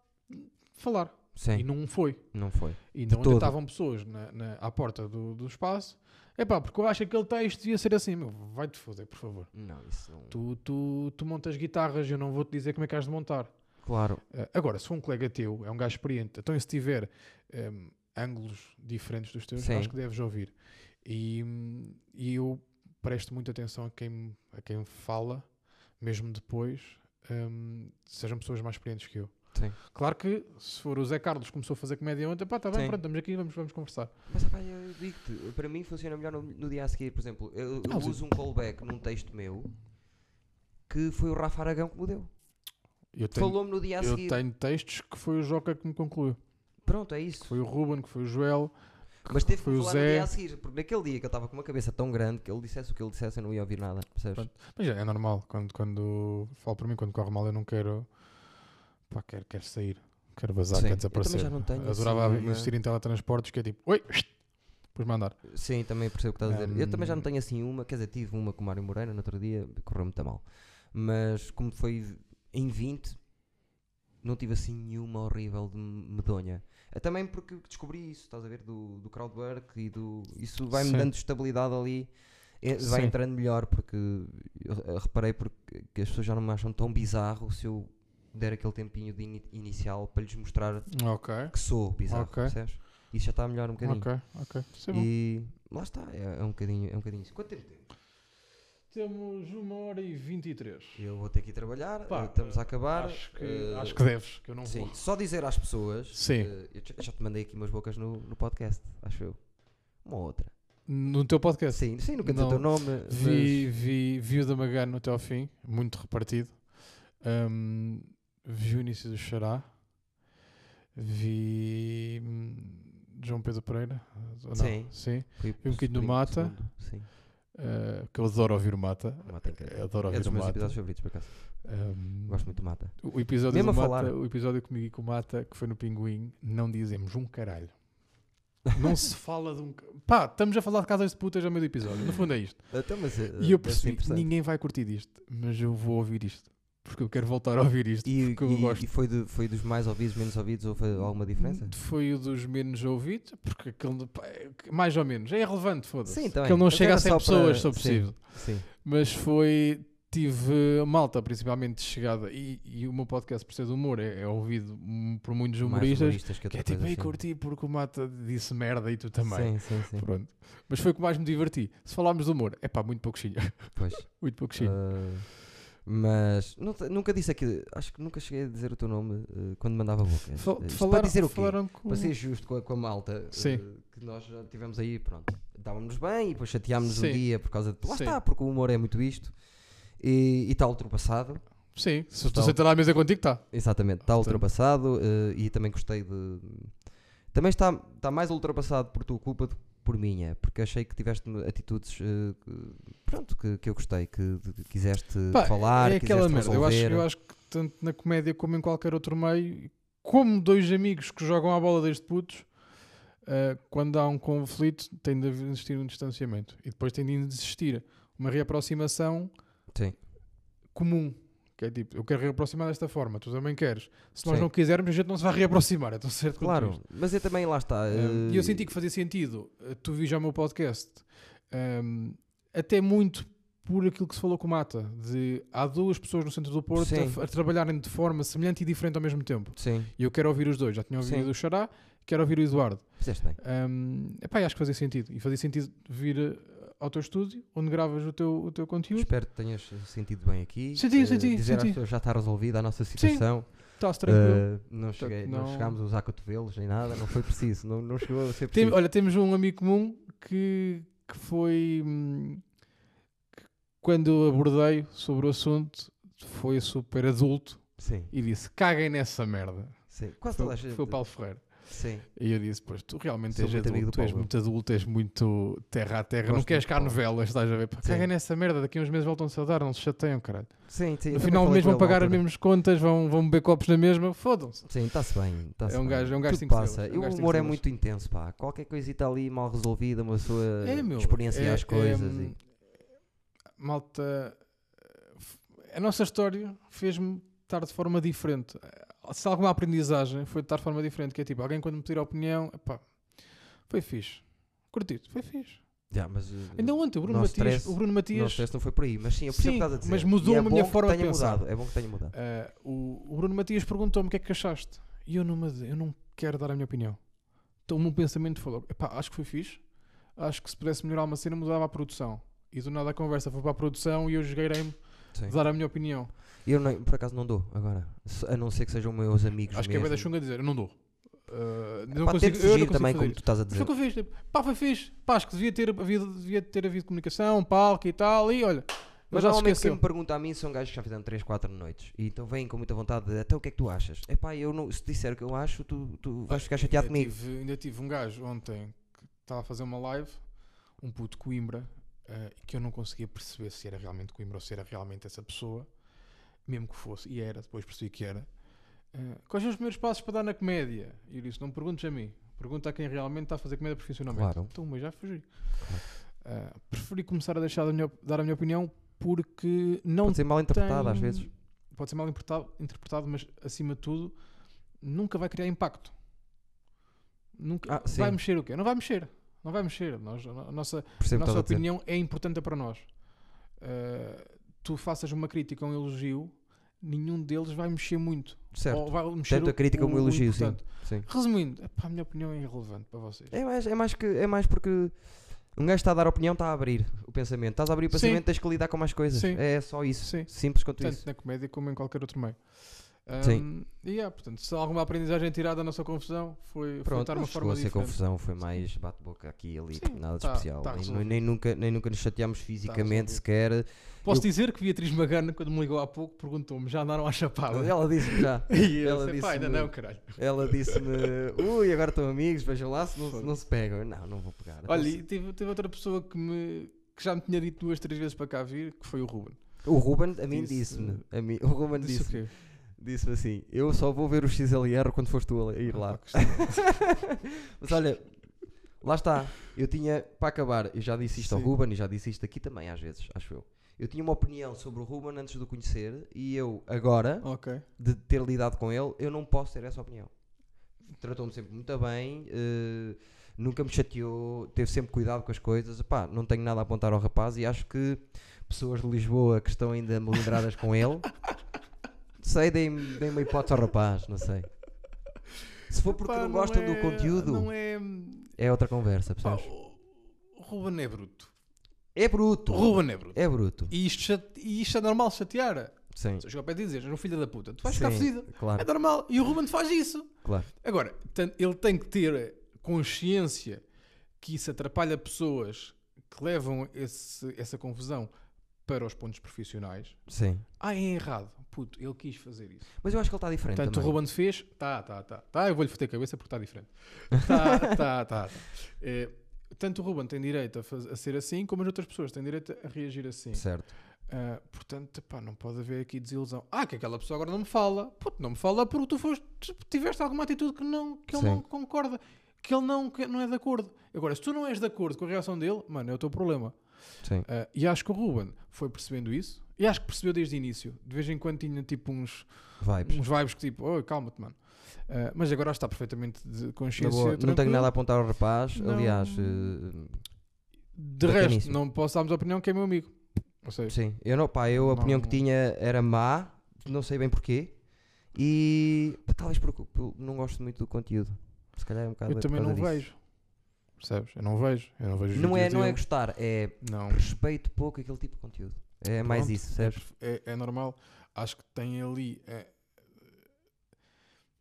falar. Sim, E não foi. não foi. E todo. estavam pessoas na, na- à porta do, do espaço. Epá, porque eu acho que aquele texto devia ser assim. Meu, vai-te foder, por favor. Não, isso não. Tu, tu, tu montas guitarras, eu não vou-te dizer como é que has de montar. Claro. Eh, agora, se for um colega teu, é um gajo experiente, então se tiver ehm, ângulos diferentes dos teus, Sim. acho que deves ouvir. E, e eu presto muita atenção a quem, a quem fala, mesmo depois, hum, sejam pessoas mais experientes que eu. Sim. Claro que se for o Zé Carlos que começou a fazer comédia ontem, pá, tá bem, Sim. pronto, estamos aqui, vamos, vamos conversar. Mas rapaz, eu digo-te, para mim funciona melhor no, no dia a seguir. Por exemplo, eu, eu Ah, sim. uso um callback num texto meu que foi o Rafa Aragão que me deu. Eu Falou-me no dia a eu seguir. tenho textos que foi o Joca que me concluiu. Pronto, é Que isso. foi o Ruben, que foi o Joel, que Mas teve que falar no Zé. dia a seguir, porque naquele dia que eu estava com uma cabeça tão grande que ele dissesse o que ele dissesse eu não ia ouvir nada. Percebes? Pronto. Mas é, é normal, quando, quando falo para mim, quando corre mal, eu não quero. Pá, quero, quero sair, quero vazar, Sim, quero eu desaparecer. também já não tenho Adorava assim uma- investir em teletransportes, que é tipo, oi, depois mandar. Sim, também percebo o que estás a dizer. Eu também já não Hum. tenho assim uma, quer dizer, tive uma com o Mário Moreira no outro dia, correu muito mal. Mas como foi em 20, não tive assim nenhuma horrível de medonha. É também porque descobri isso, estás a ver, do, do crowdwork e do. Isso vai-me dando estabilidade ali. é- vai Sim. entrando melhor porque eu, eu reparei porque que as pessoas já não me acham tão bizarro se eu der aquele tempinho de ini- inicial para lhes mostrar Ok, que sou bizarro, Ok. percebes? Isso já está melhor um bocadinho. ok, ok. Isso é bom. E lá está, é, é um bocadinho, é um bocadinho isso. Quanto tempo temos? Temos uma hora e 23. Eu vou ter que ir trabalhar, Pá, eh, estamos a acabar. Acho que, eh, acho que deves, que eu não sim, vou. só dizer às pessoas, Sim. eh, eu já- te mandei aqui umas bocas no, no podcast, acho eu. Uma outra. No teu podcast. Sim, sim, nunca disse o Não. teu nome. Vi, vi, vi o da Magano até ao fim, muito repartido. Ahm, vi o início do Xará. Vi hum, João Pedro Pereira. ou não? Sim. Sim. foi vi um bocadinho do Mata. segundo, Sim, Ah, que eu adoro ouvir o Mata. o Mata é adoro É ouvir dos o meus Mata. episódios favoritos, por acaso. Ahm, Gosto muito do Mata. O episódio, Mesmo do Mata, falar. o episódio comigo e com o Mata, que foi no Pinguim, não dizemos um caralho. Não se <laughs> fala de um. Pá, estamos a falar de casas de putas ao meio do episódio. No fundo é isto. Então, mas, eh, E eu percebi, interessante. ninguém vai curtir disto, mas eu vou ouvir isto. Porque eu quero voltar a ouvir isto. E, porque eu e- gosto. e foi, de- foi dos mais ouvidos, menos ouvidos, ou foi alguma diferença? Foi o dos menos ouvidos, porque aquele. é mais ou menos. É irrelevante, foda-se. Sim, também. Que ele não Mas chega a 100 só pessoas, para- se for sim. possível. Sim. Mas foi. Tive malta, principalmente chegada, e, e o meu podcast, por ser de humor, é, é ouvido por muitos humoristas. humoristas que Que é tipo, sim. curti porque o Mata disse merda e tu também. Sim, sim, sim. Pronto. Mas foi o que mais me diverti. Se falarmos de humor, é pá, muito pouquinho. Pois. <laughs> muito pouquinho. Ah, mas não nunca disse aqui, acho que nunca cheguei a dizer o teu nome eh, quando mandava bocas. Fal- Eh, falaram, para dizer o quê? com... Para ser justo com a, com a malta eh, que nós já tivemos aí, pronto, estávamos bem e depois chateámos um dia por causa de. Lá Sim. está, porque o humor é muito isto e está ultrapassado. Sim, se estou sentado à mesa contigo, está. Exatamente, está ultrapassado eh, e também gostei de. Também está, está mais ultrapassado por tua culpa do que por minha, porque achei que tiveste atitudes eh, que, pronto, que, que eu gostei, que, que quiseste Pá, falar, é aquela merda. Eu acho, eu acho que tanto na comédia como em qualquer outro meio, como dois amigos que jogam a bola desde putos, eh, quando há um conflito, tem de existir um distanciamento. E depois tem de existir uma reaproximação Sim. comum. Que é tipo, eu quero reaproximar desta forma, tu também queres. Se nós Sim. não quisermos, a gente não se vai reaproximar. Então, certo quanto Claro, isto. mas eu também lá está. Eh, E eu senti que fazia sentido. uh, Tu vi já o meu podcast, um, até muito por aquilo que se falou com o Mata, de há duas pessoas no centro do Porto a, a trabalharem de forma semelhante e diferente ao mesmo tempo. Sim, E eu quero ouvir os dois. Já tinha ouvido Sim. o Xará, quero ouvir o Eduardo. fizeste bem. Um, epá, acho que fazia sentido. E fazia sentido vir uh, ao teu estúdio, onde gravas o teu, o teu conteúdo. Espero que tenhas sentido bem aqui. Senti, Eh, senti, Dizer às senti. pessoas já está resolvida a nossa situação. Está-se tranquilo. Eh, não, cheguei, não... não- chegámos a usar cotovelos nem nada, não foi preciso. Não, não chegou a ser Tem- preciso. olha, temos um amigo comum que, que foi. hum, que quando abordei sobre o assunto, foi super adulto Sim, e disse: caguem nessa merda. sim. Quase Foi, toda a gente. foi o Paulo Ferreira. Sim. E eu disse: Pois tu realmente Sou és muito adulto, tu és muito adulto, és muito terra a terra, não Gosto queres muito cá novelas, estás a ver? Caguem nessa merda, daqui a uns meses voltam-se a dar, não se chateiam, caralho. Sim, sim. No final do mês vão pagar as mesmas contas, vão, vão beber copos na mesma, fodam-se. Sim, está-se bem. Tá É um gajo- é um gajo Tudo passa. é um o humor é muito intenso, pá. Qualquer coisita ali mal resolvida, uma pessoa É, meu. experiencia é- as coisas. é, e- Malta, a nossa história fez-me estar de forma diferente. Se alguma aprendizagem, foi de de forma diferente. Que é tipo, alguém quando me pedir a opinião, epá, foi fixe. Curtido, foi fixe. Já, mas, eh, Ainda ontem, o Bruno Matias, stress- o Bruno Matias, não foi por aí, mas sim, eu percebo Sim, que estás a dizer. mas mudou é a minha forma de pensar. mudado. É bom que tenha mudado. ah, o, o Bruno Matias perguntou-me o que é que achaste. E eu não, eu não quero dar a minha opinião. Então o meu pensamento falou, epá, acho que foi fixe. Acho que se pudesse melhorar uma cena, mudava a produção. E do nada a conversa foi para a produção e eu joguei-me dar a minha opinião. Eu não- por acaso não dou agora. A não ser que sejam meus amigos. Acho que é bem da chunga dizer, eu não dou. Uh, não Pá, consigo, eu não consigo também, fazer como tu estás a dizer. foi que eu fiz. tipo, Pá, foi fixe. Pá, acho que devia ter havido, devia ter havido comunicação, palco e tal. E olha, mas normalmente quem me pergunta a mim são gajos que já fizeram 3, 4 noites. E então vêm com muita vontade de até o que é que tu achas? É pá, eu não, se disser o que eu acho, tu, tu vais ficar chateado ainda comigo. Tive, ainda tive um gajo ontem que estava a fazer uma live, um puto Coimbra, eh, que eu não conseguia perceber se era realmente Coimbra ou se era realmente essa pessoa, mesmo que fosse, e era, depois percebi que era. Eh, quais são os primeiros passos para dar na comédia? E eu disse: não me perguntes a mim, pergunta a quem realmente está a fazer comédia profissionalmente. Claro. Então, mas já fugi. Claro. Eh, preferi começar a deixar minha- dar a minha opinião porque não Pode ser mal interpretado às tem- vezes. Pode ser mal interpretado, mas acima de tudo, nunca vai criar impacto. Nunca Ah, vai mexer o quê? Não vai mexer. Não vai mexer. Nós, a nossa, a nossa estás a dizer. opinião é importante para nós. Uh, tu faças uma crítica um elogio, nenhum deles vai mexer muito. Certo. Ou vai mexer Tanto a o- crítica como o elogio, sim. sim. Resumindo, epá, a minha opinião é irrelevante para vocês. É mais, é, mais que, é mais porque um gajo está a dar opinião, está a abrir o pensamento. Estás a abrir o Sim. pensamento, tens que lidar com mais coisas. Sim. É só isso. Sim. Simples quanto Tanto isso. na comédia como em qualquer outro meio. Sim. Um, e yeah, portanto, se há alguma aprendizagem tirada da nossa confusão, foi, Pronto, uma forma a diferente. confusão, foi mais bate-boca aqui e ali, Sim, nada de tá- especial. tá nem, nem nunca, nem nunca nos chateámos fisicamente resolvido. sequer. Posso Eu- dizer que Beatriz Magana, quando me ligou há pouco, perguntou-me: já andaram à chapada? Ela disse-me já. <laughs> E ela disse, ainda disse-me- não, caralho. Ela disse-me, ui, agora estão amigos, vejam lá se não, não se pegam. Não, não vou pegar. Olha, Então, e tive, tive outra pessoa que, me, que já me tinha dito duas, três vezes para cá vir, que foi o Ruben. o Ruben a mim disse- disse-me, a mim, o Ruben Disse o disse-me assim, eu só vou ver o XLR quando foste tu a ir lá. Ah, <laughs> Mas olha, lá está. Eu tinha, para acabar, eu já disse isto ao Sim. Ruben e já disse isto aqui também às vezes, acho eu. Eu tinha uma opinião sobre o Ruben antes de o conhecer e eu, agora, Ok. de ter lidado com ele, eu não posso ter essa opinião. Tratou-me sempre muito bem, eh, nunca me chateou, teve sempre cuidado com as coisas. Epá, não tenho nada a apontar ao rapaz e acho que pessoas de Lisboa que estão ainda melindradas com ele, <laughs> sei, deem-me deem uma hipótese ao rapaz, não sei. Se for porque Pá, não gostam é- do conteúdo, é. é outra conversa, percebes? Ruben é bruto. É bruto. Ruben é bruto. É bruto. E isto, chate- e isto é normal chatear. Sim. Se eu chegar para dizer, és um filho da puta, tu vais ficar Sim, fedido. É Claro, normal. E o Ruben faz isso. claro. Agora, ele tem que ter consciência que isso atrapalha pessoas que levam esse- essa confusão para os pontos profissionais. Sim. Ah, é errado. Puto, ele quis fazer isso. Mas eu acho que ele está diferente Portanto, o também. Ruben fez. Tá, tá, tá. Tá, eu vou-lhe foder a cabeça porque está diferente. Tá, tá, <laughs> tá. tá. É, tanto o Ruben tem direito a, faz- a ser assim, como as outras pessoas têm direito a reagir assim. Certo. Ah, portanto, pá, não pode haver aqui desilusão. Ah, que aquela pessoa agora não me fala. Puto, não me fala porque tu foste, tiveste alguma atitude que, não, que ele Sim. não concorda, que ele não, que não é de acordo. Agora, se tu não és de acordo com a reação dele, mano, é o teu problema. Sim. Ah, e acho que o Ruben foi percebendo isso. E acho que percebeu desde o início. De vez em quando tinha tipo uns, Vibes. uns vibes que tipo, oh, calma-te, mano. Ah, mas agora está perfeitamente de consciência. boa, não tenho nada a apontar ao rapaz. Não- Aliás, eh, De bacaníssimo. resto, não posso darmos a opinião que é meu amigo. Sim. Eu não, pá, eu a opinião Não- que tinha era má, não sei bem porquê. E pá, talvez porque não gosto muito do conteúdo. Se calhar é um bocado eu também não disso. vejo. Percebes? Eu não vejo. Eu não vejo Não é, não é gostar, é Não. respeito pouco aquele tipo de conteúdo. É mais Pronto, isso, percebes? É, é normal. Acho que tem ali. É,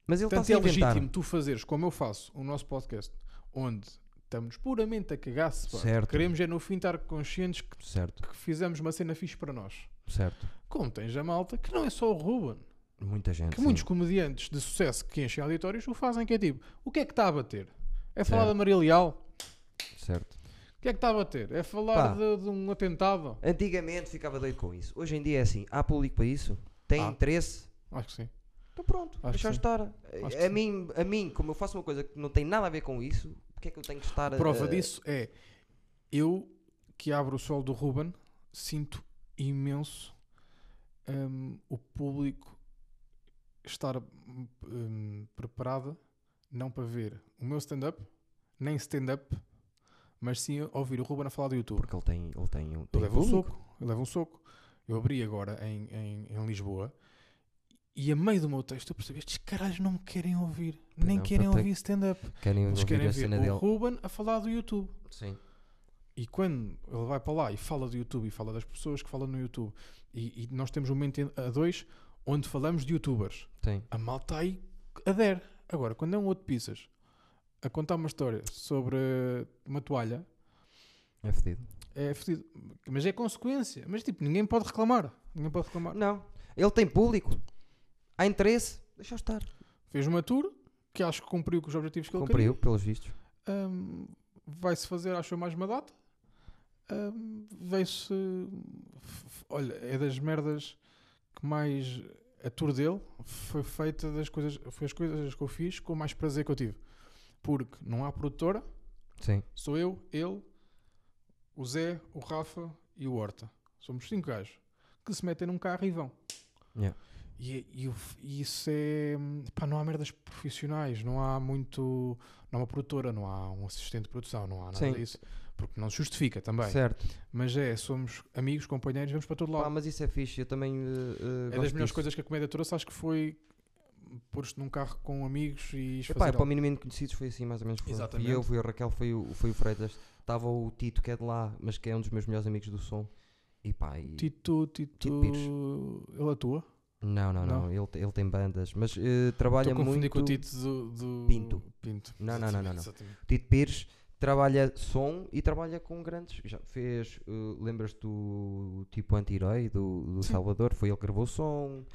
Mas ele está tanto a é inventar. legítimo tu fazeres como eu faço o nosso podcast, onde estamos puramente a cagar-se. Queremos é no fim estar conscientes que, Certo, que fizemos uma cena fixe para nós. certo. Como tens a malta, que não é só o Ruben, Muita gente. que sim. muitos comediantes de sucesso que enchem auditórios o fazem, que é tipo, o que é que está a bater? É falar Certo. da Maria Leal? Certo. O que é que está a bater? É falar Pá. de, de um atentado? Antigamente ficava doido com isso. Hoje em dia é assim: há público para isso? Tem interesse? Acho que sim. Então pronto, Acho que deixa sim. estar. Acho que A sim. mim, a mim, como eu faço uma coisa que não tem nada a ver com isso, porque é que eu tenho que estar a. Prova a- disso é eu que abro o sol do Ruben sinto imenso hum, o público estar hum, preparado não para ver o meu stand-up, nem stand-up, mas sim ouvir o Ruben a falar do YouTube. Porque ele tem, ele tem um. Ele leva um soco, ele leva um soco. Eu abri agora em, em, em Lisboa e a meio do meu texto eu percebi estes caralhos não me querem ouvir, nem não, querem ouvir stand-up. Querem Eles ouvir querem a cena o dele. Ruben a falar do YouTube. Sim. E quando ele vai para lá e fala do YouTube e fala das pessoas que falam no YouTube, e, e nós temos um momento a dois onde falamos de youtubers, Tem. a malta aí adere. Agora, quando é um outro pizzas a contar uma história sobre uma toalha, É fedido. é fedido. Mas é consequência. Mas tipo, ninguém pode reclamar. Ninguém pode reclamar. Não. Ele tem público. Há interesse. Deixa estar. Fez uma tour que acho que cumpriu com os objetivos que ele Cumpriu, pelos vistos. Hum, Vai-se fazer, acho eu, mais uma data. Hum, Vem-se. Olha, é das merdas que mais. A tour dele foi feita das coisas. Foi as coisas que eu fiz com mais prazer que eu tive. Porque não há produtora, Sim. sou eu, ele, o Zé, o Rafa e o Horta. Somos cinco gajos que se metem num carro e vão. Yeah. E, e e isso é. Pá, não há merdas profissionais, não há muito. Não há uma produtora, não há um assistente de produção, não há nada Sim. disso. Porque não se justifica também. Certo. Mas é, somos amigos, companheiros, vamos para todo lado. Pá, mas isso é fixe. Eu também. uh, é das melhores disso. coisas que a comédia trouxe, acho que foi pôr-te num carro com amigos e Epá, fazer para o minimamente conhecidos foi assim, mais ou menos. Foi. Exatamente. Fui eu, fui a Raquel, foi o, foi o Freitas. Estava o Tito, que é de lá, mas que é um dos meus melhores amigos do som. E pá, e Tito, Tito, Tito Pires. ele atua? Não, não, não. Não? Ele, ele tem bandas, mas eh, trabalha Estou muito. com o Tito do, do- Pinto. Pinto. Não, não, não, não, não. Tito Pires trabalha som e trabalha com grandes. Já fez. eh, Lembras-te do tipo anti-herói do, do. Salvador? Foi ele que gravou som,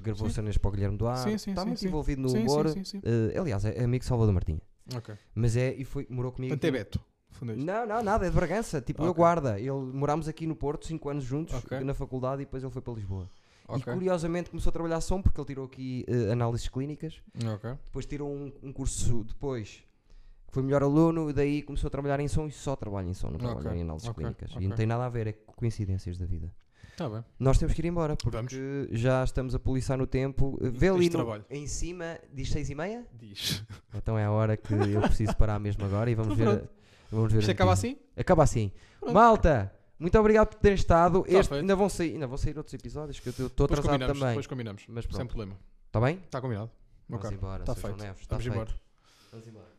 gravou Sim. cenas para o Guilherme Duarte. Sim, sim, Está muito envolvido no humor. Eh, aliás, é amigo de Salvador Martinha. Mas é. E foi, morou comigo. Portanto, é aqui- Beto. Fundeste. Não, não, nada, é de Bragança. Tipo, eu Ok. guarda. Ele, morámos aqui no Porto 5 anos juntos, Ok. na faculdade, e depois ele foi para Lisboa. E curiosamente começou a trabalhar som porque ele tirou aqui eh, análises clínicas. Depois tirou um, um curso depois foi melhor aluno e daí começou a trabalhar em som e só trabalha em som, não trabalha Ok, em análises ok, clínicas. E ok. não tem nada a ver, é coincidências da vida. Está bem. Nós temos que ir embora porque Vamos. já estamos a poliçar no tempo. Eh, Vê ali Isto no- trabalho. em cima, diz 6 e meia? Diz. <laughs> Então é a hora que eu preciso parar mesmo agora e vamos Então ver. a- Vamos ver Isto a acaba notícia. assim? Acaba assim. Pronto. Malta, muito obrigado por terem estado. Este, feito. ainda, vão sair, ainda vão sair outros episódios que eu estou Depois atrasado combinamos. também. Depois combinamos. Mas Sem pronto. problema. Está bem? Está combinado. Vamos Ok. embora. Está Sr. João feito. Neves, está Vamos feito. embora. Vamos embora.